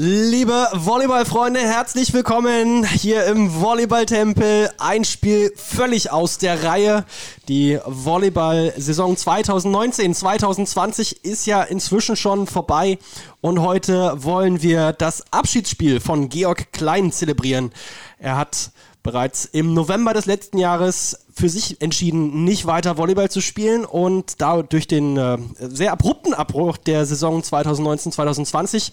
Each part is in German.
Liebe Volleyballfreunde, herzlich willkommen hier im Volleyballtempel. Ein Spiel völlig aus der Reihe. Die Volleyball-Saison 2019-2020 ist ja inzwischen schon vorbei und heute wollen wir das Abschiedsspiel von Georg Klein zelebrieren. Er hat bereits im November des letzten Jahres für sich entschieden, nicht weiter Volleyball zu spielen und da durch den äh, sehr abrupten Abbruch der Saison 2019-2020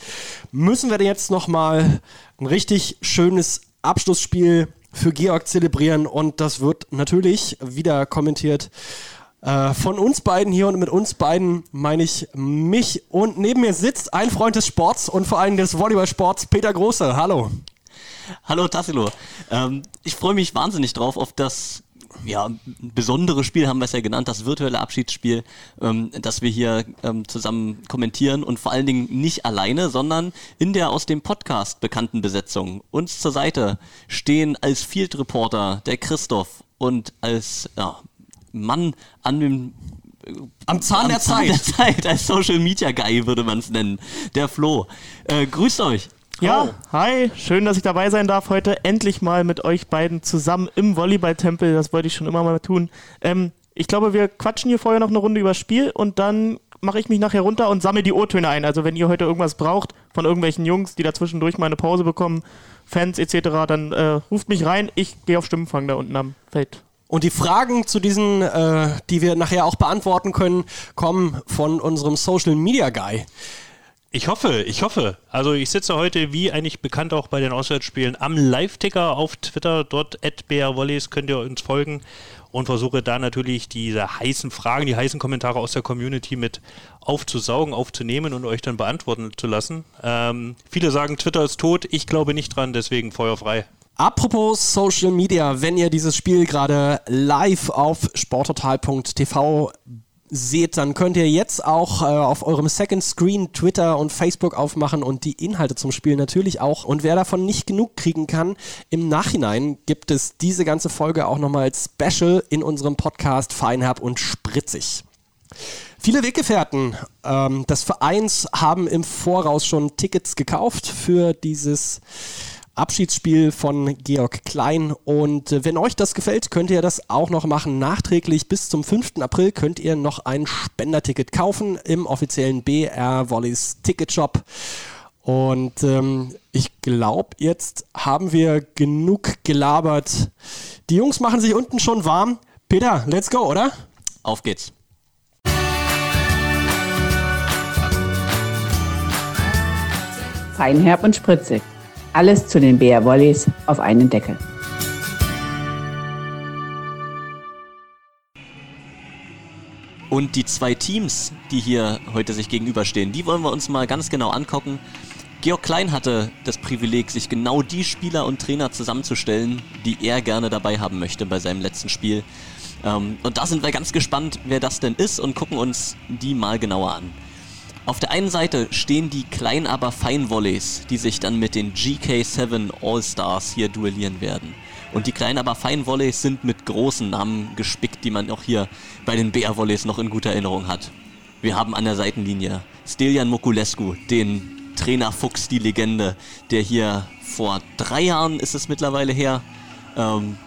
müssen wir jetzt nochmal ein richtig schönes Abschlussspiel für Georg zelebrieren und das wird natürlich wieder kommentiert äh, von uns beiden hier und mit uns beiden meine ich mich und neben mir sitzt ein Freund des Sports und vor allem des Volleyballsports, Peter Große. Hallo. Hallo Tassilo. Ähm, ich freue mich wahnsinnig drauf auf das ja, besondere Spiel haben wir es ja genannt, das virtuelle Abschiedsspiel, ähm, das wir hier ähm, zusammen kommentieren und vor allen Dingen nicht alleine, sondern in der aus dem Podcast bekannten Besetzung. Uns zur Seite stehen als Field Reporter der Christoph und als ja, Mann an dem am Zahn, am der, Zahn Zeit. der Zeit, als Social Media Guy würde man es nennen, der Flo. Äh, grüßt euch. Ja, oh. hi, schön, dass ich dabei sein darf heute. Endlich mal mit euch beiden zusammen im Volleyballtempel. Das wollte ich schon immer mal tun. Ähm, ich glaube, wir quatschen hier vorher noch eine Runde über das Spiel und dann mache ich mich nachher runter und sammle die O-Töne ein. Also wenn ihr heute irgendwas braucht von irgendwelchen Jungs, die dazwischendurch mal eine Pause bekommen, Fans etc., dann äh, ruft mich rein. Ich gehe auf Stimmenfang da unten am Feld. Und die Fragen zu diesen, äh, die wir nachher auch beantworten können, kommen von unserem Social Media Guy. Ich hoffe, ich hoffe. Also ich sitze heute, wie eigentlich bekannt auch bei den Auswärtsspielen, am Live-Ticker auf Twitter. Dort at brwolleys könnt ihr uns folgen und versuche da natürlich diese heißen Fragen, die heißen Kommentare aus der Community mit aufzusaugen, aufzunehmen und euch dann beantworten zu lassen. Ähm, viele sagen, Twitter ist tot. Ich glaube nicht dran, deswegen Feuer frei. Apropos Social Media, wenn ihr dieses Spiel gerade live auf sporttotal.tv seht, dann könnt ihr jetzt auch äh, auf eurem Second Screen Twitter und Facebook aufmachen und die Inhalte zum Spiel natürlich auch. Und wer davon nicht genug kriegen kann, im Nachhinein gibt es diese ganze Folge auch nochmal als Special in unserem Podcast Feinherb und Spritzig. Viele Weggefährten ähm, des Vereins haben im Voraus schon Tickets gekauft für dieses Abschiedsspiel von Georg Klein. Und äh, wenn euch das gefällt, könnt ihr das auch noch machen. Nachträglich bis zum 5. April könnt ihr noch ein Spenderticket kaufen im offiziellen BR Volleys Ticketshop. Und ähm, ich glaube, jetzt haben wir genug gelabert. Die Jungs machen sich unten schon warm. Peter, let's go, oder? Auf geht's. Feinherb und spritzig. Alles zu den Bär Volleys auf einen Deckel. Und die zwei Teams, die hier heute sich gegenüberstehen, die wollen wir uns mal ganz genau angucken. Georg Klein hatte das Privileg, sich genau die Spieler und Trainer zusammenzustellen, die er gerne dabei haben möchte bei seinem letzten Spiel. Ähm, und da sind wir ganz gespannt, wer das denn ist und gucken uns die mal genauer an. Auf der einen Seite stehen die klein aber fein Volleys, die sich dann mit den GK7 All-Stars hier duellieren werden. Und die kleinen aber fein Volleys sind mit großen Namen gespickt, die man auch hier bei den BR Volleys noch in guter Erinnerung hat. Wir haben an der Seitenlinie Stelian Mokulescu, den Trainer Fuchs, die Legende, der hier vor drei Jahren ist es mittlerweile her, ähm,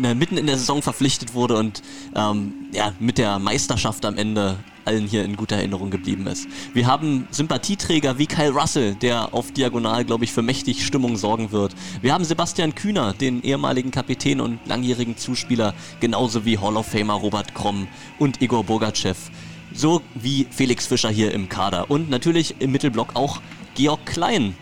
mitten in der Saison verpflichtet wurde und ähm, ja, mit der Meisterschaft am Ende allen hier in guter Erinnerung geblieben ist. Wir haben Sympathieträger wie Kyle Russell, der auf Diagonal, glaube ich, für mächtig Stimmung sorgen wird. Wir haben Sebastian Kühner, den ehemaligen Kapitän und langjährigen Zuspieler, genauso wie Hall of Famer Robert Kromm und Igor Bogachev. So wie Felix Fischer hier im Kader. Und natürlich im Mittelblock auch Georg Klein.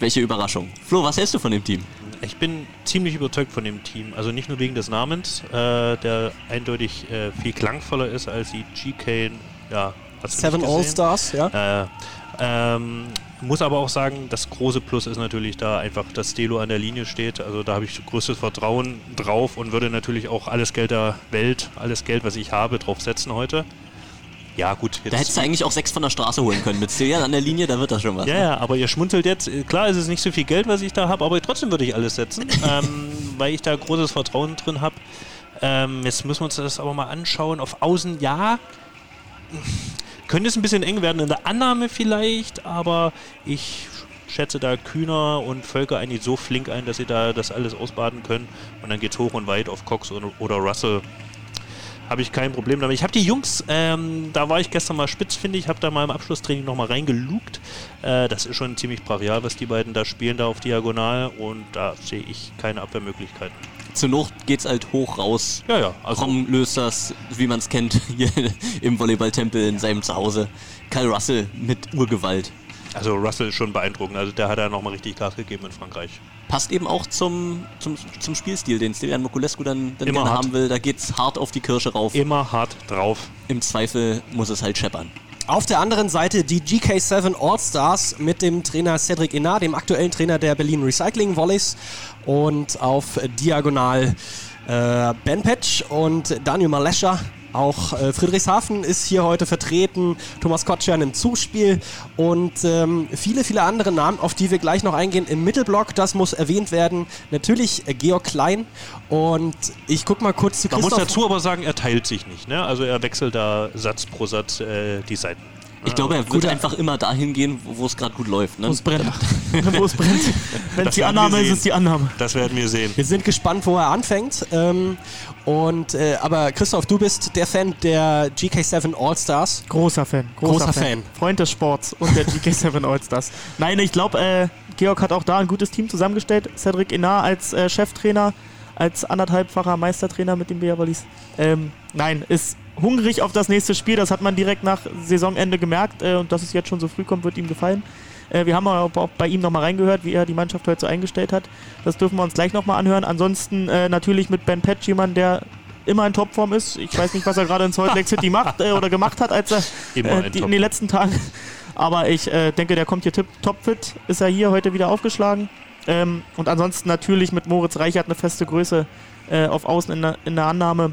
Welche Überraschung. Flo, was hältst du von dem Team? Ich bin ziemlich überzeugt von dem Team. Also nicht nur wegen des Namens, äh, der eindeutig äh, viel klangvoller ist als die GK ja, Seven All-Stars, ja. Äh, ähm, muss aber auch sagen, das große Plus ist natürlich da einfach, dass Stelo an der Linie steht. Also da habe ich größtes Vertrauen drauf und würde natürlich auch alles Geld der Welt, alles Geld, was ich habe, drauf setzen heute. Ja, gut. Da hättest du eigentlich auch sechs von der Straße holen können. Mit Stelian an der Linie, da wird das schon was. Ja, ne? ja, aber ihr schmunzelt jetzt. Klar ist es nicht so viel Geld, was ich da habe, aber trotzdem würde ich alles setzen, ähm, weil ich da großes Vertrauen drin habe. Ähm, jetzt müssen wir uns das aber mal anschauen. Auf Außen, ja, könnte es ein bisschen eng werden in der Annahme vielleicht, aber ich schätze da Kühner und Völker eigentlich so flink ein, dass sie da das alles ausbaden können. Und dann geht's hoch und weit auf Cox oder, oder Russell. Habe ich kein Problem damit. Ich habe die Jungs, ähm, da war ich gestern mal spitz, finde ich, habe da mal im Abschlusstraining nochmal reingelugt. Äh, das ist schon ziemlich brachial, was die beiden da spielen, da auf Diagonal. Und da sehe ich keine Abwehrmöglichkeiten. Zur Not geht's halt hoch raus. Ja, ja. Also Rom löst das, wie man es kennt, hier im Volleyballtempel in seinem Zuhause. Kyle Russell mit Urgewalt. Also Russell ist schon beeindruckend. Also der hat ja nochmal richtig Gas gegeben in Frankreich. Passt eben auch zum, zum, zum Spielstil, den Stilian Mokulescu dann, dann Immer gerne hart. haben will. Da geht's hart auf die Kirsche rauf. Immer hart drauf. Im Zweifel muss es halt scheppern. Auf der anderen Seite die GK7 All-Stars mit dem Trainer Cedric Enard, dem aktuellen Trainer der Berlin Recycling Volleys. Und auf Diagonal äh, Ben Petsch und Daniel Malescher. Auch äh, Friedrichshafen ist hier heute vertreten, Thomas Kotschan im Zuspiel und ähm, viele, viele andere Namen, auf die wir gleich noch eingehen im Mittelblock. Das muss erwähnt werden. Natürlich äh, Georg Klein und ich guck mal kurz zu Man muss Christoph. dazu aber sagen, er teilt sich nicht. Ne? Also er wechselt da Satz pro Satz äh, die Seiten. Ich glaube, er wird einfach immer dahin gehen, wo es gerade gut läuft. Ne? Wo es brennt. Wo es brennt. Wenn es Das die werden wir Annahme ist, sehen. ist die Annahme. Das werden wir sehen. Wir sind gespannt, wo er anfängt. Ähm, und, äh, aber Christoph, du bist der Fan der GK7 All-Stars. Großer Fan. Großer Fan. Freund des Sports und der GK7 Allstars. Nein, ich glaube, äh, Georg hat auch da ein gutes Team zusammengestellt. Cedric Enar als äh, Cheftrainer, als anderthalbfacher Meistertrainer mit den Beaverlis. Ähm, nein, ist hungrig auf das nächste Spiel. Das hat man direkt nach Saisonende gemerkt. Äh, und dass es jetzt schon so früh kommt, wird ihm gefallen. Äh, wir haben auch auch bei ihm nochmal reingehört, wie er die Mannschaft heute so eingestellt hat. Das dürfen wir uns gleich nochmal anhören. Ansonsten äh, natürlich mit Ben Patch jemand, der immer in Topform ist. Ich weiß nicht, was er gerade in Salt Lake City macht äh, oder gemacht hat, als er äh, in die, in den letzten Tagen. Aber ich äh, denke, der kommt hier topfit. Ist er hier heute wieder aufgeschlagen. Ähm, und ansonsten natürlich mit Moritz Reichert eine feste Größe auf Außen in der, in der Annahme.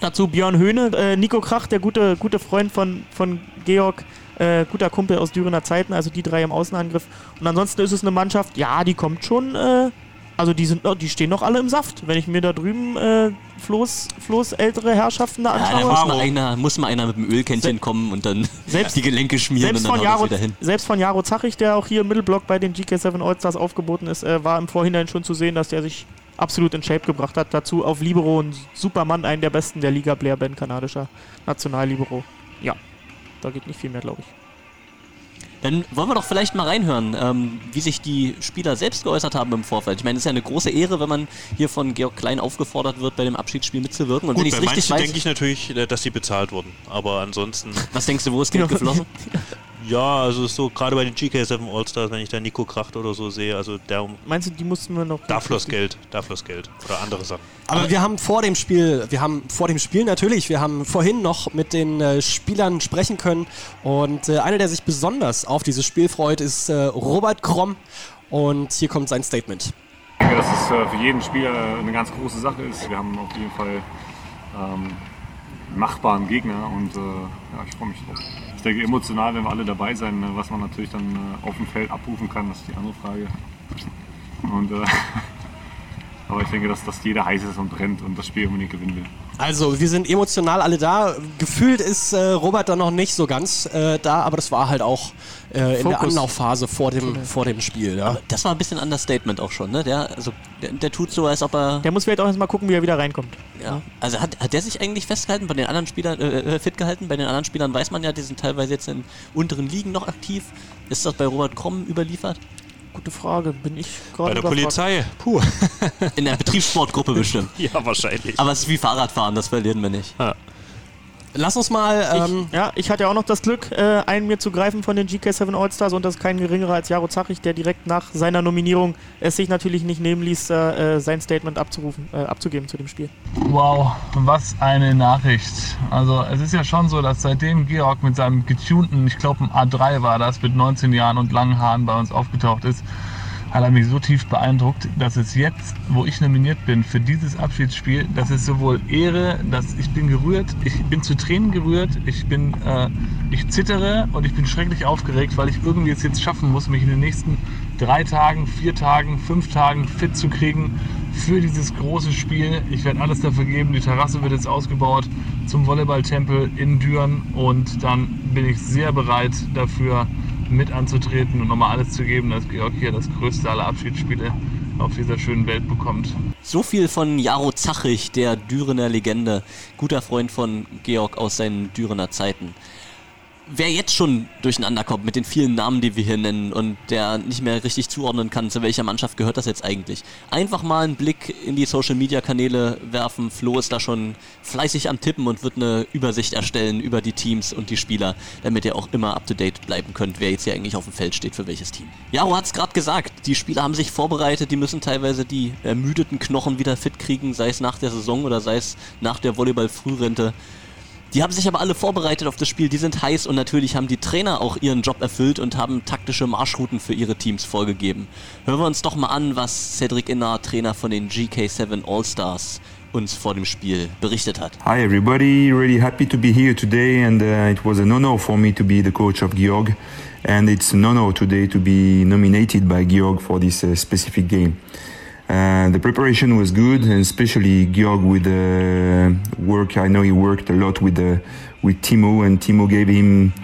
Dazu Björn Höhne, äh, Nico Krach, der gute, gute Freund von, von Georg, äh, guter Kumpel aus Dürener Zeiten, also die drei im Außenangriff. Und ansonsten ist es eine Mannschaft, ja, die kommt schon, äh, also die sind, noch- die stehen noch alle im Saft. Wenn ich mir da drüben äh, Floß, Floß ältere Herrschaften da Ja, da anschaue. muss mal, einer, muss mal einer mit dem Ölkännchen kommen und dann Selbst- die Gelenke schmieren selbst und von, dann haut Jaro, wieder hin. selbst von Jaro Zachich, der auch hier im Mittelblock bei den GK7 Allstars aufgeboten ist, äh, war im Vorhinein schon zu sehen, dass der sich absolut in Shape gebracht hat. Dazu auf Libero ein Supermann, einen der besten der Liga, Blair Ben, kanadischer Nationallibero. Ja, da geht nicht viel mehr, glaube ich. Dann wollen wir doch vielleicht mal reinhören, ähm, wie sich die Spieler selbst geäußert haben im Vorfeld. Ich meine, es ist ja eine große Ehre, wenn man hier von Georg Klein aufgefordert wird, bei dem Abschiedsspiel mitzuwirken. Und wenn Gut, ich es bei richtig manchen weiß, denke ich natürlich, äh, dass sie bezahlt wurden. Aber ansonsten, was denkst du, wo ist Geld geflossen? ja, also so gerade bei den GK7 Allstars, wenn ich da Nico Kracht oder so sehe, also der, Meinst du, die mussten wir noch. da floss Geld, da floss Geld. Oder andere Sachen. Aber wir haben vor dem Spiel, wir haben vor dem Spiel natürlich, wir haben vorhin noch mit den äh, Spielern sprechen können. Und äh, einer, der sich besonders auf dieses Spiel freut, ist äh, Robert Kromm. Und hier kommt sein Statement. Ich denke, dass es äh, für jeden Spieler eine ganz große Sache ist. Wir haben auf jeden Fall ähm, einen machbaren Gegner und äh, ja, ich freue mich drauf. Ich denke, emotional werden wir alle dabei sein. äh, Was man natürlich dann äh, auf dem Feld abrufen kann, das ist die andere Frage. Und, äh, aber ich denke, dass, dass jeder heiß ist und brennt und das Spiel unbedingt gewinnen will. Also, wir sind emotional alle da. Gefühlt ist äh, Robert da noch nicht so ganz äh, da, aber das war halt auch äh, in der. Anlaufphase vor dem, vor dem Spiel. Ja. Das war ein bisschen Understatement auch schon, ne? Der, also, der, der tut so, als ob er. Der muss vielleicht auch erst mal gucken, wie er wieder reinkommt. Ja. Also hat, hat der sich eigentlich festgehalten bei den anderen Spielern, äh, äh, fit gehalten? Bei den anderen Spielern weiß man ja, die sind teilweise jetzt in unteren Ligen noch aktiv. Ist das bei Robert Kromm überliefert? Gute Frage. Bin ich Bei gerade der überfragt. Polizei, puh. In der Betriebssportgruppe bestimmt. ja, wahrscheinlich. Aber es ist wie Fahrradfahren, das verlieren wir nicht. Lass uns mal. Ähm, Ich, ja, ich hatte ja auch noch das Glück, äh, einen mir zu greifen von den GK7 Allstars und das ist kein geringerer als Jaro Zachich, der direkt nach seiner Nominierung es sich natürlich nicht nehmen ließ, äh, sein Statement abzurufen, äh, abzugeben zu dem Spiel. Wow, was eine Nachricht. Also es ist ja schon so, dass seitdem Georg mit seinem getunten, ich glaube ein A3 war das, mit 19 Jahren und langen Haaren bei uns aufgetaucht ist, hat er mich so tief beeindruckt, dass es jetzt, wo ich nominiert bin für dieses Abschiedsspiel, das ist sowohl Ehre, dass ich bin gerührt, ich bin zu Tränen gerührt, ich bin, äh, ich zittere und ich bin schrecklich aufgeregt, weil ich irgendwie es jetzt schaffen muss, mich in den nächsten drei Tagen, vier Tagen, fünf Tagen fit zu kriegen für dieses große Spiel. Ich werde alles dafür geben. Die Terrasse wird jetzt ausgebaut zum Volleyballtempel in Düren und dann bin ich sehr bereit dafür, mit anzutreten und nochmal alles zu geben, dass Georg hier das größte aller Abschiedsspiele auf dieser schönen Welt bekommt. So viel von Jaro Zachig, der Dürener Legende, guter Freund von Georg aus seinen Dürener Zeiten wer jetzt schon durcheinander kommt mit den vielen Namen, die wir hier nennen und der nicht mehr richtig zuordnen kann, zu welcher Mannschaft gehört das jetzt eigentlich, einfach mal einen Blick in die Social Media Kanäle werfen. Flo ist da schon fleißig am Tippen und wird eine Übersicht erstellen über die Teams und die Spieler, damit ihr auch immer up to date bleiben könnt, wer jetzt hier eigentlich auf dem Feld steht für welches Team. Jaro hat es gerade gesagt, die Spieler haben sich vorbereitet, die müssen teilweise die ermüdeten Knochen wieder fit kriegen, sei es nach der Saison oder sei es nach der Volleyball-Frührente. Die haben sich aber alle vorbereitet auf das Spiel, die sind heiß und natürlich haben die Trainer auch ihren Job erfüllt und haben taktische Marschrouten für ihre Teams vorgegeben. Hören wir uns doch mal an, was Cedric Innar, Trainer von den GK7 All-Stars, uns vor dem Spiel berichtet hat. Hi everybody, really happy to be here today and uh, it was an honor for me to be the coach of Georg and it's an honor today to be nominated by Georg for this uh, specific game. Uh, the preparation was good, and especially Georg with the work. I know he worked a lot with the, with Timo, and Timo gave him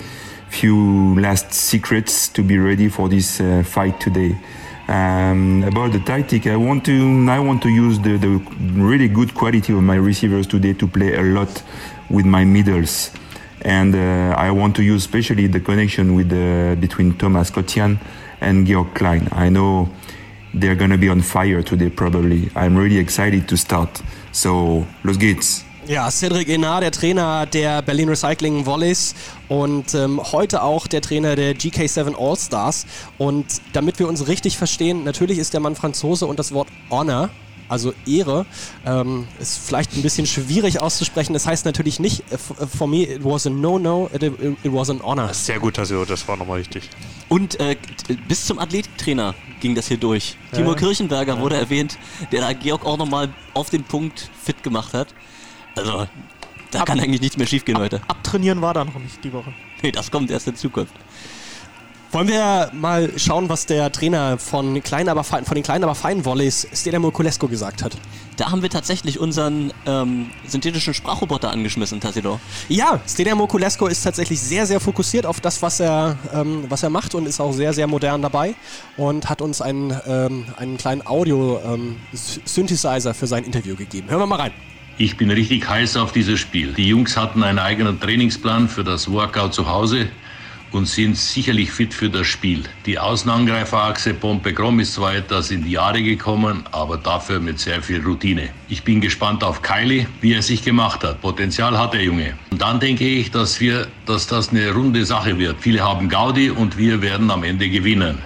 few last secrets to be ready for this uh, fight today. Um, about the tactic, I want to I want to use the, the really good quality of my receivers today to play a lot with my middles, and uh, I want to use especially the connection with the, between Thomas Kotian and Georg Klein. I know they're gonna be on fire today probably. I'm really excited to start. So, los geht's. Ja, Cedric Enard, der Trainer der Berlin Recycling Volleys und ähm, heute auch der Trainer der GK7 All-Stars. Und damit wir uns richtig verstehen, natürlich ist der Mann Franzose und das Wort Honor also Ehre, ähm, ist vielleicht ein bisschen schwierig auszusprechen. Das heißt natürlich nicht, äh, äh, for me it was a no-no, it, it, was an honor. Sehr gut, also das war nochmal richtig. Und äh, bis zum Athletiktrainer ging das hier durch. Ja. Timo Kirchenberger ja. wurde erwähnt, der da Georg auch nochmal auf den Punkt fit gemacht hat. Also, da Ab, kann eigentlich nichts mehr schiefgehen ab, heute. Abtrainieren war da noch nicht die Woche. Nee, das kommt erst in Zukunft. Wollen wir mal schauen, was der Trainer von, klein aber fein, von den kleinen aber feinen Volleys, Stelamo Kolesko, gesagt hat? Da haben wir tatsächlich unseren ähm, synthetischen Sprachroboter angeschmissen, Tassidor. Ja, Stelamo Kolesko ist tatsächlich sehr, sehr fokussiert auf das, was er, ähm, was er macht und ist auch sehr, sehr modern dabei und hat uns einen, ähm, einen kleinen Audio-Synthesizer ähm, für sein Interview gegeben. Hören wir mal rein. Ich bin richtig heiß auf dieses Spiel. Die Jungs hatten einen eigenen Trainingsplan für das Workout zu Hause und sind sicherlich fit für das Spiel. Die Außenangreiferachse Pompe Krom ist zwar etwas in die Jahre gekommen, aber dafür mit sehr viel Routine. Ich bin gespannt auf Kylie, wie er sich gemacht hat. Potenzial hat der Junge. Und dann denke ich, dass, wir, dass das eine runde Sache wird. Viele haben Gaudi und wir werden am Ende gewinnen.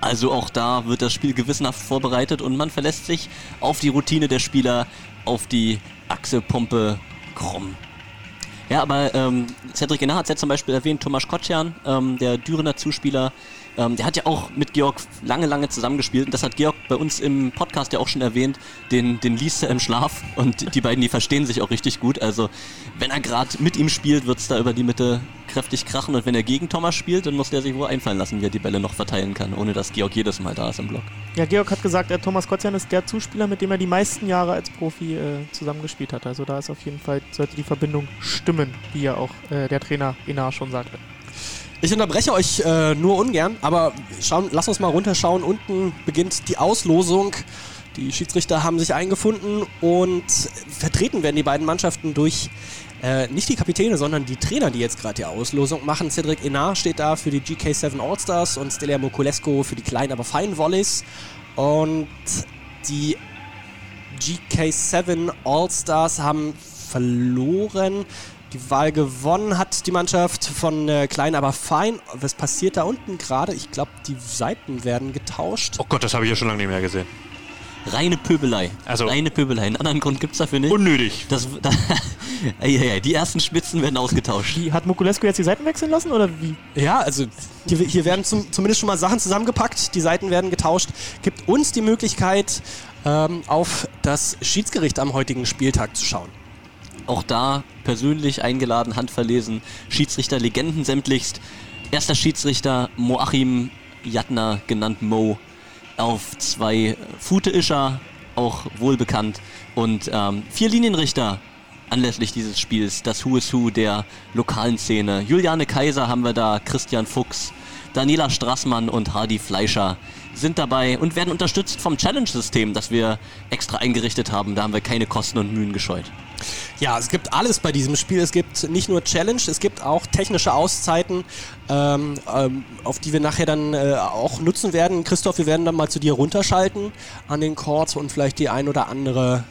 Also auch da wird das Spiel gewissenhaft vorbereitet und man verlässt sich auf die Routine der Spieler, auf die Achse Pompe Krumm. Ja, aber ähm, Cedric Enner hat es ja zum Beispiel erwähnt, Thomas Kotschan, ähm, der Dürener Zuspieler, ähm, der hat ja auch mit Georg lange, lange zusammengespielt. Und das hat Georg bei uns im Podcast ja auch schon erwähnt. Den, den liest er im Schlaf. Und die beiden, die verstehen sich auch richtig gut. Also, wenn er gerade mit ihm spielt, wird es da über die Mitte kräftig krachen. Und wenn er gegen Thomas spielt, dann muss der sich wohl einfallen lassen, wie er die Bälle noch verteilen kann, ohne dass Georg jedes Mal da ist im Block. Ja, Georg hat gesagt, äh, Thomas Kotzian ist der Zuspieler, mit dem er die meisten Jahre als Profi äh, zusammengespielt hat. Also da ist auf jeden Fall, sollte die Verbindung stimmen, wie ja auch äh, der Trainer Enar schon sagte. Ich unterbreche euch äh, nur ungern, aber schauen, lass uns mal runterschauen. Unten beginnt die Auslosung. Die Schiedsrichter haben sich eingefunden und vertreten werden die beiden Mannschaften durch äh, nicht die Kapitäne, sondern die Trainer, die jetzt gerade die Auslosung machen. Cedric Enar steht da für die GK7 All-Stars und Stelia Mokulesco für die kleinen, aber feinen Volleys. Und die GK7 All-Stars haben verloren. Die Wahl gewonnen hat die Mannschaft von äh, Klein aber fein. Was passiert da unten gerade? Ich glaube, die Seiten werden getauscht. Oh Gott, das habe ich ja schon lange nicht mehr gesehen. Reine Pöbelei. Also Reine Pöbelei. Einen anderen Grund gibt es dafür nicht. Unnötig. Das, da, die ersten Spitzen werden ausgetauscht. Wie, hat Mokulescu jetzt die Seiten wechseln lassen oder wie? Ja, also hier, hier werden zum, zumindest schon mal Sachen zusammengepackt. Die Seiten werden getauscht. Gibt uns die Möglichkeit, ähm, auf das Schiedsgericht am heutigen Spieltag zu schauen. Auch da persönlich eingeladen, handverlesen, Schiedsrichter Legenden sämtlichst. Erster Schiedsrichter Moachim Jatner, genannt Mo, auf zwei Fute Ischer, auch wohlbekannt. Und ähm, vier Linienrichter anlässlich dieses Spiels, das Who is Who der lokalen Szene. Juliane Kaiser haben wir da, Christian Fuchs, Daniela Strassmann und Hardy Fleischer sind dabei und werden unterstützt vom Challenge-System, das wir extra eingerichtet haben. Da haben wir keine Kosten und Mühen gescheut. Ja, es gibt alles bei diesem Spiel. Es gibt nicht nur Challenge, es gibt auch technische Auszeiten, ähm, ähm, auf die wir nachher dann äh, auch nutzen werden. Christoph, wir werden dann mal zu dir runterschalten an den Chords und vielleicht die ein oder andere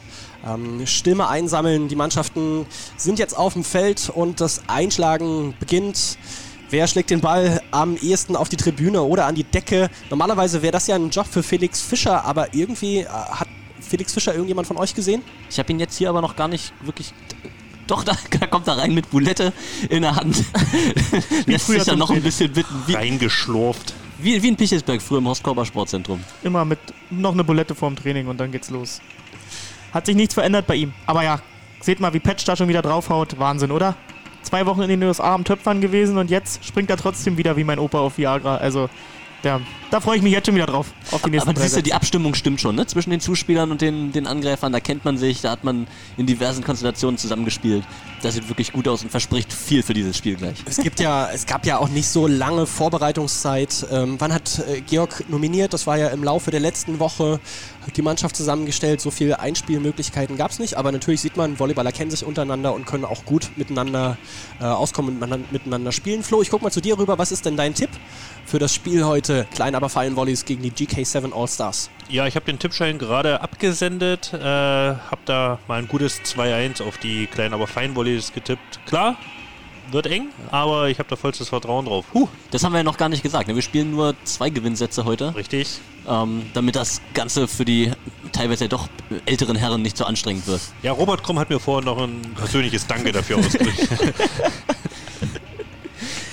ähm, Stimme einsammeln. Die Mannschaften sind jetzt auf dem Feld und das Einschlagen beginnt. Wer schlägt den Ball am ehesten auf die Tribüne oder an die Decke? Normalerweise wäre das ja ein Job für Felix Fischer, aber irgendwie äh, hat Felix Fischer irgendjemand von euch gesehen? Ich habe ihn jetzt hier aber noch gar nicht wirklich. Doch, da, da kommt er rein mit Bulette in der Hand. Lässt sich dann noch ein bisschen bitten. Wie, Reingeschlurft. wie, wie in Pichelsberg früher im Horstkorber Sportzentrum. Immer mit noch eine Bulette vorm Training und dann geht's los. Hat sich nichts verändert bei ihm. Aber ja, seht mal, wie Patch da schon wieder draufhaut. Wahnsinn, oder? Zwei Wochen in den USA am Töpfern gewesen und jetzt springt er trotzdem wieder wie mein Opa auf Viagra. Also, ja, da freue ich mich jetzt schon wieder drauf. Auf die nächsten Aber siehst du, die. Abstimmung stimmt schon, ne? Zwischen den Zuspielern und den, den Angreifern, da kennt man sich, da hat man in diversen Konstellationen zusammengespielt. Das sieht wirklich gut aus und verspricht viel für dieses Spiel gleich. Es gibt ja, es gab ja auch nicht so lange Vorbereitungszeit. Ähm, wann hat äh, Georg nominiert? Das war ja im Laufe der letzten Woche. Die Mannschaft zusammengestellt. So viele Einspielmöglichkeiten gab es nicht. Aber natürlich sieht man, Volleyballer kennen sich untereinander und können auch gut miteinander äh, auskommen und miteinander, miteinander spielen. Flo, ich guck mal zu dir rüber. Was ist denn dein Tipp für das Spiel heute? Klein aber fein Volleys gegen die GK7 All-Stars. Ja, ich habe den Tippschein gerade abgesendet, äh, habe da mal ein gutes 2-1 auf die kleinen, aber feinen Volleys getippt. Klar, wird eng, aber ich habe da vollstes Vertrauen drauf. Huh, Das haben wir ja noch gar nicht gesagt. Ne? Wir spielen nur zwei Gewinnsätze heute, richtig. ähm, damit das Ganze für die teilweise doch älteren Herren nicht so anstrengend wird. Ja, Robert Krumm hat mir vorher noch ein persönliches Danke dafür ausgedrückt.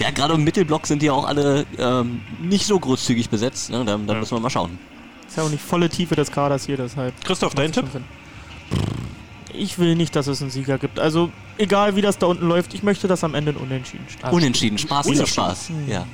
Ja, gerade im Mittelblock sind die auch alle ähm, nicht so großzügig besetzt. Ne? Da, da Ja. müssen wir mal schauen. Ist ja auch nicht volle Tiefe des Kaders hier, deshalb. Christoph, dein Tipp? Ich will nicht, dass es einen Sieger gibt. Also, egal wie das da unten läuft, ich möchte, dass am Ende ein Unentschieden steht. Unentschieden, Spaß ist Unentschieden. Spaß. Ja.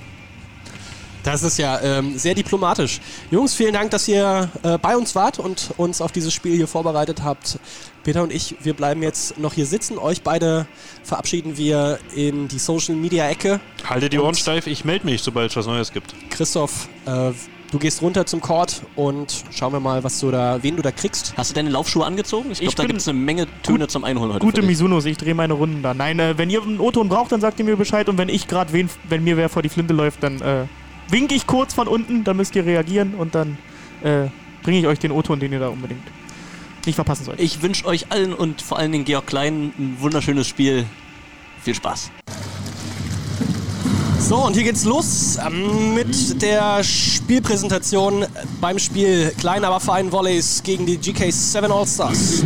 Das ist ja ähm, sehr diplomatisch. Jungs, vielen Dank, dass ihr äh, bei uns wart und uns auf dieses Spiel hier vorbereitet habt. Peter und ich, wir bleiben jetzt noch hier sitzen. Euch beide verabschieden wir in die Social Media Ecke. Halte die Ohren steif, ich melde mich, sobald es was Neues gibt. Christoph, äh, du gehst runter zum Court und schauen wir mal, was du da, wen du da kriegst. Hast du deine Laufschuhe angezogen? Ich glaube, da gibt es eine Menge Töne zum Einholen heute. Gute. Misunos, ich drehe meine Runden da. Nein, äh, wenn ihr einen O-Ton braucht, dann sagt ihr mir Bescheid. Und wenn ich gerade wen, wenn mir wer vor die Flinte läuft, dann äh, wink ich kurz von unten, dann müsst ihr reagieren und dann äh, bringe ich euch den O-Ton, den ihr da unbedingt nicht verpassen sollt. Ich wünsche euch allen und vor allen Dingen Georg Klein ein wunderschönes Spiel. Viel Spaß. So, und hier geht's los ähm, mit der Spielpräsentation beim Spiel Klein aber fein Volleys gegen die GK7 All-Stars.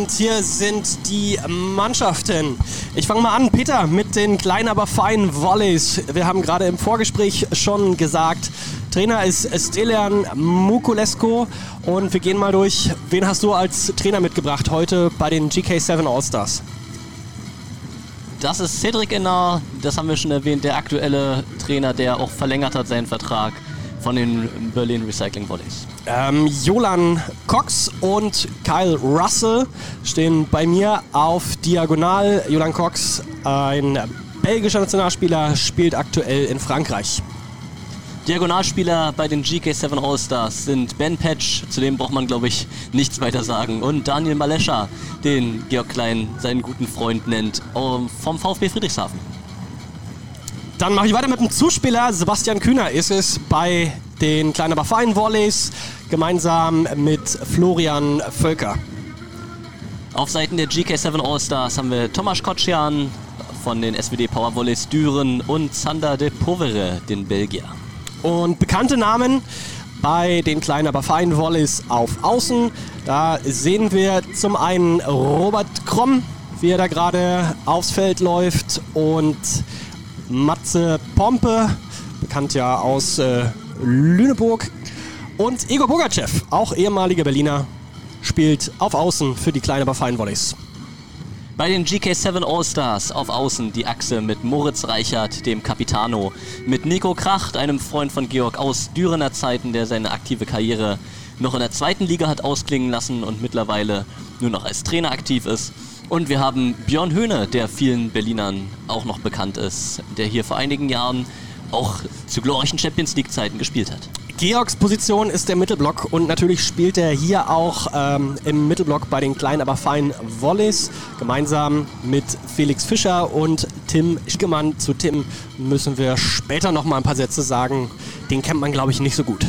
Und hier sind die Mannschaften. Ich fange mal an, Peter, mit den kleinen, aber feinen Volleys. Wir haben gerade im Vorgespräch schon gesagt, Trainer ist Stelian Mukulesco. Und wir gehen mal durch. Wen hast du als Trainer mitgebracht heute bei den GK7 All-Stars? Das ist Cedric Ennar, das haben wir schon erwähnt, der aktuelle Trainer, der auch verlängert hat seinen Vertrag von den Berlin Recycling Volleys. Ähm, Jolan Cox und Kyle Russell stehen bei mir auf Diagonal. Jolan Cox, ein belgischer Nationalspieler, spielt aktuell in Frankreich. Diagonalspieler bei den GK7 All-Stars sind Ben Patch, zu dem braucht man glaube ich nichts weiter sagen, und Daniel Malescha, den Georg Klein seinen guten Freund nennt, ähm, vom VfB Friedrichshafen. Dann mache ich weiter mit dem Zuspieler. Sebastian Kühner ist es bei den kleinen aber feinen Volleys gemeinsam mit Florian Völker. Auf Seiten der GK7 All-Stars haben wir Tomasz Kocian von den SWD Power Volleys Düren und Sander de Povere, den Belgier. Und bekannte Namen bei den kleinen aber feinen Volleys auf Außen. Da sehen wir zum einen Robert Kromm, wie er da gerade aufs Feld läuft und Matze Pompe, bekannt ja aus äh, Lüneburg. Und Igor Bogachev, auch ehemaliger Berliner, spielt auf Außen für die kleinen aber feinen Volleys. Bei den GK7 All-Stars auf Außen die Achse mit Moritz Reichert, dem Capitano, mit Nico Kracht, einem Freund von Georg aus Dürener Zeiten, der seine aktive Karriere noch in der zweiten Liga hat ausklingen lassen und mittlerweile nur noch als Trainer aktiv ist. Und wir haben Björn Höhne, der vielen Berlinern auch noch bekannt ist, der hier vor einigen Jahren auch zu glorreichen Champions League-Zeiten gespielt hat. Georgs Position ist der Mittelblock und natürlich spielt er hier auch ähm, im Mittelblock bei den kleinen, aber feinen Volleys. Gemeinsam mit Felix Fischer und Tim Schickemann. Zu Tim müssen wir später noch mal ein paar Sätze sagen. Den kennt man, glaube ich, nicht so gut.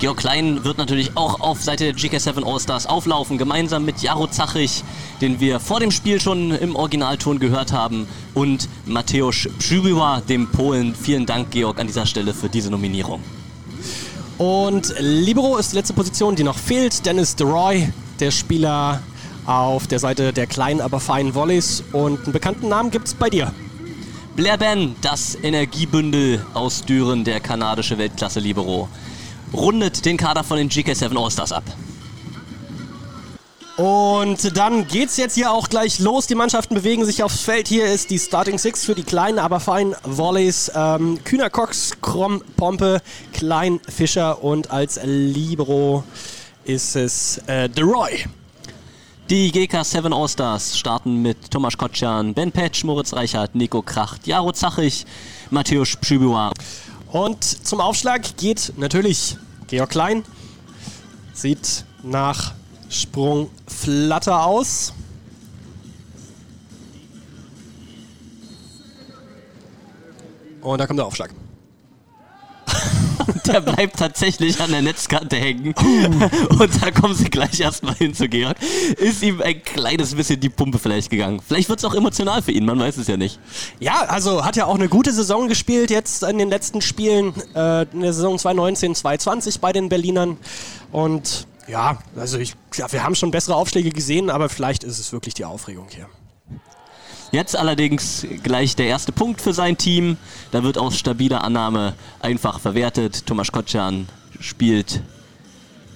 Georg Klein wird natürlich auch auf Seite der GK7 All-Stars auflaufen, gemeinsam mit Jaro Zachich, den wir vor dem Spiel schon im Originalton gehört haben, und Mateusz Przybyła, dem Polen. Vielen Dank, Georg, an dieser Stelle für diese Nominierung. Und Libero ist die letzte Position, die noch fehlt. Dennis DeRoy, der Spieler auf der Seite der kleinen, aber feinen Volleys. Und einen bekannten Namen gibt es bei dir. Blair Ben, das Energiebündel aus Düren, der kanadische Weltklasse-Libero rundet den Kader von den GK7 All-Stars ab. Und dann geht's jetzt hier auch gleich los. Die Mannschaften bewegen sich aufs Feld. Hier ist die Starting Six für die kleinen, aber feinen Volleys. Ähm, Kühner Cox, Krom, Pompe, Klein, Fischer und als Libero ist es äh, The Roy. Die GK7 All-Stars starten mit Tomasz Kotschan, Ben Petsch, Moritz Reichert, Nico Kracht, Jaro Zachich, Mateusz Przybyła. Und zum Aufschlag geht natürlich Georg Klein. Sieht nach Sprung Flatter aus. Und da kommt der Aufschlag. Der bleibt tatsächlich an der Netzkante hängen. Und da kommen sie gleich erstmal hin zu Georg. Ist ihm ein kleines bisschen die Pumpe vielleicht gegangen. Vielleicht wird es auch emotional für ihn, man weiß es ja nicht. Ja, also hat ja auch eine gute Saison gespielt jetzt in den letzten Spielen. Äh, in der Saison 2019, 2020 bei den Berlinern. Und ja, also ich, ja, wir haben schon bessere Aufschläge gesehen, aber vielleicht ist es wirklich die Aufregung hier. Jetzt allerdings gleich der erste Punkt für sein Team. Da wird aus stabiler Annahme einfach verwertet. Tomasz Kotschan spielt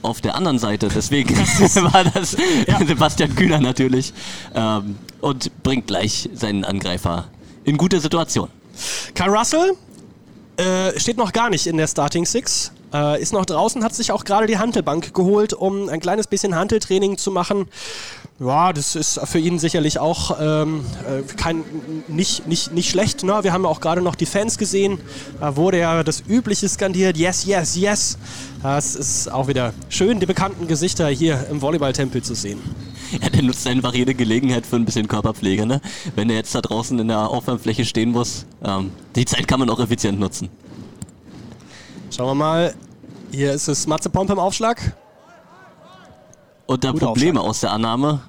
auf der anderen Seite. Deswegen war das ja. Sebastian Kühner natürlich. Ähm, und bringt gleich seinen Angreifer in gute Situation. Kai Russell äh, steht noch gar nicht in der Starting Six. Äh, ist noch draußen, hat sich auch gerade die Hantelbank geholt, um ein kleines bisschen Hanteltraining zu machen. Ja, das ist für ihn sicherlich auch ähm, äh, kein, nicht, nicht, nicht schlecht. Ne? Wir haben ja auch gerade noch die Fans gesehen. Da wurde ja das Übliche skandiert: Yes, yes, yes. Das ist auch wieder schön, die bekannten Gesichter hier im Volleyballtempel zu sehen. Ja, der nutzt einfach jede Gelegenheit für ein bisschen Körperpflege. Ne? Wenn er jetzt da draußen in der Aufwärmfläche stehen muss, ähm, die Zeit kann man auch effizient nutzen. Schauen wir mal. Hier ist es Matze Pompe im Aufschlag. Unter Gut Probleme Aufschlag. aus der Annahme.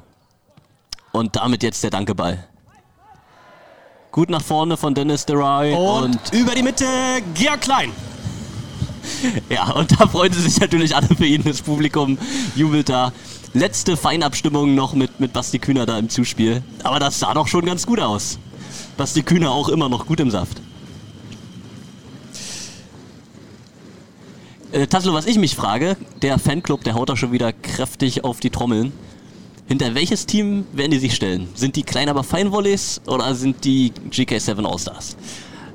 Und damit jetzt der Dankeball. Gut nach vorne von Dennis DeRoy. Und, und über die Mitte Georg Klein. Ja, und da freuen sie sich natürlich alle für ihn. Das Publikum jubelt da. Letzte Feinabstimmung noch mit, mit Basti Kühner da im Zuspiel. Aber das sah doch schon ganz gut aus. Basti Kühner auch immer noch gut im Saft. Äh, Taslo, was ich mich frage, der Fanclub, der haut da schon wieder kräftig auf die Trommeln. Hinter welches Team werden die sich stellen? Sind die klein aber fein Volleys oder sind die GK7 All-Stars?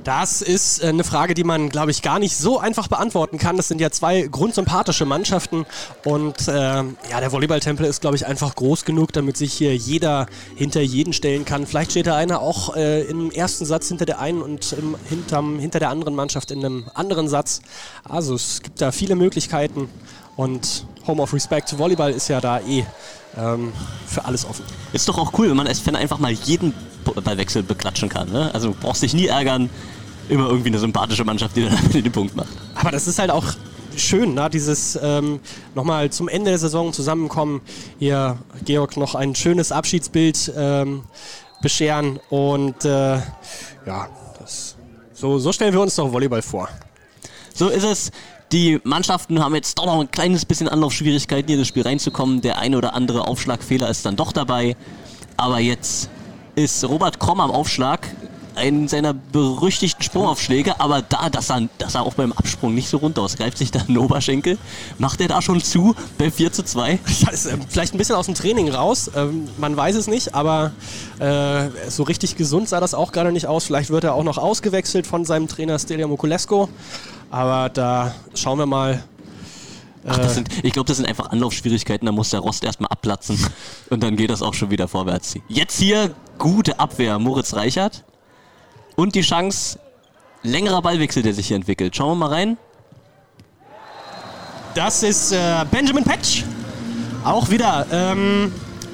Das ist äh, eine Frage, die man, glaube ich, gar nicht so einfach beantworten kann. Das sind ja zwei grundsympathische Mannschaften und äh, ja, der Volleyballtempel ist, glaube ich, einfach groß genug, damit sich hier jeder hinter jeden stellen kann. Vielleicht steht da einer auch äh, im ersten Satz hinter der einen und im, hinterm, hinter der anderen Mannschaft in einem anderen Satz. Also es gibt da viele Möglichkeiten und Home of Respect Volleyball ist ja da eh ähm, für alles offen. Ist doch auch cool, wenn man als Fan einfach mal jeden Ballwechsel beklatschen kann. Ne? Also brauchst dich nie ärgern. Immer irgendwie eine sympathische Mannschaft, die dann den Punkt macht. Aber das ist halt auch schön, ne? dieses ähm, nochmal zum Ende der Saison zusammenkommen. Hier, Georg, noch ein schönes Abschiedsbild ähm, bescheren. Und äh, ja, das, so, so stellen wir uns doch Volleyball vor. So ist es. Die Mannschaften haben jetzt doch noch ein kleines bisschen Anlaufschwierigkeiten, hier in das Spiel reinzukommen. Der eine oder andere Aufschlagfehler ist dann doch dabei. Aber jetzt ist Robert Kromm am Aufschlag. einen seiner berüchtigten Sprungaufschläge, aber da, dass er, dass er auch beim Absprung nicht so runter aus, greift sich da einen Oberschenkel, macht er da schon zu bei 4 zu 2? Ja, ist äh, vielleicht ein bisschen aus dem Training raus, ähm, man weiß es nicht, aber äh, so richtig gesund sah das auch gerade nicht aus. Vielleicht wird er auch noch ausgewechselt von seinem Trainer Stelian Mokulesco, aber da schauen wir mal, Ach, das sind, ich glaube, das sind einfach Anlaufschwierigkeiten, da muss der Rost erstmal abplatzen und dann geht das auch schon wieder vorwärts. Jetzt hier gute Abwehr, Moritz Reichert. Und die Chance, längerer Ballwechsel, der sich hier entwickelt. Schauen wir mal rein. Das ist äh, Benjamin Patch. Auch wieder ähm,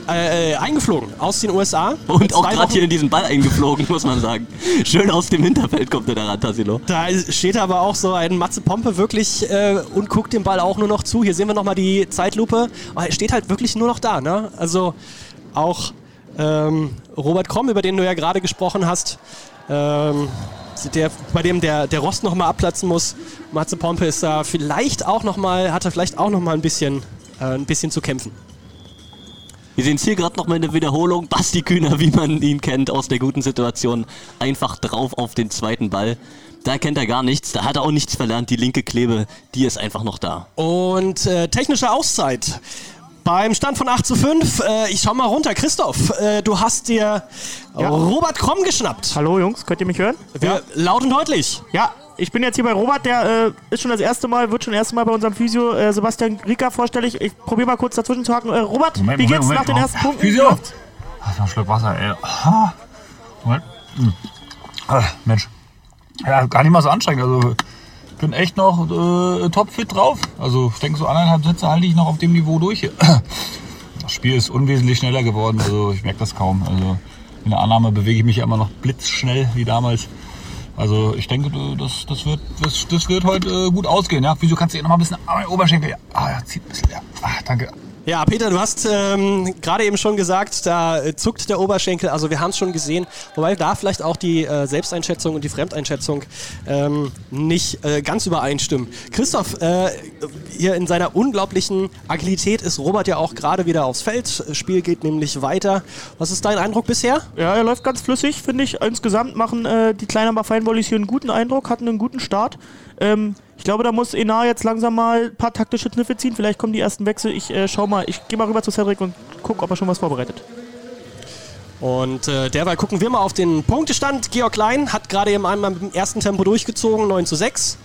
äh, äh eingeflogen aus den USA. Und auch gerade hier in diesen Ball eingeflogen, muss man sagen. Schön aus dem Hinterfeld kommt er da ran, Tassilo. Da steht aber auch so ein Matze Pompe wirklich äh, und guckt dem Ball auch nur noch zu. Hier sehen wir nochmal die Zeitlupe. Aber er steht halt wirklich nur noch da. Ne? Also auch ähm, Robert Kromm, über den du ja gerade gesprochen hast, ähm, der, bei dem der, der Rost nochmal abplatzen muss. Matze Pompe ist da vielleicht auch nochmal, hat er vielleicht auch nochmal ein bisschen, äh, ein bisschen zu kämpfen. Wir sehen es hier gerade nochmal in der Wiederholung. Basti Kühner, wie man ihn kennt aus der guten Situation, einfach drauf auf den zweiten Ball. Da kennt er gar nichts, da hat er auch nichts verlernt. Die linke Klebe, die ist einfach noch da. Und äh, technische Auszeit. Beim Stand von 8 zu 5, äh, ich schau mal runter. Christoph, äh, du hast dir Ja. Robert Kromm geschnappt. Hallo Jungs, könnt ihr mich hören? Wir, Laut und deutlich. Ja, ich bin jetzt hier bei Robert, der äh, ist schon das erste Mal, wird schon das erste Mal bei unserem Physio äh, Sebastian Rieker vorstellig. Ich probiere mal kurz dazwischen zu haken. Äh, Robert, Moment, wie geht's Moment. nach den ersten Punkten? Physio? Ach, noch ein Schluck Wasser, ey. Moment. Hm. Ah, Mensch. Ja, gar nicht mal so anstrengend. Also, ich bin echt noch äh, topfit drauf. Also, ich denke, so anderthalb Sätze halte ich noch auf dem Niveau durch. Das Spiel ist unwesentlich schneller geworden. Also, ich merke das kaum. Also, in der Annahme bewege ich mich ja immer noch blitzschnell wie damals. Also, ich denke, das, das, wird, das, das wird heute äh, gut ausgehen. Ja? Wieso kannst du hier noch mal ein bisschen mein Oberschenkel? Ja, ah, ja, zieht ein bisschen. Ja. Ah, danke. Ja, Peter, du hast ähm, gerade eben schon gesagt, da äh, zuckt der Oberschenkel. Also wir haben es schon gesehen. Wobei da vielleicht auch die äh, Selbsteinschätzung und die Fremdeinschätzung ähm, nicht äh, ganz übereinstimmen. Christoph, äh, hier in seiner unglaublichen Agilität ist Robert ja auch gerade wieder aufs Feld. Spiel geht nämlich weiter. Was ist dein Eindruck bisher? Ja, er läuft ganz flüssig, finde ich. Insgesamt machen äh, die kleinen Feinvolleys hier einen guten Eindruck, hatten einen guten Start. Ähm, glaube, da muss Enar jetzt langsam mal ein paar taktische Kniffe ziehen. Vielleicht kommen die ersten Wechsel. Ich äh, schau mal, ich gehe mal rüber zu Cedric und gucke, ob er schon was vorbereitet. Und äh, derweil gucken wir mal auf den Punktestand. Georg Klein hat gerade eben einmal im ersten Tempo durchgezogen, 9 zu 6.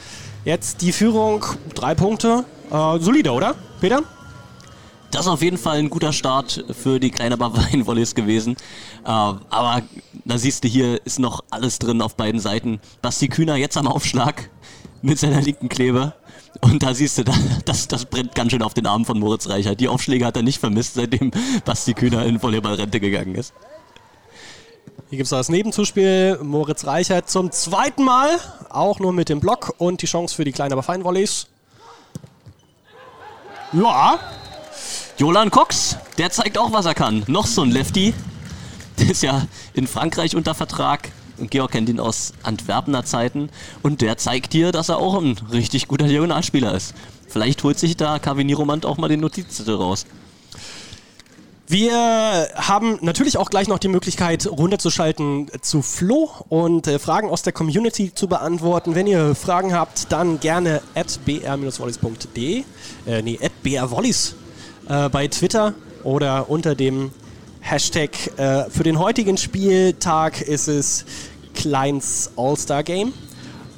Jetzt die Führung, drei Punkte. Äh, solide, oder, Peter? Das ist auf jeden Fall ein guter Start für die kleine Bavaria-Volleys gewesen. Äh, aber da siehst du, hier ist noch alles drin auf beiden Seiten. Basti Kühner jetzt am Aufschlag mit seiner linken Klebe. Und da siehst du, da- das, das brennt ganz schön auf den Arm von Moritz Reichert. Die Aufschläge hat er nicht vermisst, seitdem Basti Kühner in Volleyballrente gegangen ist. Hier gibt es das Nebenzuspiel. Moritz Reichert zum zweiten Mal, auch nur mit dem Block und die Chance für die kleinen, aber feinen Volleys. Ja, Jolan Cox, der zeigt auch, was er kann. Noch so ein Lefty. Der ist ja in Frankreich unter Vertrag. Georg kennt ihn aus Antwerpener Zeiten. Und der zeigt hier, dass er auch ein richtig guter Diagonalspieler ist. Vielleicht holt sich da Kavini Romant auch mal den Notizzettel raus. Wir haben natürlich auch gleich noch die Möglichkeit, runterzuschalten zu Flo und äh, Fragen aus der Community zu beantworten. Wenn ihr Fragen habt, dann gerne at br-volleys.de, äh, nee, at brvolleys äh, bei Twitter oder unter dem Hashtag. Äh, für den heutigen Spieltag ist es Kleins All-Star Game.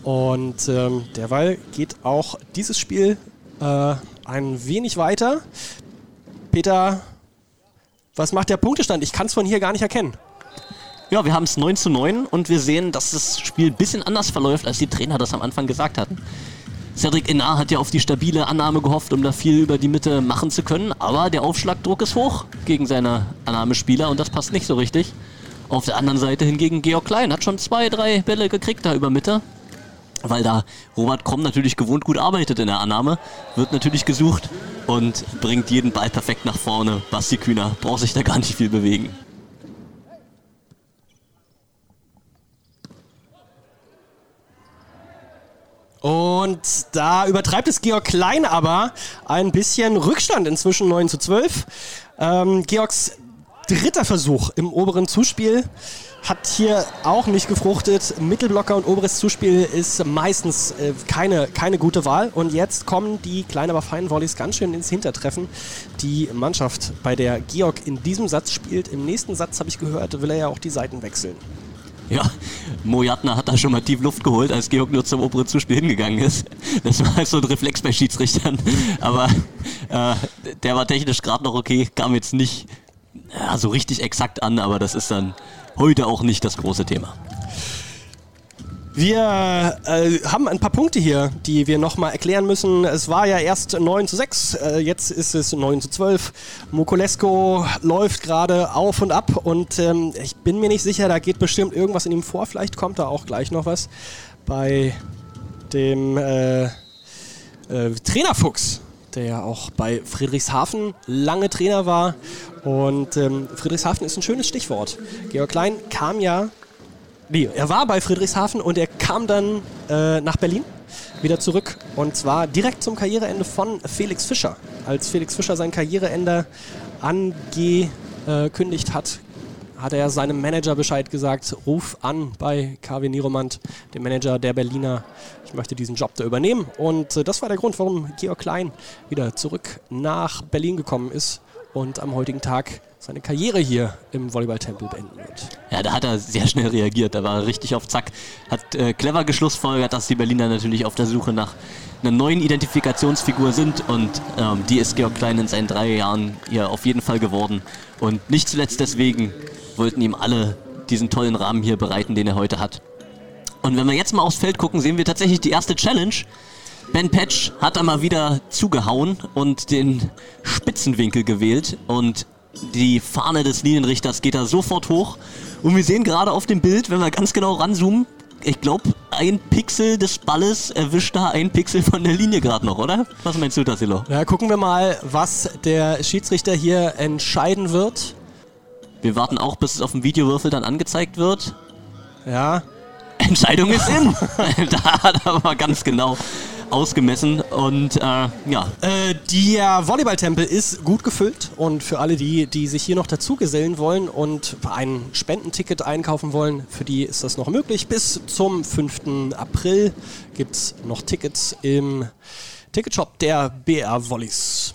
Und ähm, derweil geht auch dieses Spiel äh, ein wenig weiter. Peter, was macht der Punktestand? Ich kann es von hier gar nicht erkennen. Ja, wir haben es 9 zu 9 und wir sehen, dass das Spiel ein bisschen anders verläuft, als die Trainer das am Anfang gesagt hatten. Cedric Enar hat ja auf die stabile Annahme gehofft, um da viel über die Mitte machen zu können, aber der Aufschlagdruck ist hoch gegen seine Annahmespieler und das passt nicht so richtig. Auf der anderen Seite hingegen Georg Klein hat schon zwei, drei Bälle gekriegt da über Mitte, weil da Robert Kromm natürlich gewohnt gut arbeitet in der Annahme, wird natürlich gesucht und bringt jeden Ball perfekt nach vorne. Basti Kühner braucht sich da gar nicht viel bewegen. Und da übertreibt es Georg Klein aber ein bisschen Rückstand inzwischen 9 zu 12. Ähm, Georgs dritter Versuch im oberen Zuspiel. hat hier auch nicht gefruchtet. Mittelblocker und oberes Zuspiel ist meistens äh, keine, keine gute Wahl. Und jetzt kommen die kleinen, aber feinen Volleys ganz schön ins Hintertreffen. Die Mannschaft, bei der Georg in diesem Satz spielt, im nächsten Satz habe ich gehört, will er ja auch die Seiten wechseln. Ja, Mojatner hat da schon mal tief Luft geholt, als Georg nur zum oberen Zuspiel hingegangen ist. Das war halt so ein Reflex bei Schiedsrichtern. Aber äh, der war technisch gerade noch okay, kam jetzt nicht ja, so richtig exakt an, aber das ist dann heute auch nicht das große Thema. Wir äh, haben ein paar Punkte hier, die wir nochmal erklären müssen. Es war ja erst 9 zu 6, äh, jetzt ist es 9 zu 12. Mokolesko läuft gerade auf und ab und ähm, ich bin mir nicht sicher, da geht bestimmt irgendwas in ihm vor. Vielleicht kommt da auch gleich noch was bei dem äh, äh Trainerfuchs, der ja auch bei Friedrichshafen lange Trainer war. Und ähm, Friedrichshafen ist ein schönes Stichwort. Georg Klein kam ja Nee, er war bei Friedrichshafen und er kam dann äh, nach Berlin wieder zurück und zwar direkt zum Karriereende von Felix Fischer. Als Felix Fischer sein Karriereende angekündigt hat, hat er seinem Manager Bescheid gesagt, ruf an bei KW Niromand, dem Manager der Berliner, ich möchte diesen Job da übernehmen. Und äh, das war der Grund, warum Georg Klein wieder zurück nach Berlin gekommen ist und am heutigen Tag seine Karriere hier im Volleyballtempel beenden wird. Ja, da hat er sehr schnell reagiert. Da war er richtig auf Zack. Hat äh, clever geschlussfolgert, dass die Berliner natürlich auf der Suche nach einer neuen Identifikationsfigur sind. Und ähm, die ist Georg Klein in seinen drei Jahren hier auf jeden Fall geworden. Und nicht zuletzt deswegen wollten ihm alle diesen tollen Rahmen hier bereiten, den er heute hat. Und wenn wir jetzt mal aufs Feld gucken, sehen wir tatsächlich die erste Challenge. Ben Patch hat da mal wieder zugehauen und den Spitzenwinkel gewählt. Und die Fahne des Linienrichters geht da sofort hoch. Und wir sehen gerade auf dem Bild, wenn wir ganz genau ranzoomen, ich glaube, ein Pixel des Balles erwischt da ein Pixel von der Linie gerade noch, oder? Was meinst du, Tassilo? Ja, gucken wir mal, was der Schiedsrichter hier entscheiden wird. Wir warten auch, bis es auf dem Videowürfel dann angezeigt wird. Ja. Entscheidung ist in. da hat er aber ganz genau ausgemessen und äh, ja. Äh, der Volleyballtempel ist gut gefüllt und für alle die, die sich hier noch dazu gesellen wollen und ein Spendenticket einkaufen wollen, für die ist das noch möglich. Bis zum 5. April gibt es noch Tickets im Ticketshop der BR Volleys.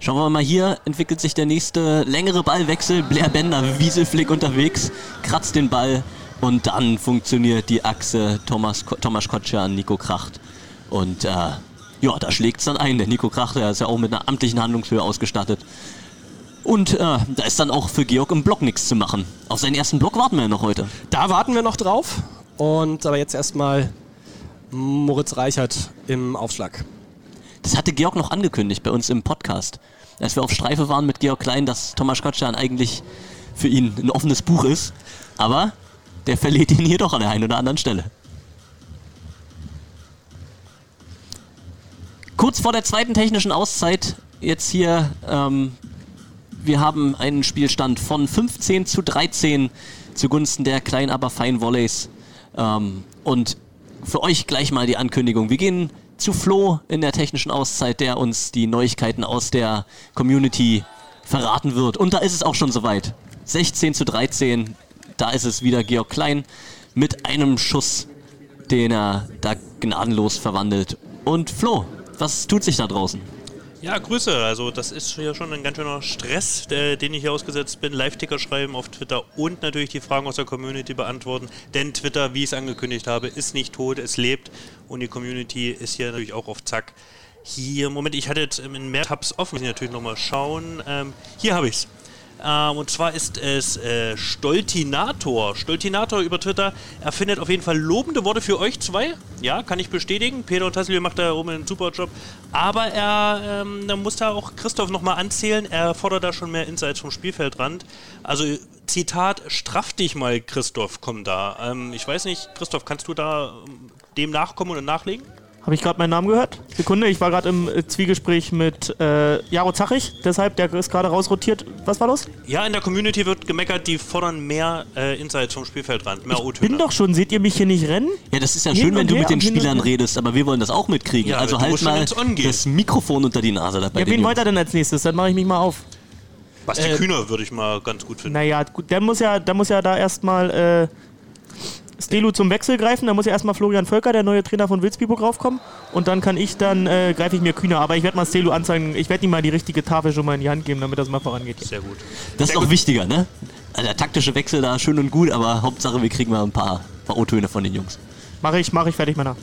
Schauen wir mal hier, entwickelt sich der nächste längere Ballwechsel. Blair Bender, Wieselflick unterwegs, kratzt den Ball und dann funktioniert die Achse Thomas, Thomas Kotscher an Nico Kracht. Und äh, ja, da schlägt es dann ein. Der Nico Krach, der ist ja auch mit einer amtlichen Handlungshöhe ausgestattet. Und äh, da ist dann auch für Georg im Block nichts zu machen. Auf seinen ersten Block warten wir ja noch heute. Da warten wir noch drauf. Und aber jetzt erstmal Moritz Reichert im Aufschlag. Das hatte Georg noch angekündigt bei uns im Podcast. Als wir auf Streife waren mit Georg Klein, dass Thomas Kotschan eigentlich für ihn ein offenes Buch ist. Aber der verliert ihn hier doch an der einen oder anderen Stelle. Kurz vor der zweiten technischen Auszeit, jetzt hier, ähm, wir haben einen Spielstand von 15 zu 13 zugunsten der kleinen, aber feinen Volleys. Ähm, und für euch gleich mal die Ankündigung. Wir gehen zu Flo in der technischen Auszeit, der uns die Neuigkeiten aus der Community verraten wird. Und da ist es auch schon soweit. 16 zu 13, da ist es wieder Georg Klein mit einem Schuss, den er da gnadenlos verwandelt. Und Flo, was tut sich da draußen? Ja, Grüße. Also das ist ja schon ein ganz schöner Stress, der, den ich hier ausgesetzt bin. Live-Ticker schreiben auf Twitter und natürlich die Fragen aus der Community beantworten. Denn Twitter, wie ich es angekündigt habe, ist nicht tot, es lebt. Und die Community ist hier natürlich auch auf Zack. Hier, Moment, ich hatte jetzt in mehr Tabs offen, muss ich natürlich nochmal schauen. Ähm, hier habe ich es. Ähm, und zwar ist es äh, Stoltinator. Stoltinator über Twitter. Er findet auf jeden Fall lobende Worte für euch zwei. Ja, kann ich bestätigen. Peter und Tassilio macht da oben einen super Job. Aber er ähm, da muss da auch Christoph nochmal anzählen. Er fordert da schon mehr Insights vom Spielfeldrand. Also Zitat, straff dich mal, Christoph, komm da. Ähm, ich weiß nicht, Christoph, kannst du da ähm, dem nachkommen und nachlegen? Habe ich gerade meinen Namen gehört? Sekunde, ich war gerade im äh, Zwiegespräch mit äh, Jaro Zachig, deshalb, der ist gerade rausrotiert. Was war los? Ja, in der Community wird gemeckert, die fordern mehr äh, Insights vom Spielfeldrand, mehr Ich bin doch schon, seht ihr mich hier nicht rennen? Ja, das ist ja hin schön, wenn du mit den Spielern redest, aber wir wollen das auch mitkriegen. Ja, also halt mal das Mikrofon unter die Nase dabei. Ja, wen wollt ihr denn als nächstes? Dann mache ich mich mal auf. Basti Äh, Kühner würde ich mal ganz gut finden. Naja, gut, der muss ja, der muss ja da erstmal äh, Stelu zum Wechsel greifen. Da muss ja erstmal Florian Völker, der neue Trainer von Wilsbiburg, raufkommen. Und dann kann ich, dann äh, greife ich mir Kühner. Aber ich werde mal Stelu anzeigen, ich werde ihm mal die richtige Tafel schon mal in die Hand geben, damit das mal vorangeht. Sehr gut. Das ist auch wichtiger, ne? Also der taktische Wechsel da schön und gut, aber Hauptsache wir kriegen mal ein paar, paar O-Töne von den Jungs. Mache ich, mache ich fertig, Männer.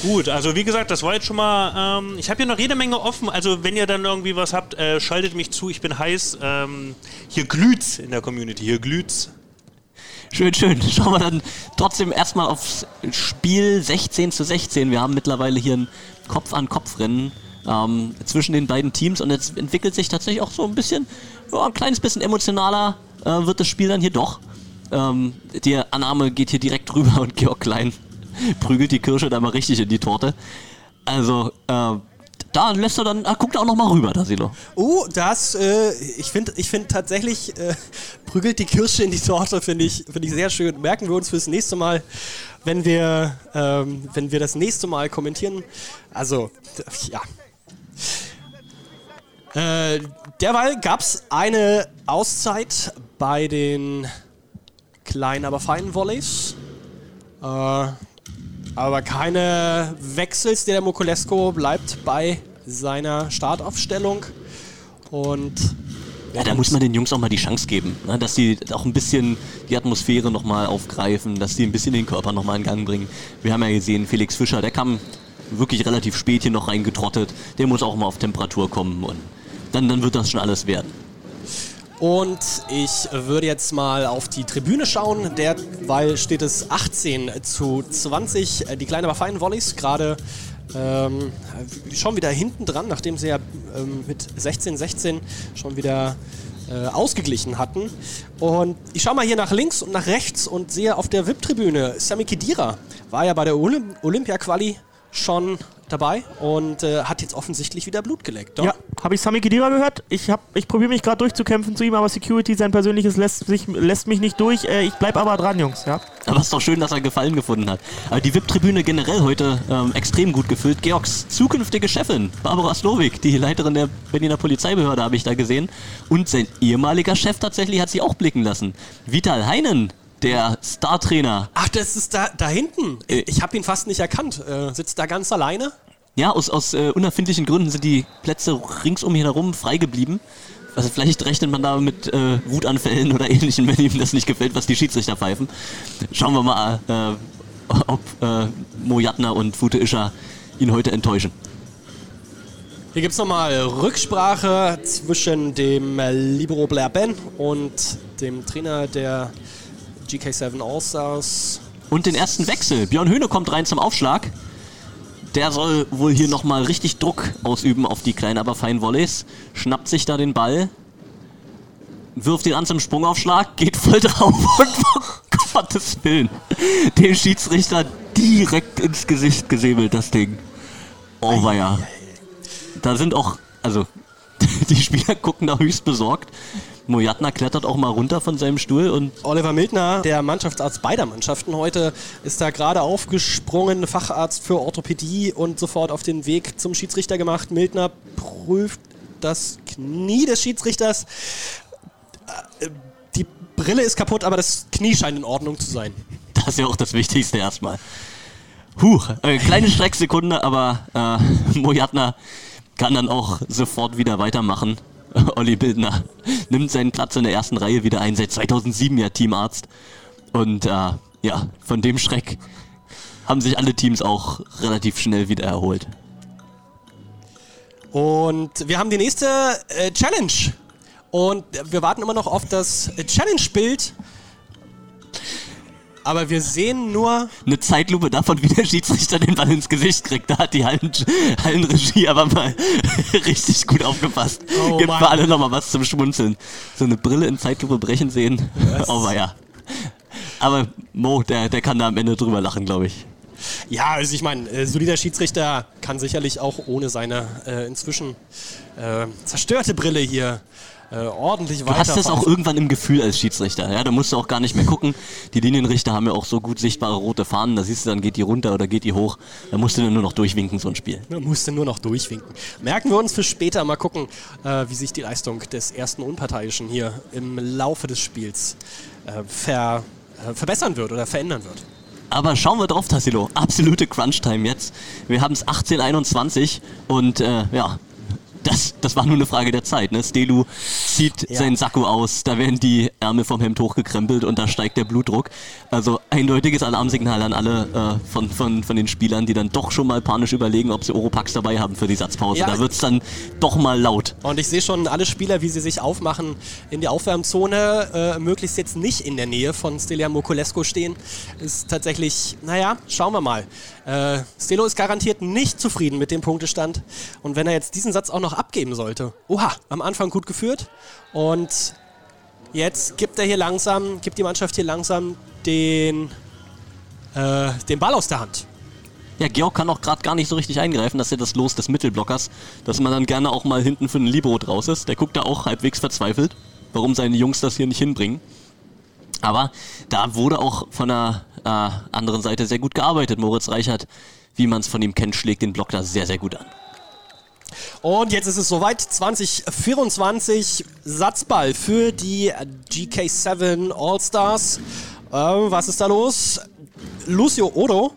Gut, also wie gesagt, das war jetzt schon mal. Ähm, ich habe hier noch jede Menge offen. Also wenn ihr dann irgendwie was habt, äh, schaltet mich zu. Ich bin heiß. Ähm, hier glüht's in der Community. Hier glüht's. Schön, schön. Schauen wir dann trotzdem erstmal aufs Spiel 16 zu 16. Wir haben mittlerweile hier ein Kopf-an-Kopf-Rennen ähm, zwischen den beiden Teams und jetzt entwickelt sich tatsächlich auch so ein bisschen, ja, ein kleines bisschen emotionaler äh, wird das Spiel dann hier doch. Ähm, die Annahme geht hier direkt rüber und Georg Klein prügelt die Kirsche da mal richtig in die Torte. Also, äh, da lässt er dann, ah, guckt er auch noch mal rüber, da Silo. Oh, das, äh, ich finde ich find tatsächlich, äh, prügelt die Kirsche in die Torte, finde ich, find ich sehr schön. Merken wir uns fürs nächste Mal, wenn wir, ähm, wenn wir das nächste Mal kommentieren. Also, ja. Äh, derweil gab es eine Auszeit bei den kleinen, aber feinen Volleys. Äh, aber keine Wechsels. Der Mokolesko bleibt bei seiner Startaufstellung. Und Ja, da muss man den Jungs auch mal die Chance geben, ne? dass sie auch ein bisschen die Atmosphäre nochmal aufgreifen, dass sie ein bisschen den Körper nochmal in Gang bringen. Wir haben ja gesehen, Felix Fischer, der kam wirklich relativ spät hier noch reingetrottet. Der muss auch mal auf Temperatur kommen und dann, dann wird das schon alles werden. Und ich würde jetzt mal auf die Tribüne schauen. Derweil steht es 18 zu 20. Äh, Die kleinen aber feinen Volleys gerade ähm, schon wieder hinten dran, nachdem sie ja ähm, mit 16-16 schon wieder äh, ausgeglichen hatten. Und ich schaue mal hier nach links und nach rechts und sehe auf der VIP-Tribüne Sami Khedira. War ja bei der Olymp Olympia-Quali schon dabei und äh, hat jetzt offensichtlich wieder Blut geleckt. Doch? Ja, habe ich Sami Khedira gehört? Ich, hab- ich probiere mich gerade durchzukämpfen zu ihm, aber Security, sein persönliches, lässt, sich, lässt mich nicht durch. Äh, ich bleib aber dran, Jungs. Ja? Aber es ist doch schön, dass er Gefallen gefunden hat. Aber die VIP-Tribüne generell heute ähm, extrem gut gefüllt. Georgs zukünftige Chefin, Barbara Slowik, die Leiterin der Berliner Polizeibehörde, habe ich da gesehen. Und sein ehemaliger Chef tatsächlich hat sie auch blicken lassen. Vital Heinen, der Startrainer. Ach, das ist da, da hinten. Äh. Ich habe ihn fast nicht erkannt. Äh, sitzt da ganz alleine? Ja, aus, aus äh, unerfindlichen Gründen sind die Plätze ringsum hier herum frei geblieben. Also vielleicht rechnet man da mit äh, Wutanfällen oder ähnlichem, wenn ihm das nicht gefällt, was die Schiedsrichter pfeifen. Schauen wir mal, äh, ob äh, Mo Jatner und Fute Ischer ihn heute enttäuschen. Hier gibt es nochmal Rücksprache zwischen dem Libero Blair Ben und dem Trainer der GK7 All-Stars. Und den ersten Wechsel. Björn Höhne kommt rein zum Aufschlag. Der soll wohl hier nochmal richtig Druck ausüben auf die kleinen, aber feinen Volleys. Schnappt sich da den Ball, wirft ihn an zum Sprungaufschlag, geht voll drauf und Gottes Willen, den Schiedsrichter direkt ins Gesicht gesäbelt, das Ding. Oh weia. Da sind auch, also, die Spieler gucken da höchst besorgt. Mojatna klettert auch mal runter von seinem Stuhl und Oliver Mildner, der Mannschaftsarzt beider Mannschaften heute, ist da gerade aufgesprungen, Facharzt für Orthopädie und sofort auf den Weg zum Schiedsrichter gemacht. Mildner prüft das Knie des Schiedsrichters. Äh, Die Brille ist kaputt, aber das Knie scheint in Ordnung zu sein. Das ist ja auch das Wichtigste erstmal. Huch, äh, kleine Schrecksekunde, aber äh, Mojatner kann dann auch sofort wieder weitermachen. Olli Bildner nimmt seinen Platz in der ersten Reihe wieder ein, seit 2007 ja Teamarzt. Und äh, ja, von dem Schreck haben sich alle Teams auch relativ schnell wieder erholt. Und wir haben die nächste äh, Challenge. Und wir warten immer noch auf das äh, Challenge-Bild. Aber wir sehen nur. Eine Zeitlupe davon, wie der Schiedsrichter den Ball ins Gesicht kriegt. Da hat die Hallen Hallenregie aber mal richtig gut aufgepasst. Oh Gibt für alle nochmal was zum Schmunzeln. So eine Brille in Zeitlupe brechen sehen. Oh ja. Aber Mo, der, der kann da am Ende drüber lachen, glaube ich. Ja, also ich meine, äh, solider Schiedsrichter kann sicherlich auch ohne seine äh, inzwischen äh, zerstörte Brille hier äh, ordentlich Du weiter. hast das auch irgendwann im Gefühl als Schiedsrichter. Ja, da musst du auch gar nicht mehr gucken. Die Linienrichter haben ja auch so gut sichtbare rote Fahnen. Da siehst du dann, geht die runter oder geht die hoch. Da musst du dann nur noch durchwinken, so ein Spiel. Da musste nur noch durchwinken. Merken wir uns für später mal gucken, äh, wie sich die Leistung des ersten Unparteiischen hier im Laufe des Spiels äh, ver, äh, verbessern wird oder verändern wird. Aber schauen wir drauf, Tassilo. Absolute Crunch-Time jetzt. Wir haben es 18:21 und äh, ja, das, das war nur eine Frage der Zeit. Ne? Stelu zieht Ja. seinen Sakko aus, da werden die Ärmel vom Hemd hochgekrempelt und da steigt der Blutdruck. Also eindeutiges Alarmsignal an alle äh, von, von, von den Spielern, die dann doch schon mal panisch überlegen, ob sie Oropax dabei haben für die Satzpause. Ja. Da wird es dann doch mal laut. Und ich sehe schon alle Spieler, wie sie sich aufmachen in die Aufwärmzone, äh, möglichst jetzt nicht in der Nähe von Stelian Mokolesko stehen. Ist tatsächlich, naja, schauen wir mal. Äh, Stelo ist garantiert nicht zufrieden mit dem Punktestand. Und wenn er jetzt diesen Satz auch noch abgeben sollte, oha, am Anfang gut geführt. Und jetzt gibt er hier langsam, gibt die Mannschaft hier langsam den, äh, den Ball aus der Hand. Ja, Georg kann auch gerade gar nicht so richtig eingreifen, dass er das Los des Mittelblockers, dass man dann gerne auch mal hinten für einen Libero draus ist. Der guckt da auch halbwegs verzweifelt, warum seine Jungs das hier nicht hinbringen. Aber da wurde auch von der äh, anderen Seite sehr gut gearbeitet. Moritz Reichert, wie man es von ihm kennt, schlägt den Block da sehr, sehr gut an. Und jetzt ist es soweit, 2024 Satzball für die GK7 All-Stars. Äh, was ist da los? Lucio Odo,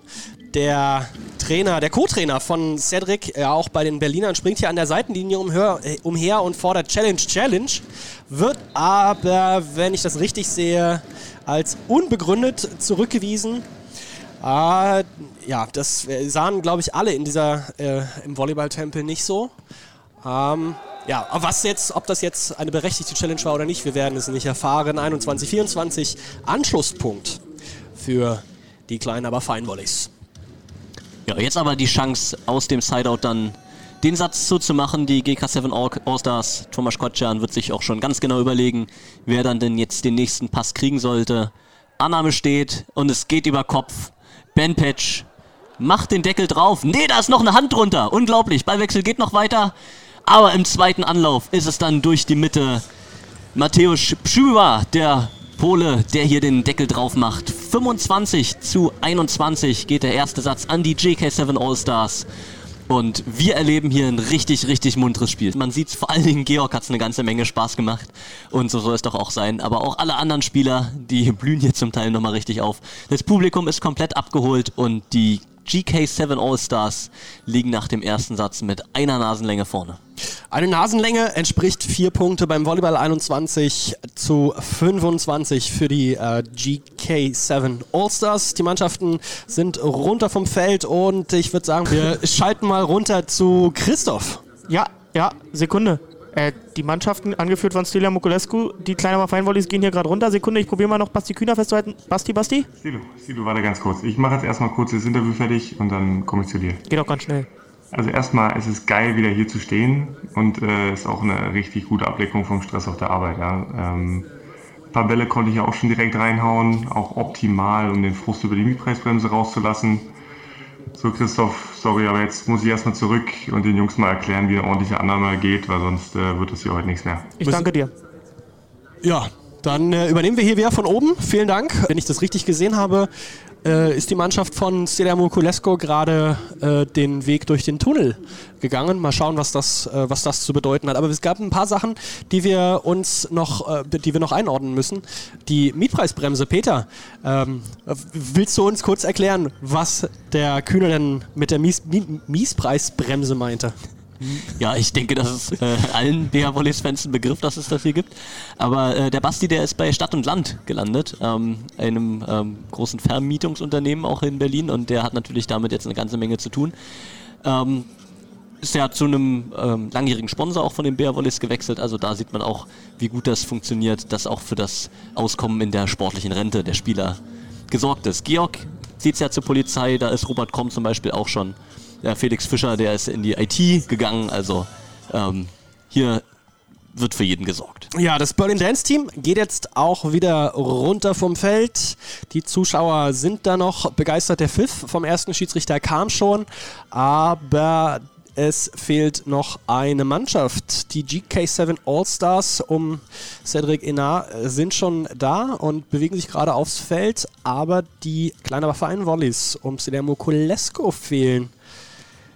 der Trainer, der Co-Trainer von Cedric, ja auch bei den Berlinern, springt hier an der Seitenlinie umher, äh, umher und fordert Challenge, Challenge, wird aber, wenn ich das richtig sehe, als unbegründet zurückgewiesen. Ah, ja, das äh, sahen, glaube ich, alle in dieser, äh, im Volleyball-Tempel nicht so. Ähm, ja, was jetzt, ob das jetzt eine berechtigte Challenge war oder nicht, wir werden es nicht erfahren. 21, 24, Anschlusspunkt für die kleinen, aber feinen Volleys. Ja, jetzt aber die Chance aus dem Sideout dann den Satz zuzumachen. Die GK7 All- All-Stars, Thomas Kotschan wird sich auch schon ganz genau überlegen, wer dann denn jetzt den nächsten Pass kriegen sollte. Annahme steht und es geht über Kopf. Ben Patch macht den Deckel drauf. Nee, da ist noch eine Hand drunter. Unglaublich. Ballwechsel geht noch weiter. Aber im zweiten Anlauf ist es dann durch die Mitte. Mateusz Pszywa, der Pole, der hier den Deckel drauf macht. 25 zu 21 geht der erste Satz an die JK7 All-Stars. Und wir erleben hier ein richtig, richtig munteres Spiel. Man sieht vor allen Dingen, Georg hat es eine ganze Menge Spaß gemacht. Und so soll es doch auch sein. Aber auch alle anderen Spieler, die blühen hier zum Teil nochmal richtig auf. Das Publikum ist komplett abgeholt und die GK7 All-Stars liegen nach dem ersten Satz mit einer Nasenlänge vorne. Eine Nasenlänge entspricht vier Punkte beim Volleyball 21 zu 25 für die äh, GK7 All-Stars. Die Mannschaften sind runter vom Feld und ich würde sagen, wir schalten mal runter zu Christoph. Ja, ja, Sekunde. Äh, die Mannschaften, angeführt von Stila Mokulescu, die kleinen aber Feinvolleys gehen hier gerade runter. Sekunde, ich probiere mal noch Basti Kühner festzuhalten. Basti, Basti? Silo, Silo, warte ganz kurz. Ich mache jetzt erstmal kurz das Interview fertig und dann komme ich zu dir. Geht auch ganz schnell. Also erstmal ist es geil, wieder hier zu stehen und äh, ist auch eine richtig gute Ablenkung vom Stress auf der Arbeit. Ja. Ähm, ein paar Bälle konnte ich ja auch schon direkt reinhauen, auch optimal, um den Frust über die Mietpreisbremse rauszulassen. So Christoph, sorry, aber jetzt muss ich erstmal zurück und den Jungs mal erklären, wie eine ordentliche Annahme geht, weil sonst äh, wird das hier heute nichts mehr. Ich danke dir. Ja, dann äh, übernehmen wir hier wieder von oben. Vielen Dank. Wenn ich das richtig gesehen habe, äh, ist die Mannschaft von Stella Mokulesko gerade äh, den Weg durch den Tunnel gegangen. Mal schauen, was das, äh, was das zu bedeuten hat. Aber es gab ein paar Sachen, die wir uns noch, äh, die wir noch einordnen müssen. Die Mietpreisbremse, Peter, ähm, willst du uns kurz erklären, was der Kühne denn mit der Mies Mie Miespreisbremse meinte? Ja, ich denke, das ist äh, allen BH Volleys Fans ein Begriff, dass es das hier gibt. Aber äh, der Basti, der ist bei Stadt und Land gelandet, ähm, einem ähm, großen Vermietungsunternehmen auch in Berlin und der hat natürlich damit jetzt eine ganze Menge zu tun. Ähm, ist ja zu einem ähm, langjährigen Sponsor auch von den BH Volleys gewechselt, also da sieht man auch, wie gut das funktioniert, dass auch für das Auskommen in der sportlichen Rente der Spieler gesorgt ist. Georg zieht ja zur Polizei, da ist Robert Komm zum Beispiel auch schon. Der Felix Fischer, der ist in die IT gegangen, also ähm, hier wird für jeden gesorgt. Ja, das Berlin Dance Team geht jetzt auch wieder runter vom Feld. Die Zuschauer sind da noch begeistert. Der Pfiff vom ersten Schiedsrichter kam schon, aber es fehlt noch eine Mannschaft. Die GK7 All-Stars um Cedric Enar sind schon da und bewegen sich gerade aufs Feld, aber die kleinen aber feinen Volleys um Silermo Kolesko fehlen.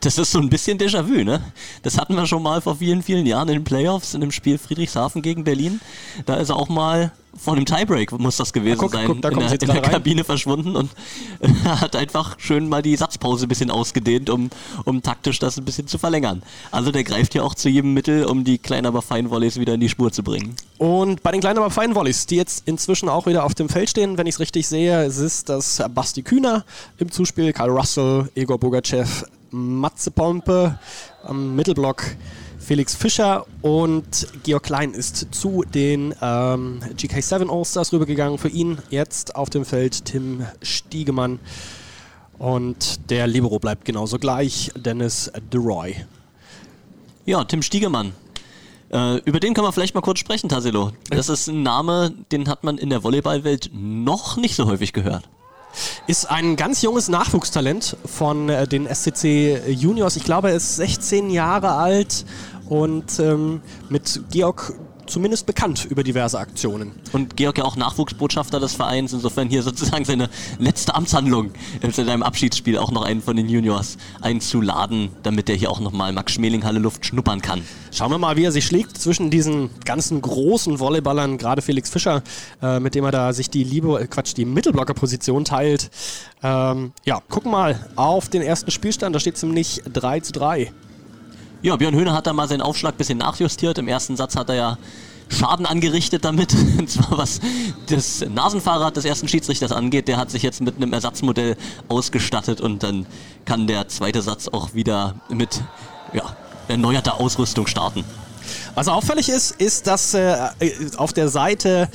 Das ist so ein bisschen Déjà-vu, ne? Das hatten wir schon mal vor vielen, vielen Jahren in den Playoffs in dem Spiel Friedrichshafen gegen Berlin. Da ist er auch mal vor einem Tiebreak, muss das gewesen guck, sein, guck, da in kommt der, in der. Kabine verschwunden und hat einfach schön mal die Satzpause ein bisschen ausgedehnt, um, um taktisch das ein bisschen zu verlängern. Also der greift ja auch zu jedem Mittel, um die kleinen, aber feinen Volleys wieder in die Spur zu bringen. Und bei den kleinen, aber feinen Volleys, die jetzt inzwischen auch wieder auf dem Feld stehen, wenn ich es richtig sehe, es ist das Basti Kühner im Zuspiel, Karl Russell, Egor Bogachev, Matze Pompe am Mittelblock, Felix Fischer und Georg Klein ist zu den ähm, GK7 All-Stars rübergegangen. Für ihn jetzt auf dem Feld Tim Stiegemann. Und der Libero bleibt genauso gleich, Dennis DeRoy. Ja, Tim Stiegemann. Äh, über den können wir vielleicht mal kurz sprechen, Tassilo. Das ist ein Name, den hat man in der Volleyballwelt noch nicht so häufig gehört. Ist ein ganz junges Nachwuchstalent von äh, den SCC Juniors. Ich glaube, er ist 16 Jahre alt und ähm, mit Georg zumindest bekannt über diverse Aktionen. Und Georg ja auch Nachwuchsbotschafter des Vereins, insofern hier sozusagen seine letzte Amtshandlung in seinem Abschiedsspiel auch noch einen von den Juniors einzuladen, damit er hier auch nochmal Max Schmelinghalle Luft schnuppern kann. Schauen wir mal, wie er sich schlägt zwischen diesen ganzen großen Volleyballern, gerade Felix Fischer, äh, mit dem er da sich die Liebe, äh, Quatsch, die Mittelblockerposition teilt. Ähm, ja, gucken mal auf den ersten Spielstand, da steht ziemlich 3 zu 3. Ja, Björn Höhne hat da mal seinen Aufschlag ein bisschen nachjustiert. Im ersten Satz hat er ja Schaden angerichtet damit. Und zwar was das Nasenfahrrad des ersten Schiedsrichters angeht. Der hat sich jetzt mit einem Ersatzmodell ausgestattet und dann kann der zweite Satz auch wieder mit ja, erneuerter Ausrüstung starten. Was auffällig ist, ist, dass äh, auf der Seite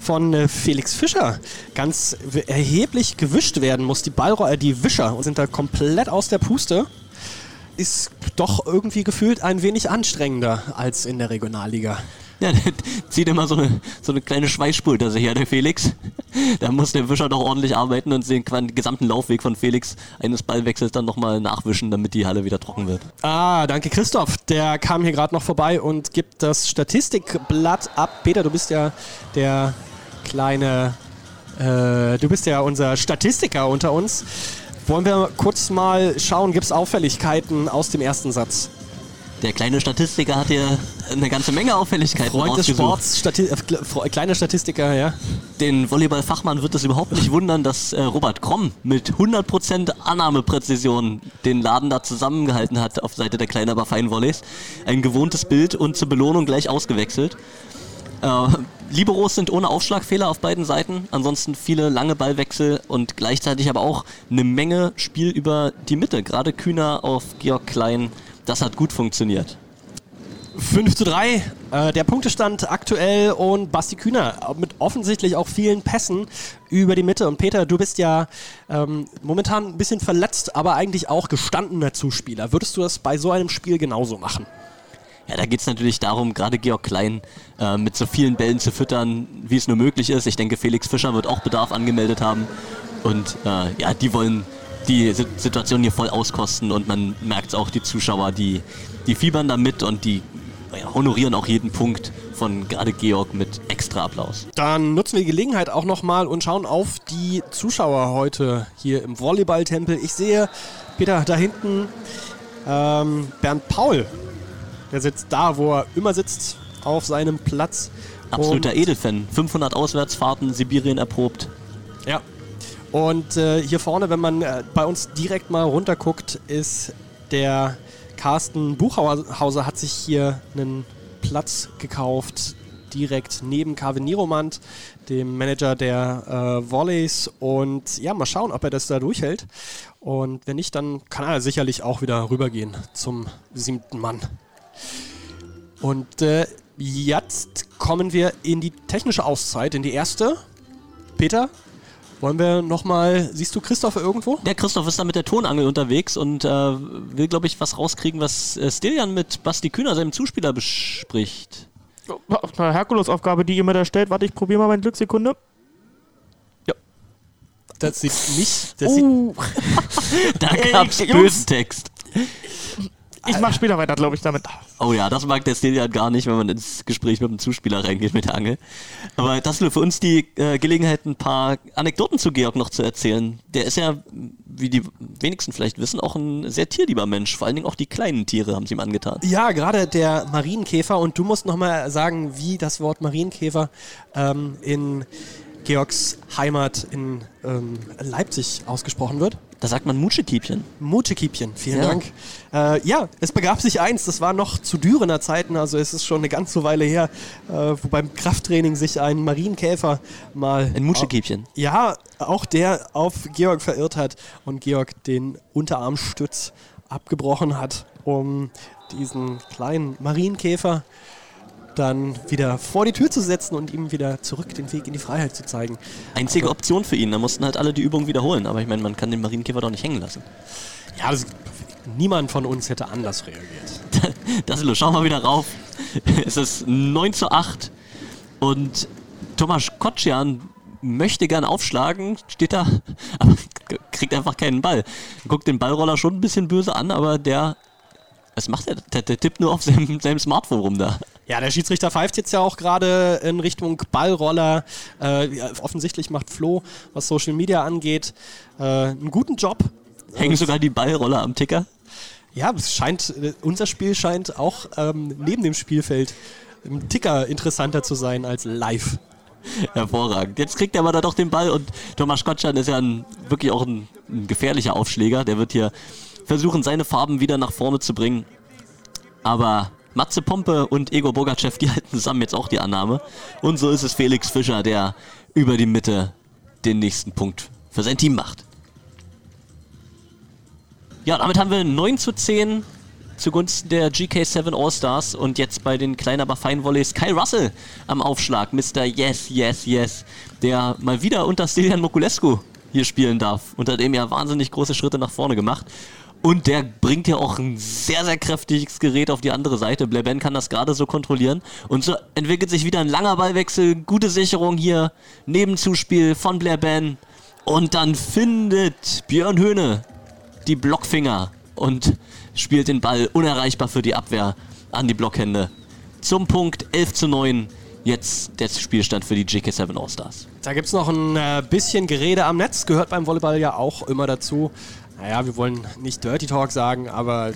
von äh, Felix Fischer ganz erheblich gewischt werden muss. Die Ballro äh, die Wischer sind da komplett aus der Puste. Ist doch irgendwie gefühlt ein wenig anstrengender als in der Regionalliga. Ja, der zieht immer so eine, so eine kleine Schweißspur sich her, der Felix. Da muss der Wischer doch ordentlich arbeiten und den gesamten Laufweg von Felix eines Ballwechsels dann nochmal nachwischen, damit die Halle wieder trocken wird. Ah, danke Christoph. Der kam hier gerade noch vorbei und gibt das Statistikblatt ab. Peter, du bist ja der kleine, äh, du bist ja unser Statistiker unter uns. Wollen wir kurz mal schauen, gibt es Auffälligkeiten aus dem ersten Satz? Der kleine Statistiker hat hier eine ganze Menge Auffälligkeiten Freund des. Sports, Stati äh, kleiner Statistiker, ja. Den Volleyballfachmann wird es überhaupt nicht wundern, dass äh, Robert Kromm mit 100% Annahmepräzision den Laden da zusammengehalten hat auf Seite der kleinen, aber feinen Volleys. Ein gewohntes Bild und zur Belohnung gleich ausgewechselt. Äh, Liberos sind ohne Aufschlagfehler auf beiden Seiten, ansonsten viele lange Ballwechsel und gleichzeitig aber auch eine Menge Spiel über die Mitte. Gerade Kühner auf Georg Klein, das hat gut funktioniert. 5 zu 3, äh, der Punktestand aktuell und Basti Kühner mit offensichtlich auch vielen Pässen über die Mitte. Und Peter, du bist ja ähm, momentan ein bisschen verletzt, aber eigentlich auch gestandener Zuspieler. Würdest du das bei so einem Spiel genauso machen? Ja, da geht es natürlich darum, gerade Georg Klein äh, mit so vielen Bällen zu füttern, wie es nur möglich ist. Ich denke, Felix Fischer wird auch Bedarf angemeldet haben. Und äh, ja, die wollen die Si- Situation hier voll auskosten und man merkt auch, die Zuschauer, die, die fiebern da mit und die ja, honorieren auch jeden Punkt von gerade Georg mit extra Applaus. Dann nutzen wir die Gelegenheit auch nochmal und schauen auf die Zuschauer heute hier im Volleyballtempel. Ich sehe, Peter, da hinten ähm, Bernd Paul. Der sitzt da, wo er immer sitzt, auf seinem Platz. Absoluter Edelfan. 500 Auswärtsfahrten, Sibirien erprobt. Ja. Und äh, hier vorne, wenn man äh, bei uns direkt mal runterguckt, ist der Carsten Buchhauser hat sich hier einen Platz gekauft, direkt neben Carvin Niromand, dem Manager der äh, Volleys. Und ja, mal schauen, ob er das da durchhält. Und wenn nicht, dann kann er sicherlich auch wieder rübergehen zum siebten Mann. Und äh, jetzt kommen wir in die technische Auszeit, in die erste. Peter, wollen wir nochmal, siehst du Christoph irgendwo? Der Christoph ist da mit der Tonangel unterwegs und äh, will, glaube ich, was rauskriegen, was äh, Stiljan mit Basti Kühner, seinem Zuspieler, bespricht. eine Herkulesaufgabe, die ihr mir da stellt. Warte, ich probiere mal meine Glückssekunde. Das sieht nicht. Das Oh, Da Ey, gab's Jungs. bösen Text. Ich mach später weiter, glaube ich, damit. Oh ja, das mag der Stilian gar nicht, wenn man ins Gespräch mit dem Zuspieler reingeht mit der Angel. Aber das ist nur für uns die äh, Gelegenheit, ein paar Anekdoten zu Georg noch zu erzählen. Der ist ja, wie die wenigsten vielleicht wissen, auch ein sehr tierlieber Mensch. Vor allen Dingen auch die kleinen Tiere haben sie ihm angetan. Ja, gerade der Marienkäfer. Und du musst nochmal sagen, wie das Wort Marienkäfer ähm, in Georgs Heimat in ähm, Leipzig ausgesprochen wird. Da sagt man Mutschekiebchen. Mutschekiebchen, vielen Ja. Dank. Äh, ja, es begab sich eins, das war noch zu Dürener Zeiten, also es ist schon eine ganze Weile her, äh, wo beim Krafttraining sich ein Marienkäfer mal... Ein Mutschekiebchen. Ja, auch der auf Georg verirrt hat und Georg den Unterarmstütz abgebrochen hat, um diesen kleinen Marienkäfer dann wieder vor die Tür zu setzen und ihm wieder zurück den Weg in die Freiheit zu zeigen. Einzige Option für ihn. Da mussten halt alle die Übung wiederholen. Aber ich meine, man kann den Marienkäfer doch nicht hängen lassen. Ja, das, niemand von uns hätte anders reagiert. Das ist schauen wir wieder rauf. Es ist 9 zu 8 und Thomas Kotschan möchte gern aufschlagen, steht da, aber kriegt einfach keinen Ball. Guckt den Ballroller schon ein bisschen böse an, aber der, was macht er? Der, der tippt nur auf seinem, seinem Smartphone rum da. Ja, der Schiedsrichter pfeift jetzt ja auch gerade in Richtung Ballroller. Äh, offensichtlich macht Flo, was Social Media angeht, äh, einen guten Job. Hängen sogar die Ballroller am Ticker. Ja, es scheint, äh, unser Spiel scheint auch ähm, neben dem Spielfeld im Ticker interessanter zu sein als live. Hervorragend. Jetzt kriegt er aber da doch den Ball und Thomas Kotschan ist ja ein, wirklich auch ein, ein gefährlicher Aufschläger. Der wird hier versuchen, seine Farben wieder nach vorne zu bringen. Aber Matze Pompe und Ego Bogachev, die halten zusammen jetzt auch die Annahme. Und so ist es Felix Fischer, der über die Mitte den nächsten Punkt für sein Team macht. Ja, damit haben wir 9 zu 10 zugunsten der GK7 All-Stars und jetzt bei den kleinen aber feinen Volleys Kai Russell am Aufschlag. Mr. Yes, Yes, Yes, der mal wieder unter Stilian Mokulescu hier spielen darf. Unter dem ja wahnsinnig große Schritte nach vorne gemacht. Und der bringt ja auch ein sehr, sehr kräftiges Gerät auf die andere Seite. Bleben kann das gerade so kontrollieren. Und so entwickelt sich wieder ein langer Ballwechsel. Gute Sicherung hier. Nebenzuspiel von Bleben. Und dann findet Björn Höhne die Blockfinger und spielt den Ball unerreichbar für die Abwehr an die Blockhände. Zum Punkt 11 zu 9. Jetzt der Spielstand für die JK7 All-Stars. Da gibt es noch ein äh, bisschen Gerede am Netz, gehört beim Volleyball ja auch immer dazu. Naja, wir wollen nicht Dirty Talk sagen, aber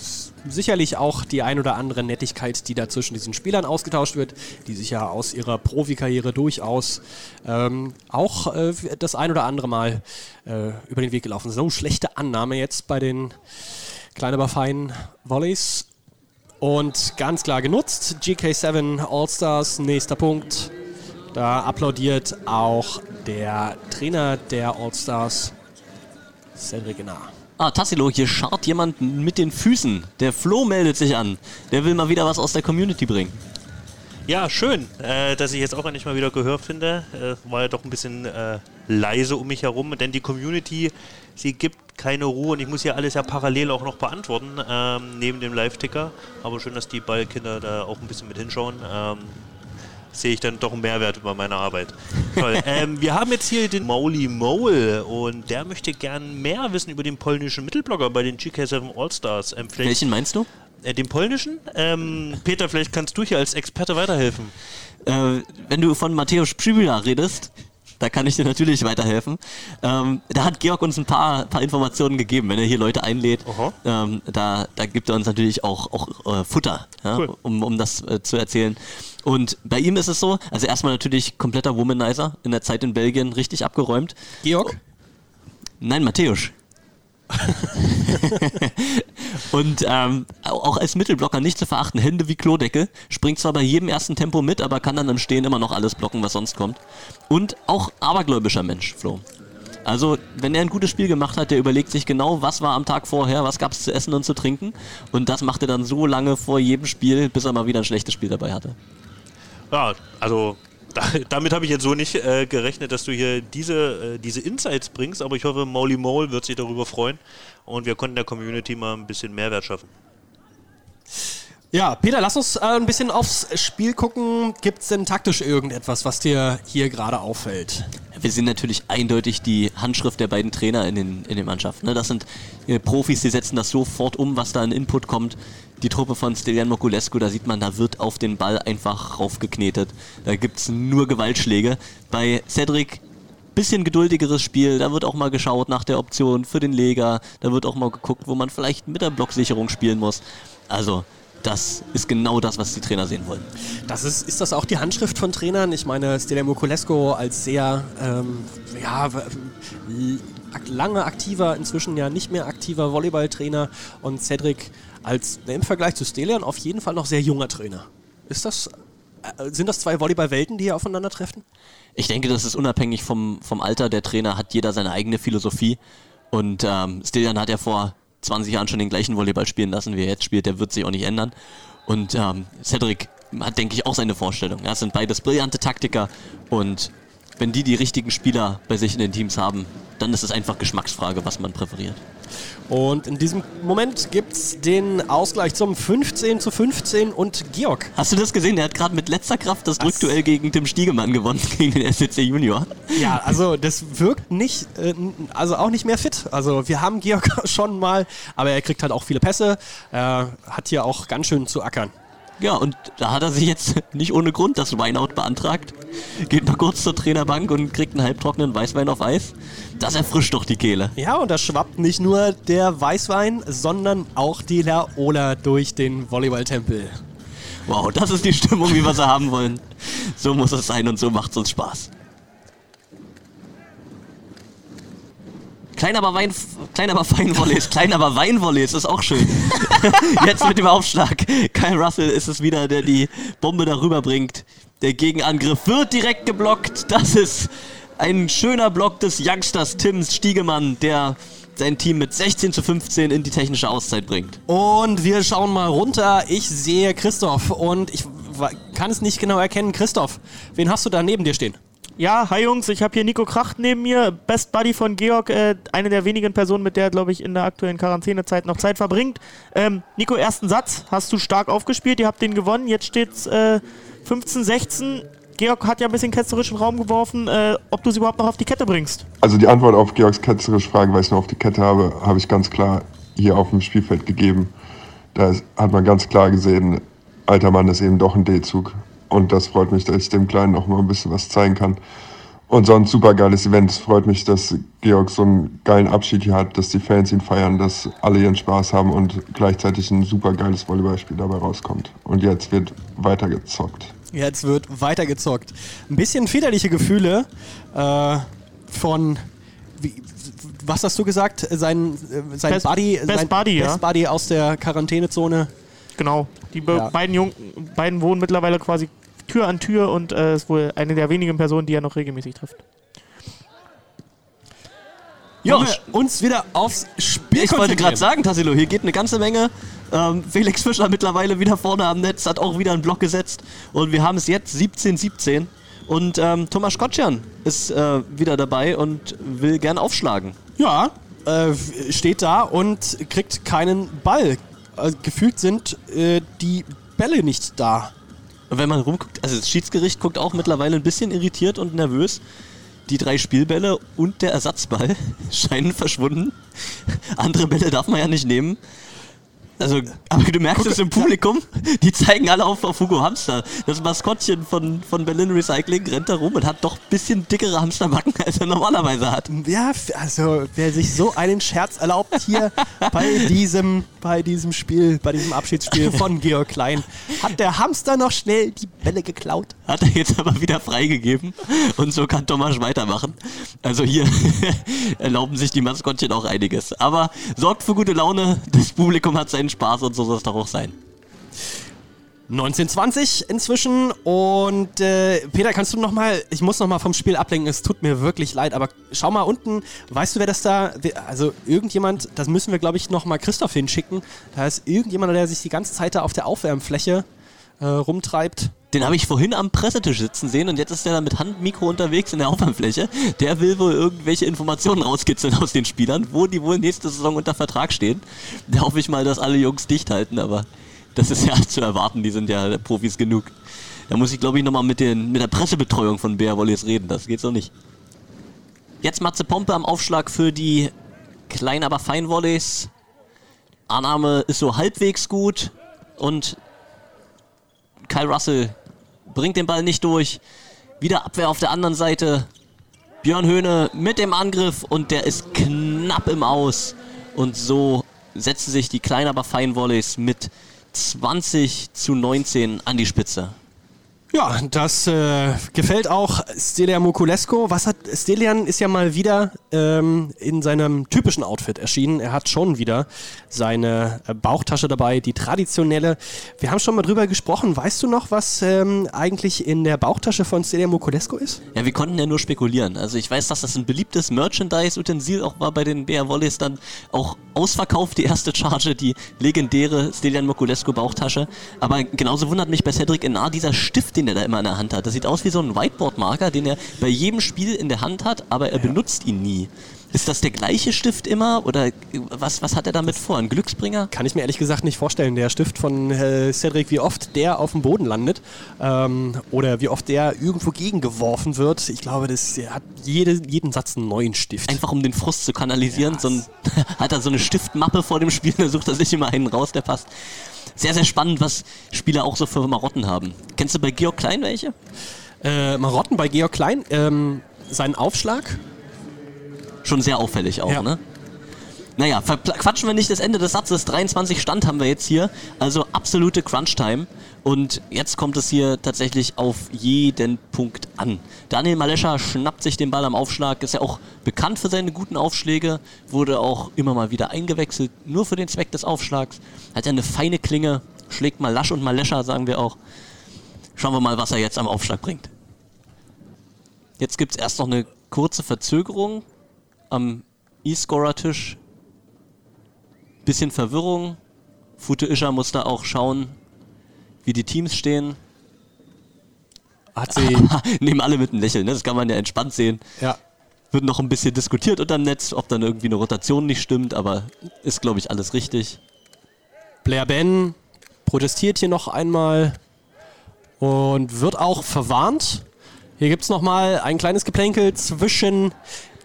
sicherlich auch die ein oder andere Nettigkeit, die da zwischen diesen Spielern ausgetauscht wird, die sich ja aus ihrer Profikarriere durchaus ähm, auch äh, das ein oder andere Mal äh, über den Weg gelaufen sind. So schlechte Annahme jetzt bei den kleinen aber feinen Volleys. Und ganz klar genutzt. GK7 All-Stars, nächster Punkt. Da applaudiert auch der Trainer der All-Stars, Cedric Genar. Ah, Tassilo, hier scharrt jemand mit den Füßen. Der Flo meldet sich an. Der will mal wieder was aus der Community bringen. Ja, schön, äh, dass ich jetzt auch endlich mal wieder Gehör finde. Äh, war ja doch ein bisschen äh, leise um mich herum, denn die Community, sie gibt keine Ruhe und ich muss hier alles ja parallel auch noch beantworten, ähm, neben dem Live-Ticker. Aber schön, dass die Ballkinder da auch ein bisschen mit hinschauen. Ähm, sehe ich dann doch einen Mehrwert über meine Arbeit. Toll. ähm, wir haben jetzt hier den Mauli Mole und der möchte gern mehr wissen über den polnischen Mittelblocker bei den GK7 All-Stars. Ähm, Welchen meinst du? Äh, den polnischen? Ähm, Peter, vielleicht kannst du hier als Experte weiterhelfen. Äh, wenn du von Mateusz Przybila redest, da kann ich dir natürlich weiterhelfen. Ähm, da hat Georg uns ein paar, paar Informationen gegeben, wenn er hier Leute einlädt. Ähm, da, da gibt er uns natürlich auch, auch äh, Futter, ja, Cool. um, um das äh, zu erzählen. Und bei ihm ist es so, also erstmal natürlich kompletter Womanizer, in der Zeit in Belgien richtig abgeräumt. Georg? Nein, Matthäus. und ähm, auch als Mittelblocker nicht zu verachten, Hände wie Klodeckel, springt zwar bei jedem ersten Tempo mit, aber kann dann im Stehen immer noch alles blocken, was sonst kommt. Und auch abergläubischer Mensch, Flo. Also, wenn er ein gutes Spiel gemacht hat, der überlegt sich genau, was war am Tag vorher, was gab es zu essen und zu trinken. Und das macht er dann so lange vor jedem Spiel, bis er mal wieder ein schlechtes Spiel dabei hatte. Ja, also da, damit habe ich jetzt so nicht äh, gerechnet, dass du hier diese, äh, diese Insights bringst, aber ich hoffe, Mauli Mole wird sich darüber freuen und wir konnten der Community mal ein bisschen Mehrwert schaffen. Ja, Peter, lass uns äh, ein bisschen aufs Spiel gucken. Gibt es denn taktisch irgendetwas, was dir hier gerade auffällt? Wir sehen natürlich eindeutig die Handschrift der beiden Trainer in den, in den Mannschaften. Ne? Das sind äh, Profis, die setzen das sofort um, was da an Input kommt. Die Truppe von Stelian Mokulescu, da sieht man, da wird auf den Ball einfach raufgeknetet. Da gibt es nur Gewaltschläge. Bei Cedric bisschen geduldigeres Spiel. Da wird auch mal geschaut nach der Option für den Leger. Da wird auch mal geguckt, wo man vielleicht mit der Blocksicherung spielen muss. Also, das ist genau das, was die Trainer sehen wollen. Das ist, ist das auch die Handschrift von Trainern? Ich meine, Stelian Mokulescu als sehr ähm, ja, lange aktiver, inzwischen ja nicht mehr aktiver Volleyballtrainer und Cedric als im Vergleich zu Stelian auf jeden Fall noch sehr junger Trainer. Ist das, äh, sind das zwei Volleyballwelten, die hier aufeinandertreffen? Ich denke, das ist unabhängig vom, vom Alter der Trainer, hat jeder seine eigene Philosophie. Und ähm, Stelian hat ja vor 20 Jahren schon den gleichen Volleyball spielen lassen, wie er jetzt spielt. Der wird sich auch nicht ändern. Und ähm, Cedric hat, denke ich, auch seine Vorstellung. Ja, es sind beides brillante Taktiker und wenn die die richtigen Spieler bei sich in den Teams haben, dann ist es einfach Geschmacksfrage, was man präferiert. Und in diesem Moment gibt es den Ausgleich zum 15 zu 15 und Georg. Hast du das gesehen? Der hat gerade mit letzter Kraft das Drückduell gegen Tim Stiegemann gewonnen, gegen den SCC Junior. Ja, also das wirkt nicht, äh, also auch nicht mehr fit. Also wir haben Georg schon mal, aber er kriegt halt auch viele Pässe. Er hat hier auch ganz schön zu ackern. Ja, und da hat er sich jetzt nicht ohne Grund das Wineout beantragt. Geht mal kurz zur Trainerbank und kriegt einen halbtrockenen Weißwein auf Eis. Das erfrischt doch die Kehle. Ja, und da schwappt nicht nur der Weißwein, sondern auch die Laola durch den Volleyballtempel. Wow, das ist die Stimmung, wie wir sie haben wollen. So muss es sein und so macht es uns Spaß. Klein aber, Wein, klein aber fein Volleys, klein aber Weinvolleys, ist auch schön. Jetzt mit dem Aufschlag. Kyle Russell ist es wieder, der die Bombe darüber bringt. Der Gegenangriff wird direkt geblockt. Das ist ein schöner Block des Youngsters Tims Stiegemann, der sein Team mit 16 zu 15 in die technische Auszeit bringt. Und wir schauen mal runter. Ich sehe Christoph und ich kann es nicht genau erkennen. Christoph, wen hast du da neben dir stehen? Ja, hi Jungs, ich habe hier Nico Kracht neben mir, Best Buddy von Georg, äh, eine der wenigen Personen, mit der er, glaube ich, in der aktuellen Quarantänezeit noch Zeit verbringt. Ähm, Nico, ersten Satz, hast du stark aufgespielt, ihr habt den gewonnen, jetzt steht's äh, 15, 16. Georg hat ja ein bisschen ketzerischen Raum geworfen, äh, ob du sie überhaupt noch auf die Kette bringst. Also die Antwort auf Georgs ketzerische Frage, weil ich noch auf die Kette habe, habe ich ganz klar hier auf dem Spielfeld gegeben. Da hat man ganz klar gesehen, alter Mann ist eben doch ein D-Zug. Und das freut mich, dass ich dem Kleinen noch mal ein bisschen was zeigen kann. Und sonst super geiles Event. Es freut mich, dass Georg so einen geilen Abschied hier hat, dass die Fans ihn feiern, dass alle ihren Spaß haben und gleichzeitig ein super geiles Volleyballspiel dabei rauskommt. Und jetzt wird weiter gezockt. Jetzt wird weiter gezockt. Ein bisschen väterliche Gefühle äh, von wie, was hast du gesagt? Sein, äh, sein Best, Buddy, Best sein Buddy, Best ja. Buddy aus der Quarantänezone. Genau. Die be Ja. beiden, Jungen, beiden wohnen mittlerweile quasi Tür an Tür und äh, ist wohl eine der wenigen Personen, die er noch regelmäßig trifft. Ja, uns wieder aufs Spiel Ich wollte gerade sagen, Tassilo, hier geht eine ganze Menge. Ähm, Felix Fischer mittlerweile wieder vorne am Netz, hat auch wieder einen Block gesetzt. Und wir haben es jetzt 17-17. Und ähm, Thomas Kotschan ist äh, wieder dabei und will gern aufschlagen. Ja, äh, steht da und kriegt keinen Ball. Äh, gefühlt sind äh, die Bälle nicht da. Und wenn man rumguckt, also das Schiedsgericht guckt auch mittlerweile ein bisschen irritiert und nervös. Die drei Spielbälle und der Ersatzball scheinen verschwunden. Andere Bälle darf man ja nicht nehmen. Also, aber du merkst es im Publikum, die zeigen alle auf, auf Hugo Hamster. Das Maskottchen von, von Berlin Recycling rennt da rum und hat doch ein bisschen dickere Hamsterbacken, als er normalerweise hat. Ja, also wer sich so einen Scherz erlaubt hier bei diesem, bei diesem Spiel, bei diesem Abschiedsspiel von Georg Klein, hat der Hamster noch schnell die Bälle geklaut. Hat er jetzt aber wieder freigegeben und so kann Thomas weitermachen. Also hier erlauben sich die Maskottchen auch einiges. Aber sorgt für gute Laune, das Publikum hat seinen Spaß und so soll es doch auch sein. 1920 inzwischen und äh, Peter, kannst du noch mal, ich muss noch mal vom Spiel ablenken, es tut mir wirklich leid, aber schau mal unten, weißt du, wer das da, also irgendjemand, das müssen wir glaube ich noch mal Christoph hinschicken, da ist irgendjemand, der sich die ganze Zeit da auf der Aufwärmfläche äh, rumtreibt. Den habe ich vorhin am Pressetisch sitzen sehen und jetzt ist der da mit Handmikro unterwegs in der Aufwärmfläche. Der will wohl irgendwelche Informationen rauskitzeln aus den Spielern, wo die wohl nächste Saison unter Vertrag stehen. Da hoffe ich mal, dass alle Jungs dicht halten, aber Das ist ja zu erwarten, die sind ja Profis genug. Da muss ich, glaube ich, nochmal mit, mit der Pressebetreuung von Bär Wollies reden. Das geht so nicht. Jetzt Matze Pompe am Aufschlag für die kleinen, aber fein Volleys. Annahme ist so halbwegs gut und Kyle Russell bringt den Ball nicht durch. Wieder Abwehr auf der anderen Seite. Björn Höhne mit dem Angriff und der ist knapp im Aus. Und so setzen sich die kleinen, aber feinen Volleys mit 20 zu 19 an die Spitze. Ja, das äh, gefällt auch Stelian Mokulesko. Was hat Stelian ist ja mal wieder ähm, in seinem typischen Outfit erschienen. Er hat schon wieder seine äh, Bauchtasche dabei, die traditionelle. Wir haben schon mal drüber gesprochen. Weißt du noch, was ähm, eigentlich in der Bauchtasche von Stelian Mokulesko ist? Ja, wir konnten ja nur spekulieren. Also ich weiß, dass das ein beliebtes Merchandise-Utensil auch war bei den BR Volleys dann auch ausverkauft, die erste Charge, die legendäre Stelian Mokulesko Bauchtasche. Aber genauso wundert mich bei Cedric Enar dieser Stift, den den er da immer in der Hand hat. Das sieht aus wie so ein Whiteboard-Marker, den er bei jedem Spiel in der Hand hat, aber er ja. benutzt ihn nie. Ist das der gleiche Stift immer oder was, was hat er damit vor? Ein Glücksbringer? Kann ich mir ehrlich gesagt nicht vorstellen. Der Stift von äh, Cedric, wie oft der auf dem Boden landet ähm, oder wie oft der irgendwo gegengeworfen wird. Ich glaube, das er hat jede, jeden Satz einen neuen Stift. Einfach um den Frust zu kanalisieren. Ja, so ein, hat er so eine Stiftmappe vor dem Spiel, da sucht er sich immer einen raus, der passt sehr, sehr spannend, was Spieler auch so für Marotten haben. Kennst du bei Georg Klein welche? Äh, Marotten bei Georg Klein, ähm, seinen Aufschlag. Schon sehr auffällig auch, ja. ne? Naja, quatschen wir nicht das Ende des Satzes. 23 Stand haben wir jetzt hier. Also absolute Crunch-Time. Und jetzt kommt es hier tatsächlich auf jeden Punkt an. Daniel Malescha schnappt sich den Ball am Aufschlag, ist ja auch bekannt für seine guten Aufschläge, wurde auch immer mal wieder eingewechselt, nur für den Zweck des Aufschlags. Hat ja eine feine Klinge, schlägt mal lasch und Malescha, sagen wir auch. Schauen wir mal, was er jetzt am Aufschlag bringt. Jetzt gibt es erst noch eine kurze Verzögerung am E-Scorer-Tisch. Bisschen Verwirrung. Fute Ischer muss da auch schauen, wie die Teams stehen. Hat sie. Nehmen alle mit einem Lächeln, ne? das kann man ja entspannt sehen. Ja. Wird noch ein bisschen diskutiert unter dem Netz, ob dann irgendwie eine Rotation nicht stimmt, aber ist, glaube ich, alles richtig. Blair Ben protestiert hier noch einmal und wird auch verwarnt. Hier gibt es nochmal ein kleines Geplänkel zwischen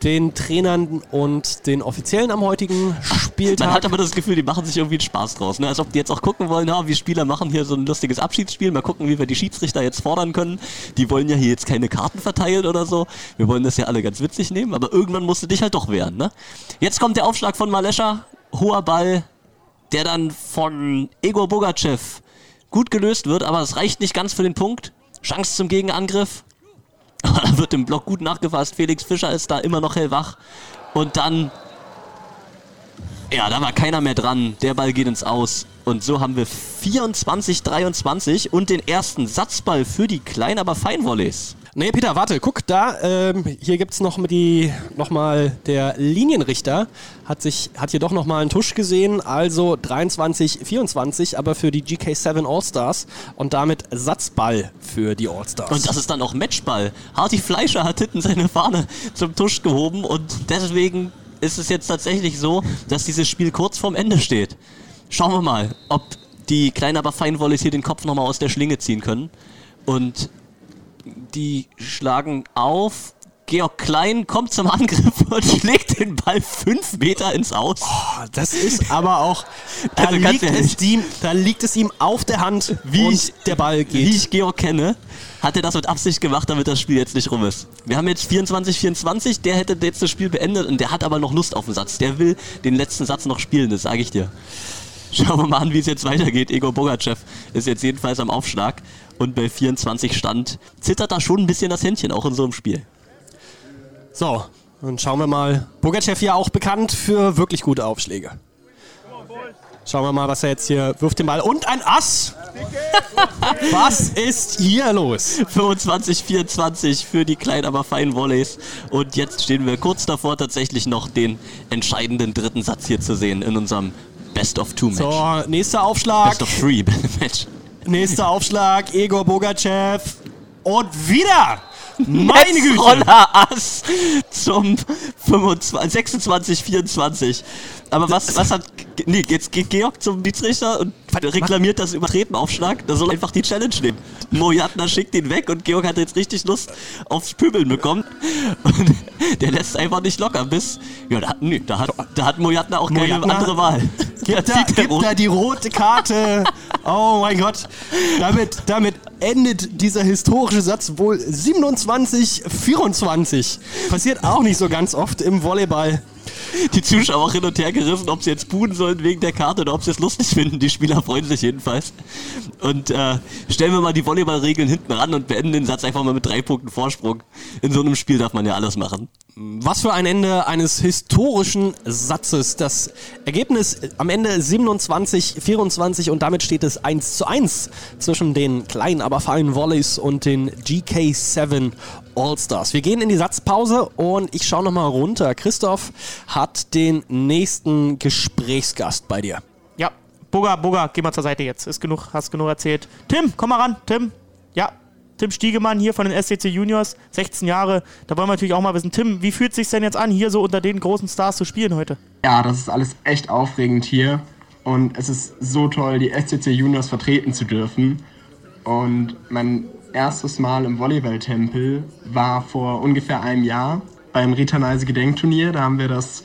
den Trainern und den Offiziellen am heutigen Spieltag. Man hat aber das Gefühl, die machen sich irgendwie einen Spaß draus. Ne? Als ob die jetzt auch gucken wollen, ja, wir Spieler machen hier so ein lustiges Abschiedsspiel. Mal gucken, wie wir die Schiedsrichter jetzt fordern können. Die wollen ja hier jetzt keine Karten verteilen oder so. Wir wollen das ja alle ganz witzig nehmen, aber irgendwann musst du dich halt doch wehren. Ne? Jetzt kommt der Aufschlag von Malescha. Hoher Ball, der dann von Egor Bogachev gut gelöst wird, aber es reicht nicht ganz für den Punkt. Chance zum Gegenangriff. Da wird im Block gut nachgefasst. Felix Fischer ist da immer noch hellwach. Und dann. Ja, da war keiner mehr dran. Der Ball geht ins Aus. Und so haben wir 24-23 und den ersten Satzball für die kleinen, aber fein Volleys. Nee, Peter, warte, guck da. Ähm, hier gibt es noch, noch mal der Linienrichter. Hat, sich, hat hier doch noch mal einen Tusch gesehen. Also 23, 24, aber für die GK7 All-Stars. Und damit Satzball für die All-Stars. Und das ist dann auch Matchball. Harty Fleischer hat hinten seine Fahne zum Tusch gehoben. Und deswegen ist es jetzt tatsächlich so, dass dieses Spiel kurz vorm Ende steht. Schauen wir mal, ob die kleinen, aber feinen Volleys hier den Kopf nochmal aus der Schlinge ziehen können. Und die schlagen auf. Georg Klein kommt zum Angriff und schlägt den Ball fünf Meter ins Aus. Oh, das ist aber auch. Da, also liegt es ihm, da liegt es ihm auf der Hand, wie ich, der Ball geht. Wie ich Georg kenne, hat er das mit Absicht gemacht, damit das Spiel jetzt nicht rum ist. Wir haben jetzt 24-24, der hätte jetzt das Spiel beendet und der hat aber noch Lust auf den Satz. Der will den letzten Satz noch spielen, das sage ich dir. Schauen wir mal an, wie es jetzt weitergeht. Igor Bogachev ist jetzt jedenfalls am Aufschlag und bei 24 Stand zittert da schon ein bisschen das Händchen, auch in so einem Spiel. So, und schauen wir mal. Bogachev ja auch bekannt für wirklich gute Aufschläge. Schauen wir mal, was er jetzt hier wirft den Ball. Und ein Ass! was ist hier los? 25, 24 für die kleinen, aber feinen Volleys. Und jetzt stehen wir kurz davor, tatsächlich noch den entscheidenden dritten Satz hier zu sehen in unserem Best of Two Match. So, nächster Aufschlag. Best of Three Match. Nächster Aufschlag, Egor Bogachev. Und wieder Meine Güte. Roller Ass zum 25, 26, 24. Aber was, was hat. Nee, jetzt geht Georg zum Schiedsrichter und reklamiert das Übertretenaufschlag. Da soll einfach die Challenge nehmen. Mojatna schickt ihn weg und Georg hat jetzt richtig Lust aufs Pöbeln bekommen. Und der lässt einfach nicht locker bis. Ja, da, nee, da, hat, da hat Mojatna auch keine Mojatna? andere Wahl. Gibt Da rot. da die rote Karte. Oh mein Gott. Damit, damit endet dieser historische Satz wohl 27, 24. Passiert auch nicht so ganz oft im Volleyball. die Zuschauer auch hin und her gerissen, ob sie jetzt buhen sollen wegen der Karte oder ob sie es lustig finden. Die Spieler freuen sich jedenfalls. Und äh, stellen wir mal die Volleyballregeln hinten ran und beenden den Satz einfach mal mit drei Punkten Vorsprung. In so einem Spiel darf man ja alles machen. Was für ein Ende eines historischen Satzes. Das Ergebnis am Ende 27, 24 und damit steht es 1 zu 1 zwischen den kleinen, aber feinen Volleys und den GK7 All-Stars. Wir gehen in die Satzpause und ich schaue nochmal runter. Christoph hat den nächsten Gesprächsgast bei dir. Ja, Boga, Boga, geh mal zur Seite jetzt. Ist genug, hast genug erzählt. Tim, komm mal ran, Tim. Ja, Tim Stiegemann hier von den SCC Juniors, 16 Jahre. Da wollen wir natürlich auch mal wissen, Tim, wie fühlt es sich denn jetzt an, hier so unter den großen Stars zu spielen heute? Ja, das ist alles echt aufregend hier. Und es ist so toll, die SCC Juniors vertreten zu dürfen. Und mein erstes Mal im Volleyball-Tempel war vor ungefähr einem Jahr beim Ritaneise Gedenkturnier. Da haben wir das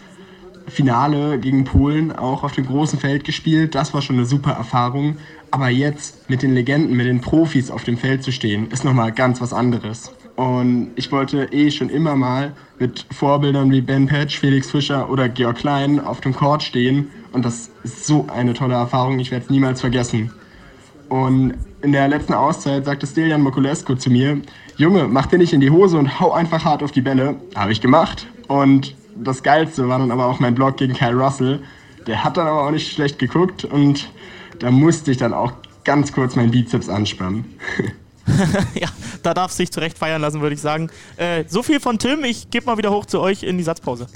Finale gegen Polen auch auf dem großen Feld gespielt. Das war schon eine super Erfahrung. Aber jetzt mit den Legenden, mit den Profis auf dem Feld zu stehen, ist nochmal ganz was anderes. Und ich wollte eh schon immer mal mit Vorbildern wie Ben Patch, Felix Fischer oder Georg Klein auf dem Court stehen. Und das ist so eine tolle Erfahrung, ich werde es niemals vergessen. Und in der letzten Auszeit sagte Stelian Mokulescu zu mir, Junge, mach dir nicht in die Hose und hau einfach hart auf die Bälle. Habe ich gemacht. Und das Geilste war dann aber auch mein Blog gegen Kyle Russell. Der hat dann aber auch nicht schlecht geguckt und da musste ich dann auch ganz kurz meinen Bizeps anspannen. ja, da darf sich zurecht feiern lassen, würde ich sagen. Äh, so viel von Tim, ich gebe mal wieder hoch zu euch in die Satzpause.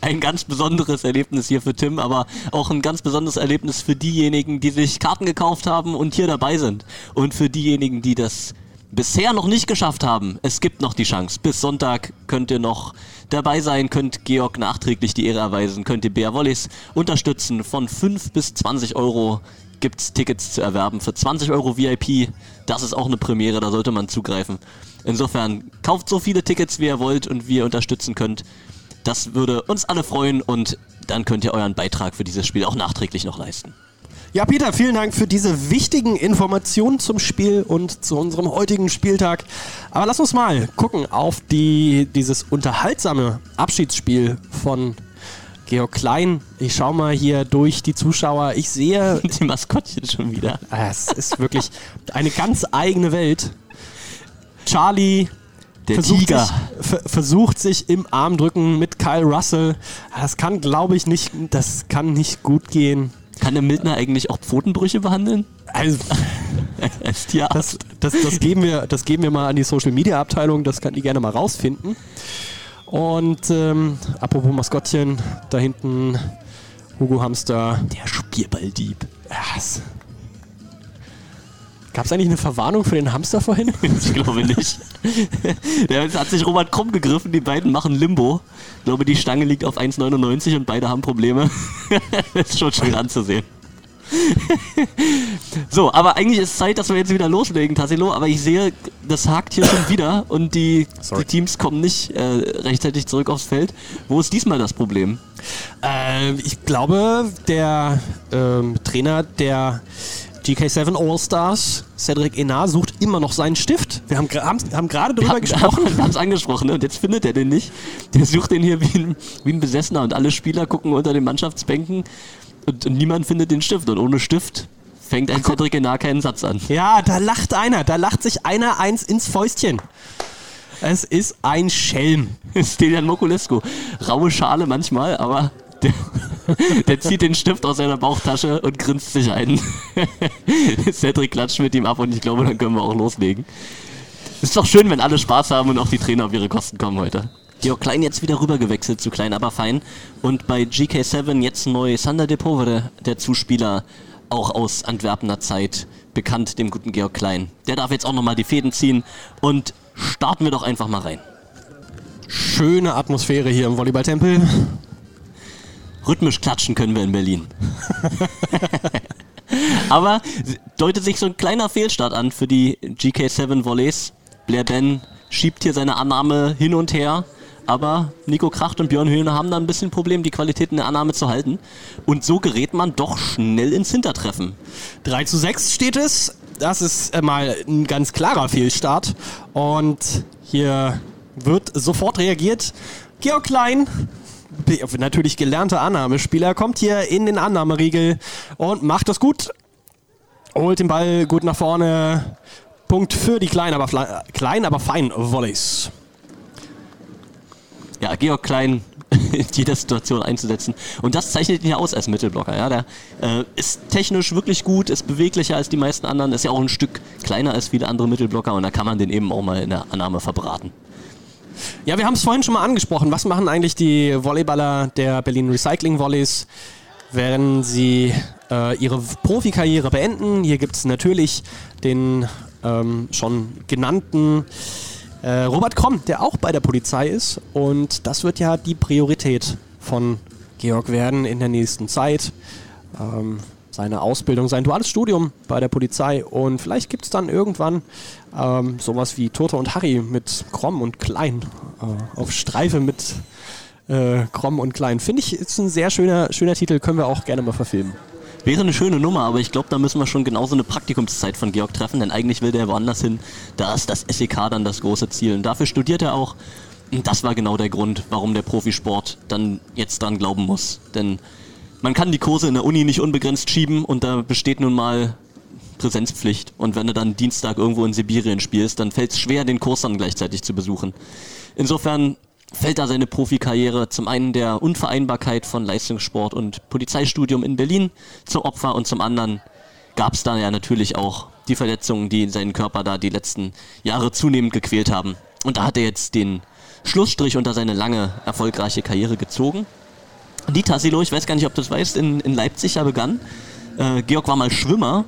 Ein ganz besonderes Erlebnis hier für Tim, aber auch ein ganz besonderes Erlebnis für diejenigen, die sich Karten gekauft haben und hier dabei sind. Und für diejenigen, die das bisher noch nicht geschafft haben. Es gibt noch die Chance. Bis Sonntag könnt ihr noch dabei sein, könnt Georg nachträglich die Ehre erweisen, könnt ihr Bär Wollis unterstützen. Von 5 bis 20 Euro gibt's Tickets zu erwerben. Für 20 Euro VIP, das ist auch eine Premiere, da sollte man zugreifen. Insofern kauft so viele Tickets, wie ihr wollt und wie ihr unterstützen könnt. Das würde uns alle freuen und dann könnt ihr euren Beitrag für dieses Spiel auch nachträglich noch leisten. Ja, Peter, vielen Dank für diese wichtigen Informationen zum Spiel und zu unserem heutigen Spieltag. Aber lass uns mal gucken auf die, dieses unterhaltsame Abschiedsspiel von Georg Klein. Ich schaue mal hier durch die Zuschauer. Ich sehe. Die Maskottchen schon wieder. Es ist wirklich eine ganz eigene Welt. Charlie. Der versucht Tiger. Sich, ver versucht sich im Armdrücken mit Kyle Russell. Das kann, glaube ich, nicht, das kann nicht gut gehen. Kann der Mildner eigentlich auch Pfotenbrüche behandeln? Also, Als Tierarzt. das, das, das, geben wir, das geben wir mal an die Social Media Abteilung, das kann die gerne mal rausfinden. Und ähm, apropos Maskottchen, da hinten Hugo Hamster. Der Spielballdieb. Yes. Gab es eigentlich eine Verwarnung für den Hamster vorhin? Ich glaube nicht. Der hat sich Robert krumm gegriffen, die beiden machen Limbo. Ich glaube, die Stange liegt auf 1,99 und beide haben Probleme. das ist schon schön anzusehen. so, aber eigentlich ist Zeit, dass wir jetzt wieder loslegen, Tassilo. Aber ich sehe, das hakt hier schon wieder und die, die Teams kommen nicht äh, rechtzeitig zurück aufs Feld. Wo ist diesmal das Problem? Äh, ich glaube, der ähm, Trainer der GK7 All-Stars, Cedric Enar, sucht immer noch seinen Stift. Wir haben, haben, haben gerade drüber Wir gesprochen. haben es angesprochen ne? und jetzt findet er den nicht. Der sucht den hier wie ein, wie ein Besessener und alle Spieler gucken unter den Mannschaftsbänken und, und niemand findet den Stift. Und ohne Stift fängt ein Cedric Enar keinen Satz an. Ja, da lacht einer. Da lacht sich einer eins ins Fäustchen. Es ist ein Schelm. Stelian Mokulescu. Raue Schale manchmal, aber der, der zieht den Stift aus seiner Bauchtasche und grinst sich ein. Cedric klatscht mit ihm ab und ich glaube, dann können wir auch loslegen. Ist doch schön, wenn alle Spaß haben und auch die Trainer auf ihre Kosten kommen heute. Georg Klein jetzt wieder rübergewechselt zu Klein, aber fein. Und bei GK7 jetzt neu Sander de Povere, der Zuspieler, auch aus Antwerpener Zeit, bekannt dem guten Georg Klein. Der darf jetzt auch nochmal die Fäden ziehen und starten wir doch einfach mal rein. Schöne Atmosphäre hier im Volleyballtempel. Rhythmisch klatschen können wir in Berlin. Aber deutet sich so ein kleiner Fehlstart an für die GK7 Volleys. Blair Ben schiebt hier seine Annahme hin und her. Aber Nico Kracht und Björn Höhne haben da ein bisschen Problem, die Qualität in der Annahme zu halten. Und so gerät man doch schnell ins Hintertreffen. 3 zu 6 steht es. Das ist äh, mal ein ganz klarer Fehlstart. Und hier wird sofort reagiert. Georg Klein, natürlich gelernter Annahmespieler, kommt hier in den Annahmeriegel und macht das gut. Holt den Ball gut nach vorne. Punkt für die kleinen, aber, klein, aber fein Volleys. Ja, Georg Klein in jeder Situation einzusetzen. Und das zeichnet ihn ja aus als Mittelblocker. Ja? Der äh, ist technisch wirklich gut, ist beweglicher als die meisten anderen, ist ja auch ein Stück kleiner als viele andere Mittelblocker und da kann man den eben auch mal in der Annahme verbraten. Ja, wir haben es vorhin schon mal angesprochen. Was machen eigentlich die Volleyballer der Berlin Recycling Volleys, wenn sie äh, ihre Profikarriere beenden? Hier gibt es natürlich den ähm, schon genannten äh, Robert Kromm, der auch bei der Polizei ist. Und das wird ja die Priorität von Georg werden in der nächsten Zeit. Ähm, seine Ausbildung, sein duales Studium bei der Polizei und vielleicht gibt es dann irgendwann ähm, sowas wie Toto und Harry mit Krom und Klein äh, auf Streife mit äh, Krom und Klein. Finde ich, ist ein sehr schöner, schöner Titel, können wir auch gerne mal verfilmen. Wäre eine schöne Nummer, aber ich glaube, da müssen wir schon genauso eine Praktikumszeit von Georg treffen, denn eigentlich will der woanders hin. Da ist das SEK dann das große Ziel. Und dafür studiert er auch. Und das war genau der Grund, warum der Profisport dann jetzt dran glauben muss. Denn man kann die Kurse in der Uni nicht unbegrenzt schieben und da besteht nun mal Präsenzpflicht. Und wenn du dann Dienstag irgendwo in Sibirien spielst, dann fällt es schwer, den Kurs dann gleichzeitig zu besuchen. Insofern fällt da seine Profikarriere zum einen der Unvereinbarkeit von Leistungssport und Polizeistudium in Berlin zum Opfer und zum anderen gab es da ja natürlich auch die Verletzungen, die seinen Körper da die letzten Jahre zunehmend gequält haben. Und da hat er jetzt den Schlussstrich unter seine lange erfolgreiche Karriere gezogen. Die Tassilo, ich weiß gar nicht, ob du das weißt, in, in Leipzig ja begann. Äh, Georg war mal Schwimmer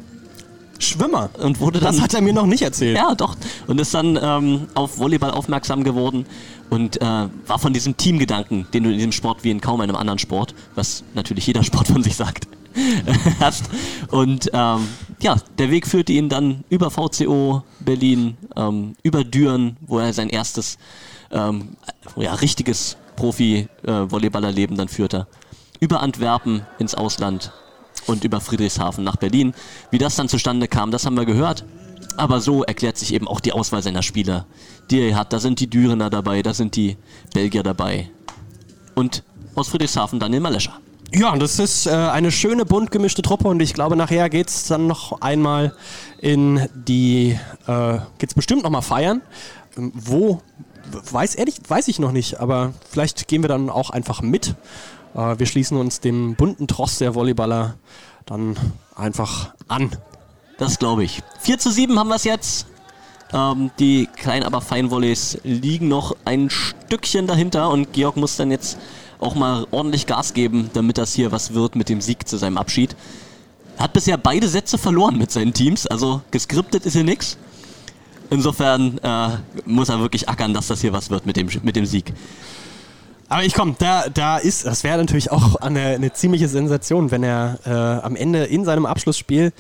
Schwimmer. Und wurde dann, das hat er mir noch nicht erzählt. Ja, doch. Und ist dann ähm, auf Volleyball aufmerksam geworden und äh, war von diesem Teamgedanken, den du in diesem Sport wie in kaum einem anderen Sport, was natürlich jeder Sport von sich sagt, hast. Und ähm, ja, der Weg führte ihn dann über VCO Berlin, ähm, über Düren, wo er sein erstes ähm, ja, richtiges Profi-Volleyballerleben dann führte, über Antwerpen ins Ausland und über Friedrichshafen nach Berlin. Wie das dann zustande kam, das haben wir gehört. Aber so erklärt sich eben auch die Auswahl seiner Spieler, die er hat. Da sind die Dürener dabei, da sind die Belgier dabei. Und aus Friedrichshafen Daniel Malescher. Ja, das ist äh, eine schöne bunt gemischte Truppe und ich glaube, nachher geht es dann noch einmal in die, äh, geht es bestimmt noch mal feiern. Ähm, wo, weiß ehrlich, weiß ich noch nicht, aber vielleicht gehen wir dann auch einfach mit. Äh, wir schließen uns dem bunten Tross der Volleyballer dann einfach an. Das glaube ich. 4 zu 7 haben wir es jetzt. Ähm, die kleinen, aber feinen Volleys liegen noch ein Stückchen dahinter und Georg muss dann jetzt auch mal ordentlich Gas geben, damit das hier was wird mit dem Sieg zu seinem Abschied. Er hat bisher beide Sätze verloren mit seinen Teams, also geskriptet ist hier nichts. Insofern äh, muss er wirklich ackern, dass das hier was wird mit dem, mit dem Sieg. Aber ich komm, da, da ist, das wäre natürlich auch eine, eine, ziemliche Sensation, wenn er äh, am Ende in seinem Abschlussspiel,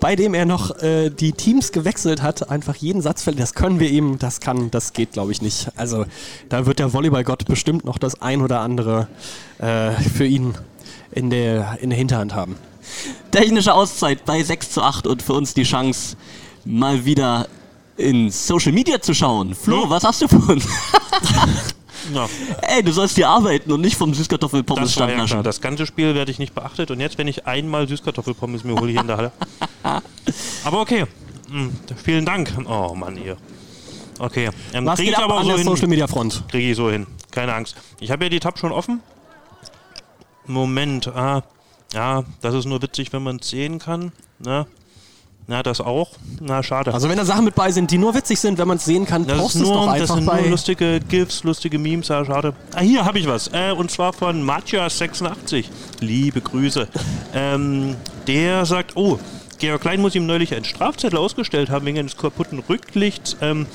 bei dem er noch äh, die Teams gewechselt hat, einfach jeden Satz verliert. Das können wir ihm, das kann, das geht, glaube ich, nicht. Also da wird der Volleyballgott bestimmt noch das ein oder andere äh, für ihn in der, in der Hinterhand haben. Technische Auszeit bei 6 zu 8 und für uns die Chance, mal wieder in Social Media zu schauen. Flo, hm? was hast du für uns? Ja. Ey, du sollst hier arbeiten und nicht vom Süßkartoffelpommes stand ja naschen. Das ganze Spiel werde ich nicht beachtet und jetzt, wenn ich einmal Süßkartoffelpommes mir hole hier in der Halle. Aber okay. Hm, vielen Dank. Oh Mann, ihr. Okay. Ähm, Was geht ich aber an so der hin. Social Media Front? Kriege ich so hin. Keine Angst. Ich habe ja die Tab schon offen. Moment. Ah, ja, das ist nur witzig, wenn man es sehen kann. Ne? Na, das auch. Na, schade. Also wenn da Sachen mit bei sind, die nur witzig sind, wenn man es sehen kann, das ist nur, es doch einfach Das sind nur lustige GIFs, lustige Memes, ja, schade. Ah, hier habe ich was. Äh, und zwar von Matthias86. Liebe Grüße. ähm, der sagt, oh, Georg Klein muss ihm neulich einen Strafzettel ausgestellt haben wegen eines kaputten Rücklichts. Ähm,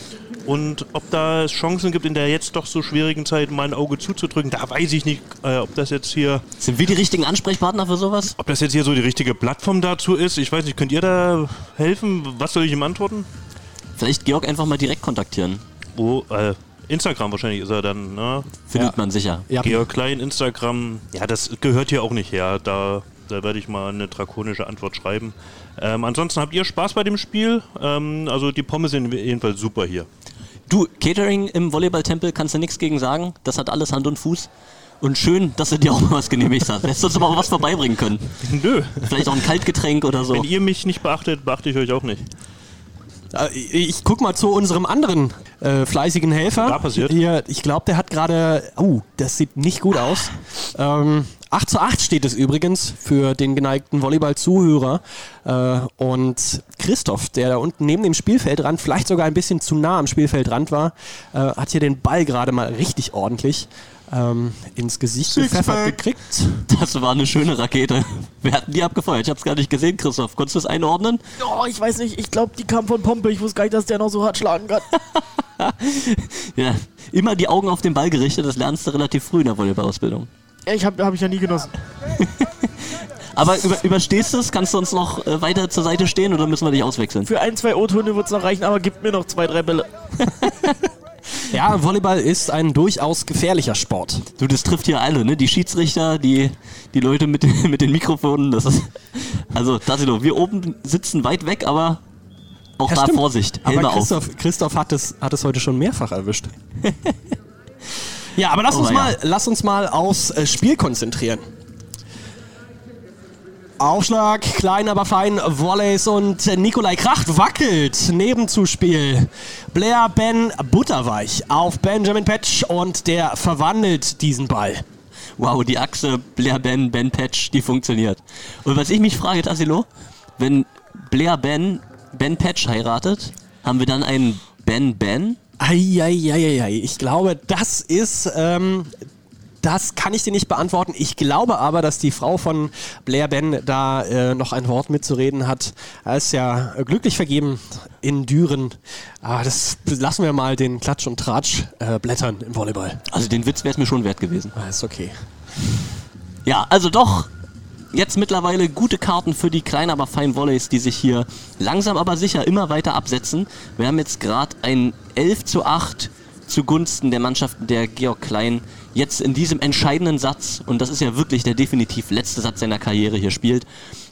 und ob da es Chancen gibt, in der jetzt doch so schwierigen Zeit mal ein Auge zuzudrücken, da weiß ich nicht, äh, ob das jetzt hier. Sind wir die richtigen Ansprechpartner für sowas? Ob das jetzt hier so die richtige Plattform dazu ist. Ich weiß nicht, könnt ihr da helfen? Was soll ich ihm antworten? Vielleicht Georg einfach mal direkt kontaktieren. Wo? Äh, Instagram wahrscheinlich ist er dann, ne? Findet man sicher. Ja. Georg Klein, Instagram, ja, das gehört hier auch nicht her. Da, da werde ich mal eine drakonische Antwort schreiben. Ähm, ansonsten habt ihr Spaß bei dem Spiel? Ähm, also die Pommes sind jedenfalls super hier. Du, Catering im Volleyballtempel kannst du nichts gegen sagen. Das hat alles Hand und Fuß. Und schön, dass du dir auch mal was genehmigt hast. Hättest du uns aber auch was vorbeibringen können. Nö. Vielleicht auch ein Kaltgetränk oder so. Wenn ihr mich nicht beachtet, beachte ich euch auch nicht. Äh, Ich guck mal zu unserem anderen äh, fleißigen Helfer. Da passiert? Hier, ich glaube, der hat gerade. Oh, das sieht nicht gut aus. Ähm, 8 zu 8 steht es übrigens für den geneigten Volleyball-Zuhörer. Äh, und Christoph, der da unten neben dem Spielfeldrand, vielleicht sogar ein bisschen zu nah am Spielfeldrand war, äh, hat hier den Ball gerade mal richtig ordentlich ähm, ins Gesicht gepfeffert gekriegt. Das war eine schöne Rakete. Wer hat denn die abgefeuert? Ich hab's gar nicht gesehen, Christoph. Konntest du es einordnen? Oh, ich weiß nicht, ich glaube, die kam von Pompe. Ich wusste gar nicht, dass der noch so hart schlagen kann. Ja, immer die Augen auf den Ball gerichtet. Das lernst du relativ früh in der Volleyballausbildung. Ja, ich habe hab ich ja nie genossen. Aber über, überstehst du es? Kannst du uns noch äh, weiter zur Seite stehen oder müssen wir dich auswechseln? Für ein, zwei O-Töne wird es noch reichen, aber gib mir noch zwei, drei Bälle. Ja, Volleyball ist ein durchaus gefährlicher Sport. Du, das trifft hier alle, ne? Die Schiedsrichter, die, die Leute mit, den- mit den Mikrofonen. Das ist, also, Tassilo, wir oben sitzen weit weg, aber auch Ja, da stimmt. Vorsicht. Helme Aber auf. Christoph, Christoph hat, es, hat es heute schon mehrfach erwischt. Ja, aber lass Oh, uns, ja. mal, lass uns mal aufs äh, Spiel konzentrieren. Aufschlag, klein aber fein, Volleys und äh, Nikolai Kracht wackelt. Nebenzuspiel. Blair Ben butterweich auf Benjamin Patch und der verwandelt diesen Ball. Wow, die Achse Blair Ben, Ben Patch, die funktioniert. Und was ich mich frage, Tassilo, wenn Blair Ben, Ben Patch heiratet, haben wir dann einen Ben Ben? Eieieiei, ich glaube, das ist, ähm, das kann ich dir nicht beantworten. Ich glaube aber, dass die Frau von Blair Ben da äh, noch ein Wort mitzureden hat. Er ist ja glücklich vergeben in Düren. Aber das lassen wir mal den Klatsch und Tratsch äh, blättern im Volleyball. Also den Witz wäre es mir schon wert gewesen. Ah, ist okay. Ja, also doch jetzt mittlerweile gute Karten für die kleinen, aber feinen Volleys, die sich hier langsam aber sicher immer weiter absetzen. Wir haben jetzt gerade ein 11 zu 8 zugunsten der Mannschaften der Georg Klein jetzt in diesem entscheidenden Satz, und das ist ja wirklich der definitiv letzte Satz seiner Karriere hier spielt.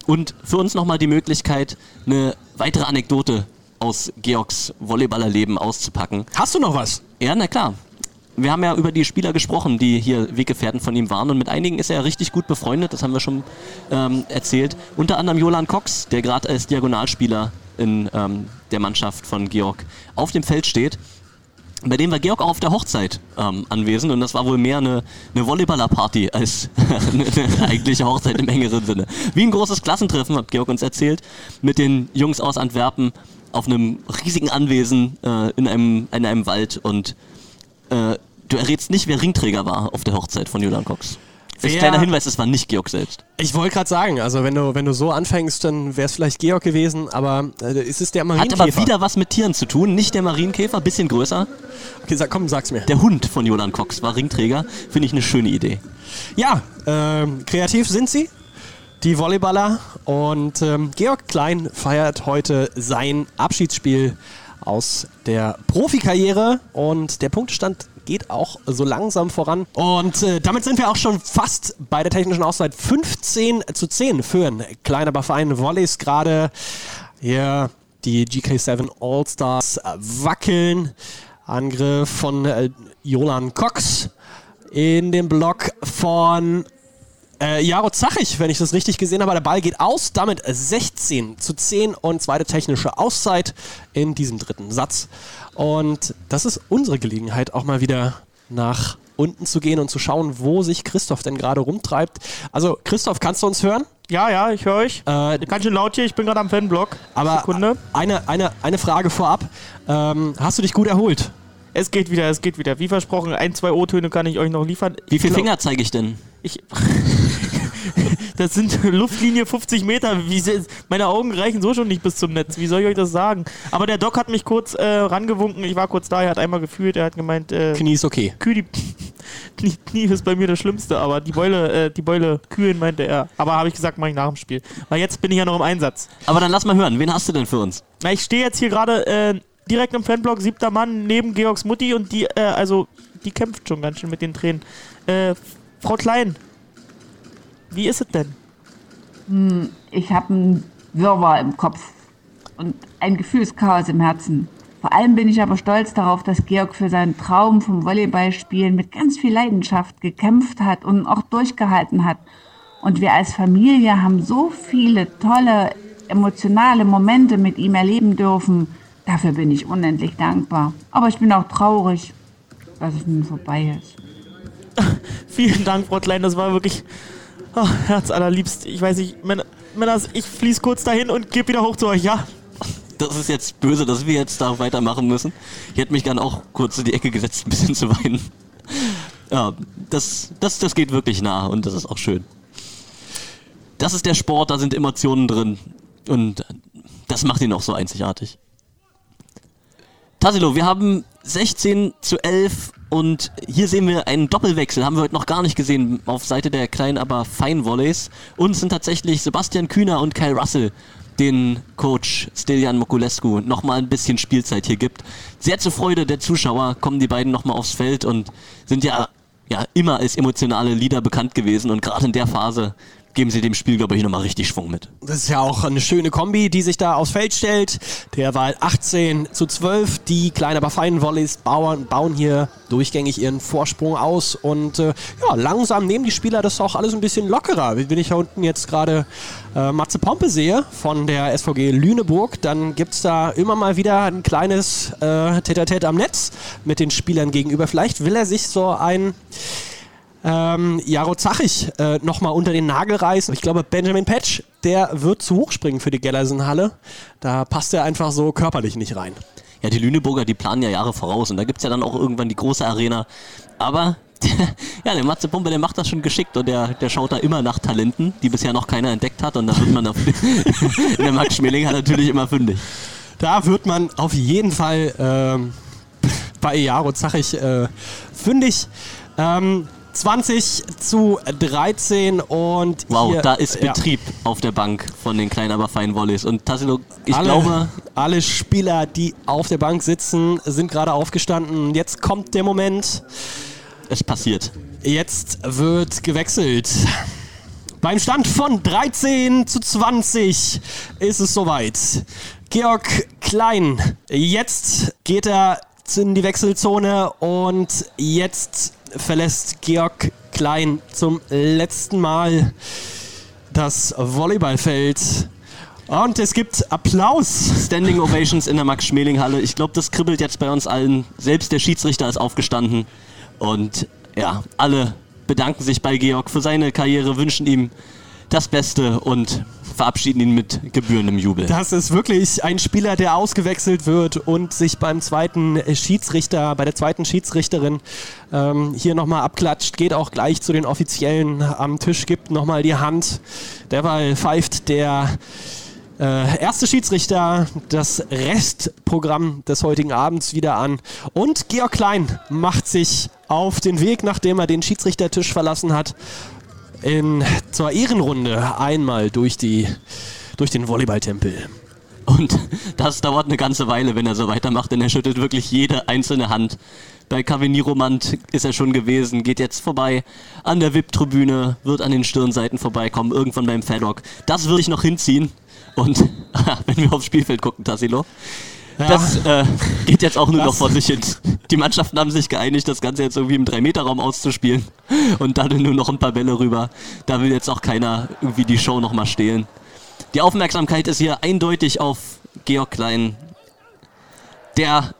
Und für uns nochmal die Möglichkeit, eine weitere Anekdote aus Georgs Volleyballerleben auszupacken. Hast du noch was? Ja, na klar. Wir haben ja über die Spieler gesprochen, die hier Weggefährten von ihm waren und mit einigen ist er richtig gut befreundet, das haben wir schon ähm, erzählt. Unter anderem Jolan Cox, der gerade als Diagonalspieler in ähm, der Mannschaft von Georg auf dem Feld steht. Bei dem war Georg auch auf der Hochzeit ähm, anwesend und das war wohl mehr eine, eine Volleyballer-Party als eine, eine eigentliche Hochzeit im engeren Sinne. Wie ein großes Klassentreffen, hat Georg uns erzählt, mit den Jungs aus Antwerpen auf einem riesigen Anwesen äh, in, einem, in einem Wald und äh, du errätst nicht, wer Ringträger war auf der Hochzeit von Julian Cox. Wer- kleiner Hinweis, es war nicht Georg selbst. Ich wollte gerade sagen, also wenn du, wenn du so anfängst, dann wäre es vielleicht Georg gewesen, aber äh, ist es der Hat Marienkäfer? aber wieder was mit Tieren zu tun, nicht der Marienkäfer, bisschen größer. Okay, sag, komm, sag's mir. Der Hund von Jolan Cox war Ringträger, finde ich eine schöne Idee. Ja, ähm, kreativ sind sie, die Volleyballer. Und ähm, Georg Klein feiert heute sein Abschiedsspiel aus der Profikarriere. Und der Punktestand geht auch so langsam voran. Und äh, damit sind wir auch schon fast bei der technischen Auszeit. 15 zu 10 führen Klein, aber fein Volleys gerade. Hier die GK7 All-Stars äh, wackeln. Angriff von äh, Jolan Cox in den Block von äh, Jaro Zachich, wenn ich das richtig gesehen habe. Der Ball geht aus, damit 16 zu 10 und zweite technische Auszeit in diesem dritten Satz. Und das ist unsere Gelegenheit, auch mal wieder nach unten zu gehen und zu schauen, wo sich Christoph denn gerade rumtreibt. Also, Christoph, kannst du uns hören? Ja, ja, ich höre euch. Äh, Ganz schön laut hier, ich bin gerade am Fanblock. aber Sekunde. Eine, eine, eine Frage vorab. Ähm, hast du dich gut erholt? Es geht wieder, es geht wieder. Wie versprochen, ein, zwei O-Töne kann ich euch noch liefern. Wie viele glaub- Finger zeige ich denn? Ich, das sind Luftlinie 50 Meter. Wie, meine Augen reichen so schon nicht bis zum Netz. Wie soll ich euch das sagen? Aber der Doc hat mich kurz äh, rangewunken. Ich war kurz da, er hat einmal gefühlt, er hat gemeint, äh, Knie ist okay. Kühe, die Knie, Knie ist bei mir das Schlimmste, aber die Beule, äh, die Beule kühlen, meinte er. Aber habe ich gesagt, mache ich nach dem Spiel. Weil jetzt bin ich ja noch im Einsatz. Aber dann lass mal hören, wen hast du denn für uns? Na, ich stehe jetzt hier gerade äh, direkt im Fanblock, siebter Mann, neben Georgs Mutti und die, äh, also, die kämpft schon ganz schön mit den Tränen. Frau Klein, wie ist es denn? Hm, Ich habe einen Wirrwarr im Kopf und ein Gefühlschaos im Herzen. Vor allem bin ich aber stolz darauf, dass Georg für seinen Traum vom Volleyballspielen mit ganz viel Leidenschaft gekämpft hat und auch durchgehalten hat. Und wir als Familie haben so viele tolle, emotionale Momente mit ihm erleben dürfen. Dafür bin ich unendlich dankbar. Aber ich bin auch traurig, dass es nun vorbei ist. Vielen Dank, Frau Klein, das war wirklich oh, herzallerliebst. Ich weiß nicht, Männer, Männers, ich fließ kurz dahin und geh wieder hoch zu euch, ja? Das ist jetzt böse, dass wir jetzt da weitermachen müssen. Ich hätte mich gern auch kurz in die Ecke gesetzt, ein bisschen zu weinen. Ja, das, das, das geht wirklich nah und das ist auch schön. Das ist der Sport, da sind Emotionen drin und das macht ihn auch so einzigartig. Tassilo, wir haben 16 zu 11 und hier sehen wir einen Doppelwechsel, haben wir heute noch gar nicht gesehen auf Seite der kleinen, aber feinen Volleys. Und sind tatsächlich Sebastian Kühner und Kyle Russell, den Coach Stiljan Mokulescu nochmal ein bisschen Spielzeit hier gibt. Sehr zur Freude der Zuschauer kommen die beiden nochmal aufs Feld und sind ja, ja immer als emotionale Leader bekannt gewesen und gerade in der Phase geben sie dem Spiel, glaube ich, nochmal richtig Schwung mit. Das ist ja auch eine schöne Kombi, die sich da aufs Feld stellt. Derweil 18 zu 12. Die kleinen, aber feinen Volleys bauen, bauen hier durchgängig ihren Vorsprung aus. Und äh, ja, langsam nehmen die Spieler das auch alles ein bisschen lockerer. Wenn ich da unten jetzt gerade äh, Matze Pompe sehe von der SVG Lüneburg, dann gibt es da immer mal wieder ein kleines äh, Tete-a-Tete am Netz mit den Spielern gegenüber. Vielleicht will er sich so ein ähm, Jaro Zachig äh, nochmal unter den Nagel reißen. Ich glaube, Benjamin Patch, der wird zu hoch springen für die Gellersen-Halle. Da passt er einfach so körperlich nicht rein. Ja, die Lüneburger, die planen ja Jahre voraus und da gibt es ja dann auch irgendwann die große Arena. Aber ja, der Matze Pumpe, der macht das schon geschickt und der, der schaut da immer nach Talenten, die bisher noch keiner entdeckt hat und da wird man auf, in der Max Schmeling natürlich immer fündig. Da wird man auf jeden Fall ähm, bei Jaro Zachig äh, fündig. Ähm, 20 zu 13 und Wow, hier, da ist ja. Betrieb auf der Bank von den kleinen, aber feinen Volleys. Und Tassilo, ich alle, glaube, alle Spieler, die auf der Bank sitzen, sind gerade aufgestanden. Jetzt kommt der Moment. es passiert. Jetzt wird gewechselt. Beim Stand von 13 zu 20 ist es soweit. Georg Klein, jetzt geht er in die Wechselzone und jetzt verlässt Georg Klein zum letzten Mal das Volleyballfeld. Und es gibt Applaus. Standing Ovations in der Max-Schmeling-Halle. Ich glaube, das kribbelt jetzt bei uns allen. Selbst der Schiedsrichter ist aufgestanden. Und ja, alle bedanken sich bei Georg für seine Karriere, wünschen ihm das Beste und verabschieden ihn mit gebührendem Jubel. Das ist wirklich ein Spieler, der ausgewechselt wird und sich beim zweiten Schiedsrichter, bei der zweiten Schiedsrichterin ähm, hier nochmal abklatscht, geht auch gleich zu den Offiziellen am Tisch, gibt nochmal die Hand. Derweil pfeift der äh, erste Schiedsrichter das Restprogramm des heutigen Abends wieder an. Und Georg Klein macht sich auf den Weg, nachdem er den Schiedsrichtertisch verlassen hat, in, zur Ehrenrunde einmal durch, die, durch den Volleyballtempel. Und das dauert eine ganze Weile, wenn er so weitermacht, denn er schüttelt wirklich jede einzelne Hand. Bei Kaveniromant ist er schon gewesen, geht jetzt vorbei an der VIP-Tribüne, wird an den Stirnseiten vorbeikommen, irgendwann beim Faddock. Das würde ich noch hinziehen. Und wenn wir aufs Spielfeld gucken, Tassilo, Ja. das äh, geht jetzt auch nur Das- noch vor sich hin. Die Mannschaften haben sich geeinigt, das Ganze jetzt irgendwie im 3-Meter-Raum auszuspielen. Und dann nur noch ein paar Bälle rüber. Da will jetzt auch keiner irgendwie die Show nochmal stehlen. Die Aufmerksamkeit ist hier eindeutig auf Georg Klein, der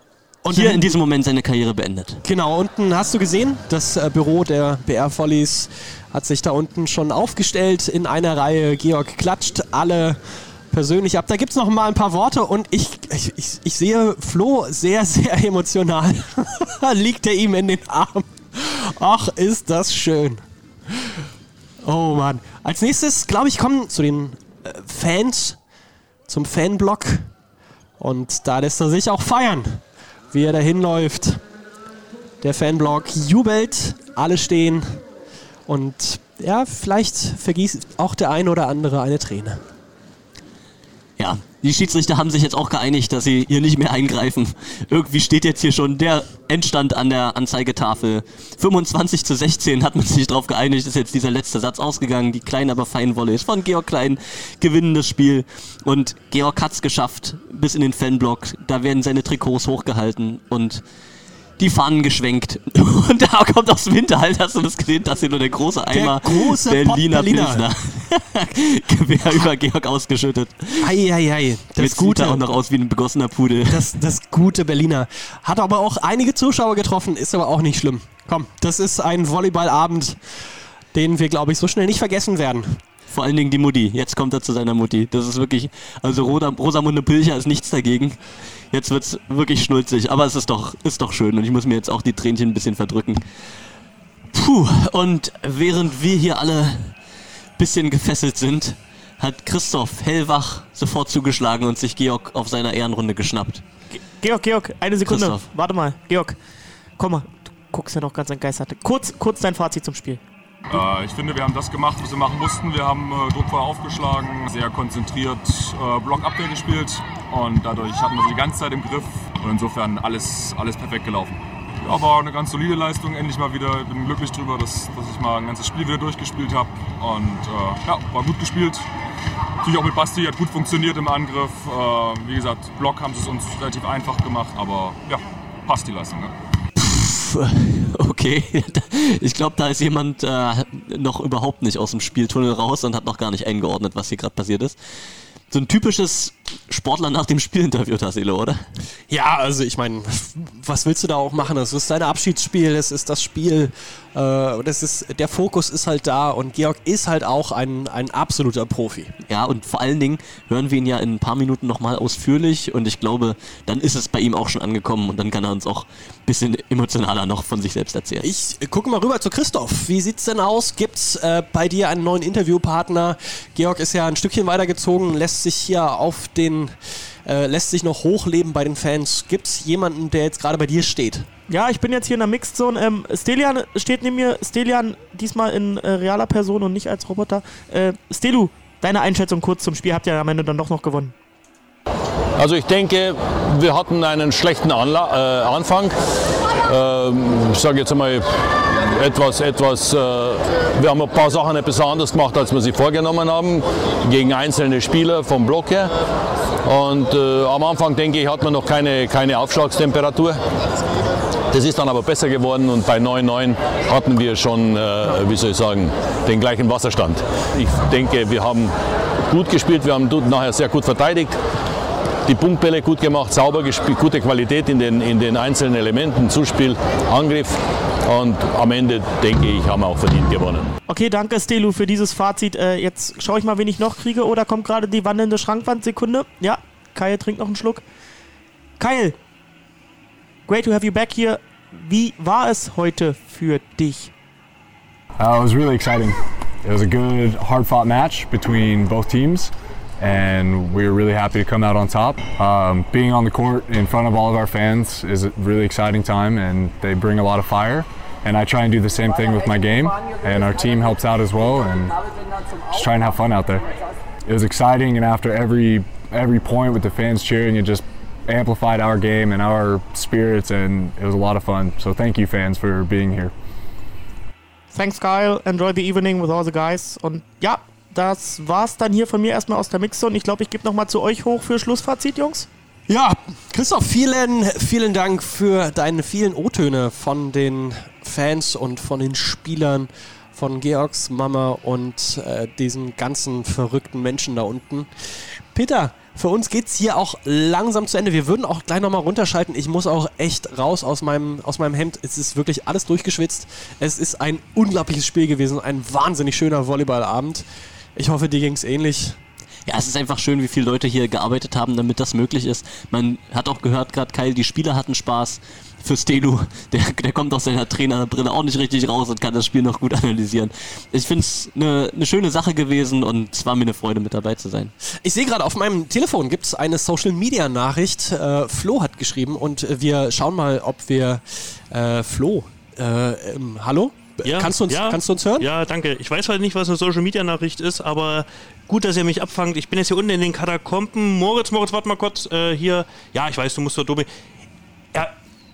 hier in diesem Moment seine Karriere beendet. Genau, unten hast du gesehen, das äh, Büro der BR Volleys hat sich da unten schon aufgestellt in einer Reihe. Georg klatscht alle persönlich ab. Da gibt es noch mal ein paar Worte und ich, ich, ich, ich sehe Flo sehr, sehr emotional. Liegt er ihm in den Arm. Ach, ist das schön. Oh Mann. Als nächstes, glaube ich, kommen zu den äh, Fans, zum Fanblock. Und da lässt er sich auch feiern, wie er dahin läuft. Der Fanblock jubelt, alle stehen. Und ja, vielleicht vergießt auch der eine oder andere eine Träne. Ja, die Schiedsrichter haben sich jetzt auch geeinigt, dass sie hier nicht mehr eingreifen. Irgendwie steht jetzt hier schon der Endstand an der Anzeigetafel. 25 zu 16 hat man sich darauf geeinigt, ist jetzt dieser letzte Satz ausgegangen. Die kleine, aber feine Wolle ist von Georg Klein gewinnen das Spiel. Und Georg hat's geschafft bis in den Fanblock. Da werden seine Trikots hochgehalten und die Fahnen geschwenkt. Und da kommt aus dem Hinterhalt, hast du das gesehen, dass hier nur der große Eimer Der große Berliner, Berliner. Pilsner Gewehr über Georg ausgeschüttet. Eieiei, das sieht Gute. er auch noch aus wie ein begossener Pudel. Das, das gute Berliner. Hat aber auch einige Zuschauer getroffen, ist aber auch nicht schlimm. Komm, das ist ein Volleyballabend, den wir, glaube ich, so schnell nicht vergessen werden. Vor allen Dingen die Mutti. Jetzt kommt er zu seiner Mutti. Das ist wirklich, also Rosa, Rosamunde Pilcher ist nichts dagegen. Jetzt wird's wirklich schnulzig, aber es ist doch, ist doch schön und ich muss mir jetzt auch die Tränchen ein bisschen verdrücken. Puh, und während wir hier alle ein bisschen gefesselt sind, hat Christoph hellwach sofort zugeschlagen und sich Georg auf seiner Ehrenrunde geschnappt. Georg, Georg, eine Sekunde. Christoph. Warte mal, Georg. Komm mal, du guckst ja noch ganz entgeistert. Kurz, kurz dein Fazit zum Spiel. Äh, ich finde, wir haben das gemacht, was wir machen mussten. Wir haben äh, druckvoll aufgeschlagen, sehr konzentriert äh, Blockabwehr gespielt und dadurch hatten wir sie die ganze Zeit im Griff und insofern alles, alles perfekt gelaufen. War eine ganz solide Leistung, endlich mal wieder. Ich bin glücklich drüber, dass, dass ich mal ein ganzes Spiel wieder durchgespielt habe und ja, war gut gespielt. Natürlich auch mit Basti, hat gut funktioniert im Angriff. Wie gesagt, Block haben sie es uns relativ einfach gemacht, aber ja, passt die Leistung. Ne? Okay, ich glaube, da ist jemand äh, noch überhaupt nicht aus dem Spieltunnel raus und hat noch gar nicht eingeordnet, was hier gerade passiert ist. So ein typisches Sportler nach dem Spielinterview, Tassilo, oder? Ja, also ich meine, was willst du da auch machen? Es ist dein Abschiedsspiel, es ist das Spiel, äh, und es ist, der Fokus ist halt da und Georg ist halt auch ein, ein absoluter Profi. Ja, und vor allen Dingen hören wir ihn ja in ein paar Minuten nochmal ausführlich und ich glaube, dann ist es bei ihm auch schon angekommen und dann kann er uns auch ein bisschen emotionaler noch von sich selbst erzählen. Ich gucke mal rüber zu Christoph. Wie sieht's denn aus? Gibt's äh, bei dir einen neuen Interviewpartner? Georg ist ja ein Stückchen weitergezogen, lässt sich hier auf den, äh, lässt sich noch hochleben bei den Fans. Gibt's jemanden, der jetzt gerade bei dir steht? Ja, ich bin jetzt hier in der Mixed Zone. Ähm, Stelian steht neben mir. Stelian diesmal in äh, realer Person und nicht als Roboter. Äh, Stelu, deine Einschätzung kurz zum Spiel. Habt ihr am Ende dann doch noch gewonnen? Also ich denke, wir hatten einen schlechten Anla äh, Anfang. Ähm, ich sage jetzt einmal etwas, etwas, äh, wir haben ein paar Sachen etwas anders gemacht, als wir sie vorgenommen haben, gegen einzelne Spieler vom Block her. Und äh, am Anfang, denke ich, hat man noch keine, keine Aufschlagstemperatur. Das ist dann aber besser geworden und bei 9-9 hatten wir schon, äh, wie soll ich sagen, den gleichen Wasserstand. Ich denke, wir haben gut gespielt, wir haben nachher sehr gut verteidigt die Punktbälle gut gemacht, sauber gespielt, gute Qualität in den, in den einzelnen Elementen, Zuspiel, Angriff. Und am Ende, denke ich, haben wir auch verdient gewonnen. Okay, danke Stelu für dieses Fazit. Äh, jetzt schaue ich mal, wen ich noch kriege. Oder kommt gerade die wandelnde Schrankwand? Sekunde. Ja, Kyle trinkt noch einen Schluck. Kyle, great to have you back here. Wie war es heute für dich? Uh, it was really exciting. It was a good, hard-fought match between both teams, and we were really happy to come out on top. Um, being on the court in front of all of our fans is a really exciting time, and they bring a lot of fire. And I try and do the same thing with my game, and our team helps out as well, and just try and have fun out there. It was exciting, and after every every point with the fans cheering, it just amplified our game and our spirits, and it was a lot of fun. So thank you, fans, for being here. Thanks, Kyle. Enjoy the evening with all the guys. Und ja, das war's dann hier von mir erstmal aus der Mixzone. Ich glaube, ich gebe nochmal zu euch hoch für Schlussfazit, Jungs. Ja, Christoph, vielen, vielen Dank für deine vielen O-Töne von den Fans und von den Spielern, von Georgs Mama und äh, diesen ganzen verrückten Menschen da unten. Peter, für uns geht's hier auch langsam zu Ende. Wir würden auch gleich nochmal runterschalten. Ich muss auch echt raus aus meinem, aus meinem Hemd. Es ist wirklich alles durchgeschwitzt. Es ist ein unglaubliches Spiel gewesen. Ein wahnsinnig schöner Volleyballabend. Ich hoffe, dir ging's ähnlich. ja, es ist einfach schön, wie viele Leute hier gearbeitet haben, damit das möglich ist. Man hat auch gehört, gerade Kyle, die Spieler hatten Spaß. Für Stelu, der, der kommt aus seiner Trainerbrille auch nicht richtig raus und kann das Spiel noch gut analysieren. Ich finde es eine ne schöne Sache gewesen und es war mir eine Freude, mit dabei zu sein. Ich sehe gerade auf meinem Telefon gibt es eine Social Media Nachricht. Äh, Flo hat geschrieben und wir schauen mal, ob wir äh, Flo. Äh, ähm, hallo? Ja, kannst, du uns, ja, kannst du uns hören? Ja, danke. Ich weiß halt nicht, was eine Social Media Nachricht ist, aber gut, dass ihr mich abfangt. Ich bin jetzt hier unten in den Katakomben. Moritz, Moritz, warte mal kurz. Äh, hier. Ja, ich weiß, du musst doch Dobi. Ja,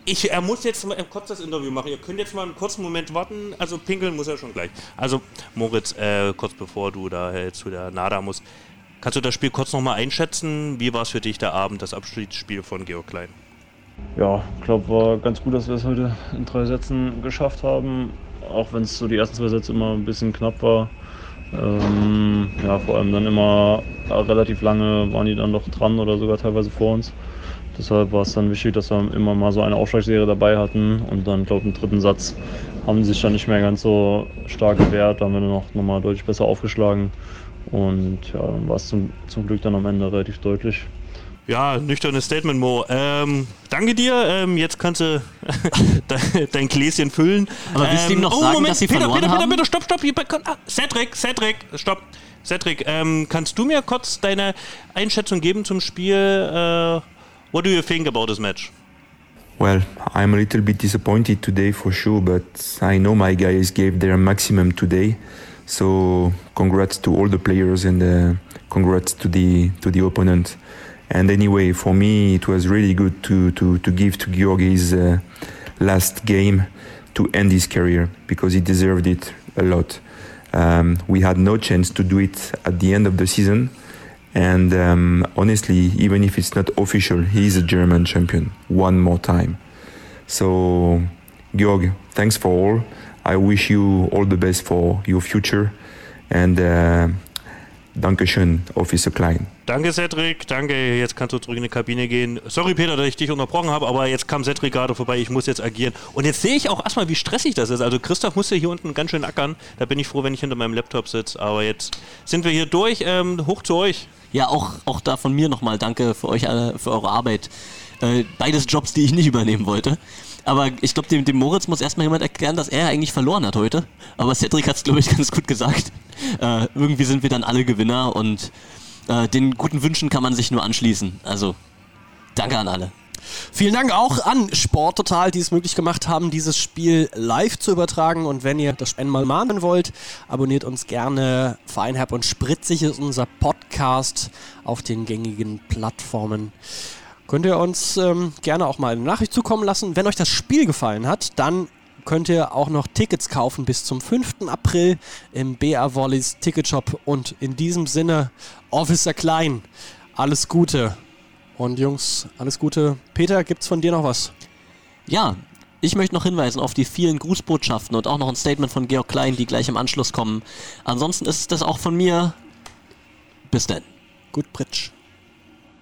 ich, er muss jetzt mal kurz das Interview machen. Ihr könnt jetzt mal einen kurzen Moment warten. Also pinkeln muss er schon gleich. Also Moritz, äh, kurz bevor du da äh, zu der NADA musst, kannst du das Spiel kurz nochmal einschätzen? Wie war es für dich der Abend, das Abschiedsspiel von Georg Klein? Ja, ich glaube, war ganz gut, dass wir es heute in drei Sätzen geschafft haben auch wenn es so die ersten zwei Sätze immer ein bisschen knapp war. Ähm, ja, vor allem dann immer relativ lange waren die dann doch dran oder sogar teilweise vor uns. Deshalb war es dann wichtig, dass wir immer mal so eine Aufschlagserie dabei hatten und dann, glaube ich, im dritten Satz haben sie sich dann nicht mehr ganz so stark gewehrt. Da haben wir dann noch, noch mal deutlich besser aufgeschlagen und ja, dann war es zum, zum Glück dann am Ende relativ deutlich. Ja, nüchternes Statement, Mo. Ähm, danke dir. Ähm, jetzt kannst du dein Gläschen füllen. Aber willst du ihm noch oh, sagen, Moment, dass sie Peter, verloren Peter, Peter, haben? Peter, stopp, stopp. Hier, ah, Cedric, Cedric, stopp. Cedric, ähm, kannst du mir kurz deine Einschätzung geben zum Spiel? Uh, what do you think about this match? Well, I'm a little bit disappointed today for sure, but I know my guys gave their maximum today. So congrats to all the players and uh, congrats to the to the opponent. And anyway, for me, it was really good to, to, to give to Georg his uh, last game to end his career because he deserved it a lot. Um, we had no chance to do it at the end of the season. And um, honestly, even if it's not official, he is a German champion one more time. So, Georg, thanks for all. I wish you all the best for your future. And uh, Dankeschön, Officer Klein. Danke, Cedric. Danke. Jetzt kannst du zurück in die Kabine gehen. Sorry, Peter, dass ich dich unterbrochen habe, aber jetzt kam Cedric gerade vorbei. Ich muss jetzt agieren. Und jetzt sehe ich auch erstmal, wie stressig das ist. Also, Christoph musste hier unten ganz schön ackern. Da bin ich froh, wenn ich hinter meinem Laptop sitze. Aber jetzt sind wir hier durch. Ähm, hoch zu euch. Ja, auch, auch da von mir nochmal danke für euch alle, für eure Arbeit. Äh, beides Jobs, die ich nicht übernehmen wollte. Aber ich glaube, dem, dem Moritz muss erstmal jemand erklären, dass er eigentlich verloren hat heute. Aber Cedric hat es, glaube ich, ganz gut gesagt. Äh, irgendwie sind wir dann alle Gewinner und äh, den guten Wünschen kann man sich nur anschließen. Also, danke an alle. Vielen Dank auch an Sporttotal, die es möglich gemacht haben, dieses Spiel live zu übertragen. Und wenn ihr das einmal mahnen wollt, abonniert uns gerne. Feinherb und Spritzig ist unser Podcast auf den gängigen Plattformen. Könnt ihr uns ähm, gerne auch mal eine Nachricht zukommen lassen. Wenn euch das Spiel gefallen hat, dann könnt ihr auch noch Tickets kaufen bis zum 5. April im BR Volleys Ticketshop. Und in diesem Sinne, Officer Klein, alles Gute. Und Jungs, alles Gute. Peter, gibt's von dir noch was? Ja, ich möchte noch hinweisen auf die vielen Grußbotschaften und auch noch ein Statement von Georg Klein, die gleich im Anschluss kommen. Ansonsten ist das auch von mir. Bis dann. Gut, Pritsch.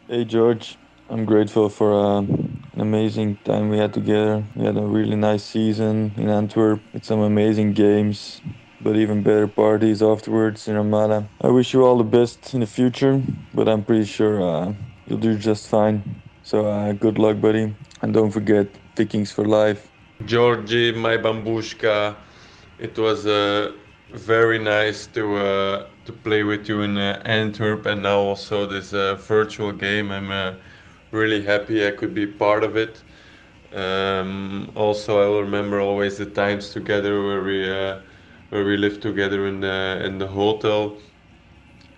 Hey, George. I'm grateful for uh, an amazing time we had together. We had a really nice season in Antwerp with some amazing games, but even better parties afterwards in Ramada. I wish you all the best in the future, but I'm pretty sure uh, you'll do just fine. So uh, good luck, buddy, and don't forget Vikings for life. Georgie, my bambushka, it was uh, very nice to uh, to play with you in uh, Antwerp, and now also this virtual game. I'm really happy I could be part of it. Um, also, I will remember always the times together where we uh, where we lived together in the in the hotel,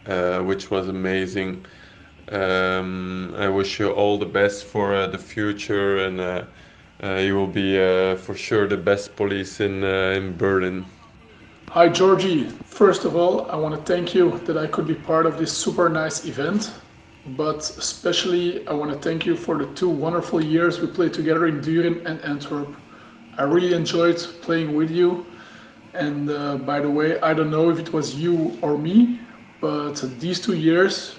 uh, which was amazing. Um, I wish you all the best for uh, the future, and uh, uh, you will be uh, for sure the best police in in Berlin. Hi, Georgie. First of all, I want to thank you that I could be part of this super nice event. But especially, I want to thank you for the two wonderful years we played together in Duren and Antwerp. I really enjoyed playing with you. And uh, by the way, I don't know if it was you or me, but these two years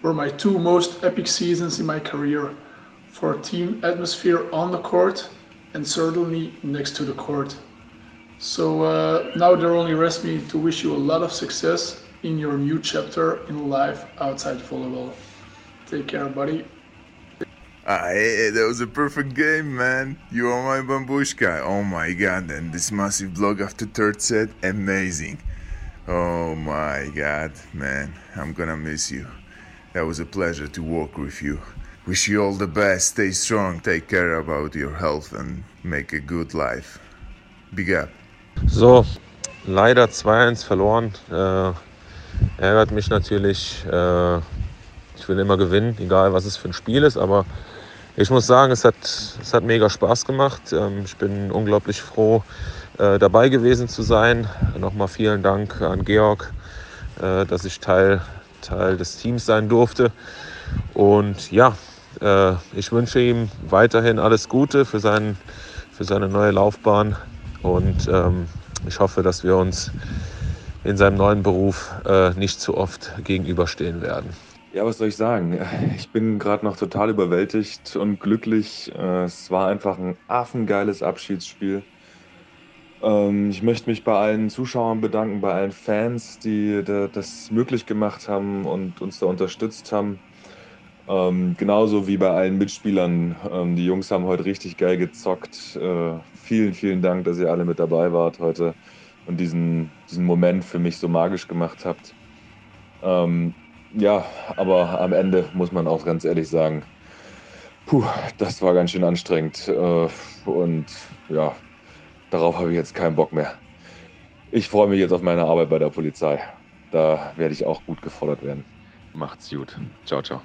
were my two most epic seasons in my career for team atmosphere on the court and certainly next to the court. So uh, now there only rests me to wish you a lot of success in your new chapter in life outside volleyball. Take care, buddy. Ah, hey, that was a perfect game, man. You are my bambushka. Oh my god, and this massive block after third set, amazing. Oh my god, man, I'm gonna miss you. That was a pleasure to work with you. Wish you all the best. Stay strong, take care about your health, and make a good life. Big up. So, leider 2-1 verloren. Äh, ärgert mich natürlich. Äh, ich will immer gewinnen, egal was es für ein Spiel ist, aber ich muss sagen, es hat, es hat mega Spaß gemacht. Ähm, ich bin unglaublich froh, äh, dabei gewesen zu sein. Nochmal vielen Dank an Georg, äh, dass ich Teil, Teil des Teams sein durfte. Und ja, äh, ich wünsche ihm weiterhin alles Gute für, seinen, für seine neue Laufbahn. Und ähm, ich hoffe, dass wir uns in seinem neuen Beruf nicht zu oft gegenüberstehen werden. Ja, was soll ich sagen? Ich bin gerade noch total überwältigt und glücklich. Äh, Es war einfach ein affengeiles Abschiedsspiel. Ähm, Ich möchte mich bei allen Zuschauern bedanken, bei allen Fans, die da- das möglich gemacht haben und uns da unterstützt haben. Ähm, genauso wie bei allen Mitspielern. Ähm, die Jungs haben heute richtig geil gezockt. Äh, vielen, vielen Dank, dass ihr alle mit dabei wart heute und diesen, diesen Moment für mich so magisch gemacht habt. Ähm, ja, aber am Ende muss man auch ganz ehrlich sagen, puh, das war ganz schön anstrengend. Äh, und ja, darauf habe ich jetzt keinen Bock mehr. Ich freue mich jetzt auf meine Arbeit bei der Polizei. Da werde ich auch gut gefordert werden. Macht's gut. Ciao, ciao.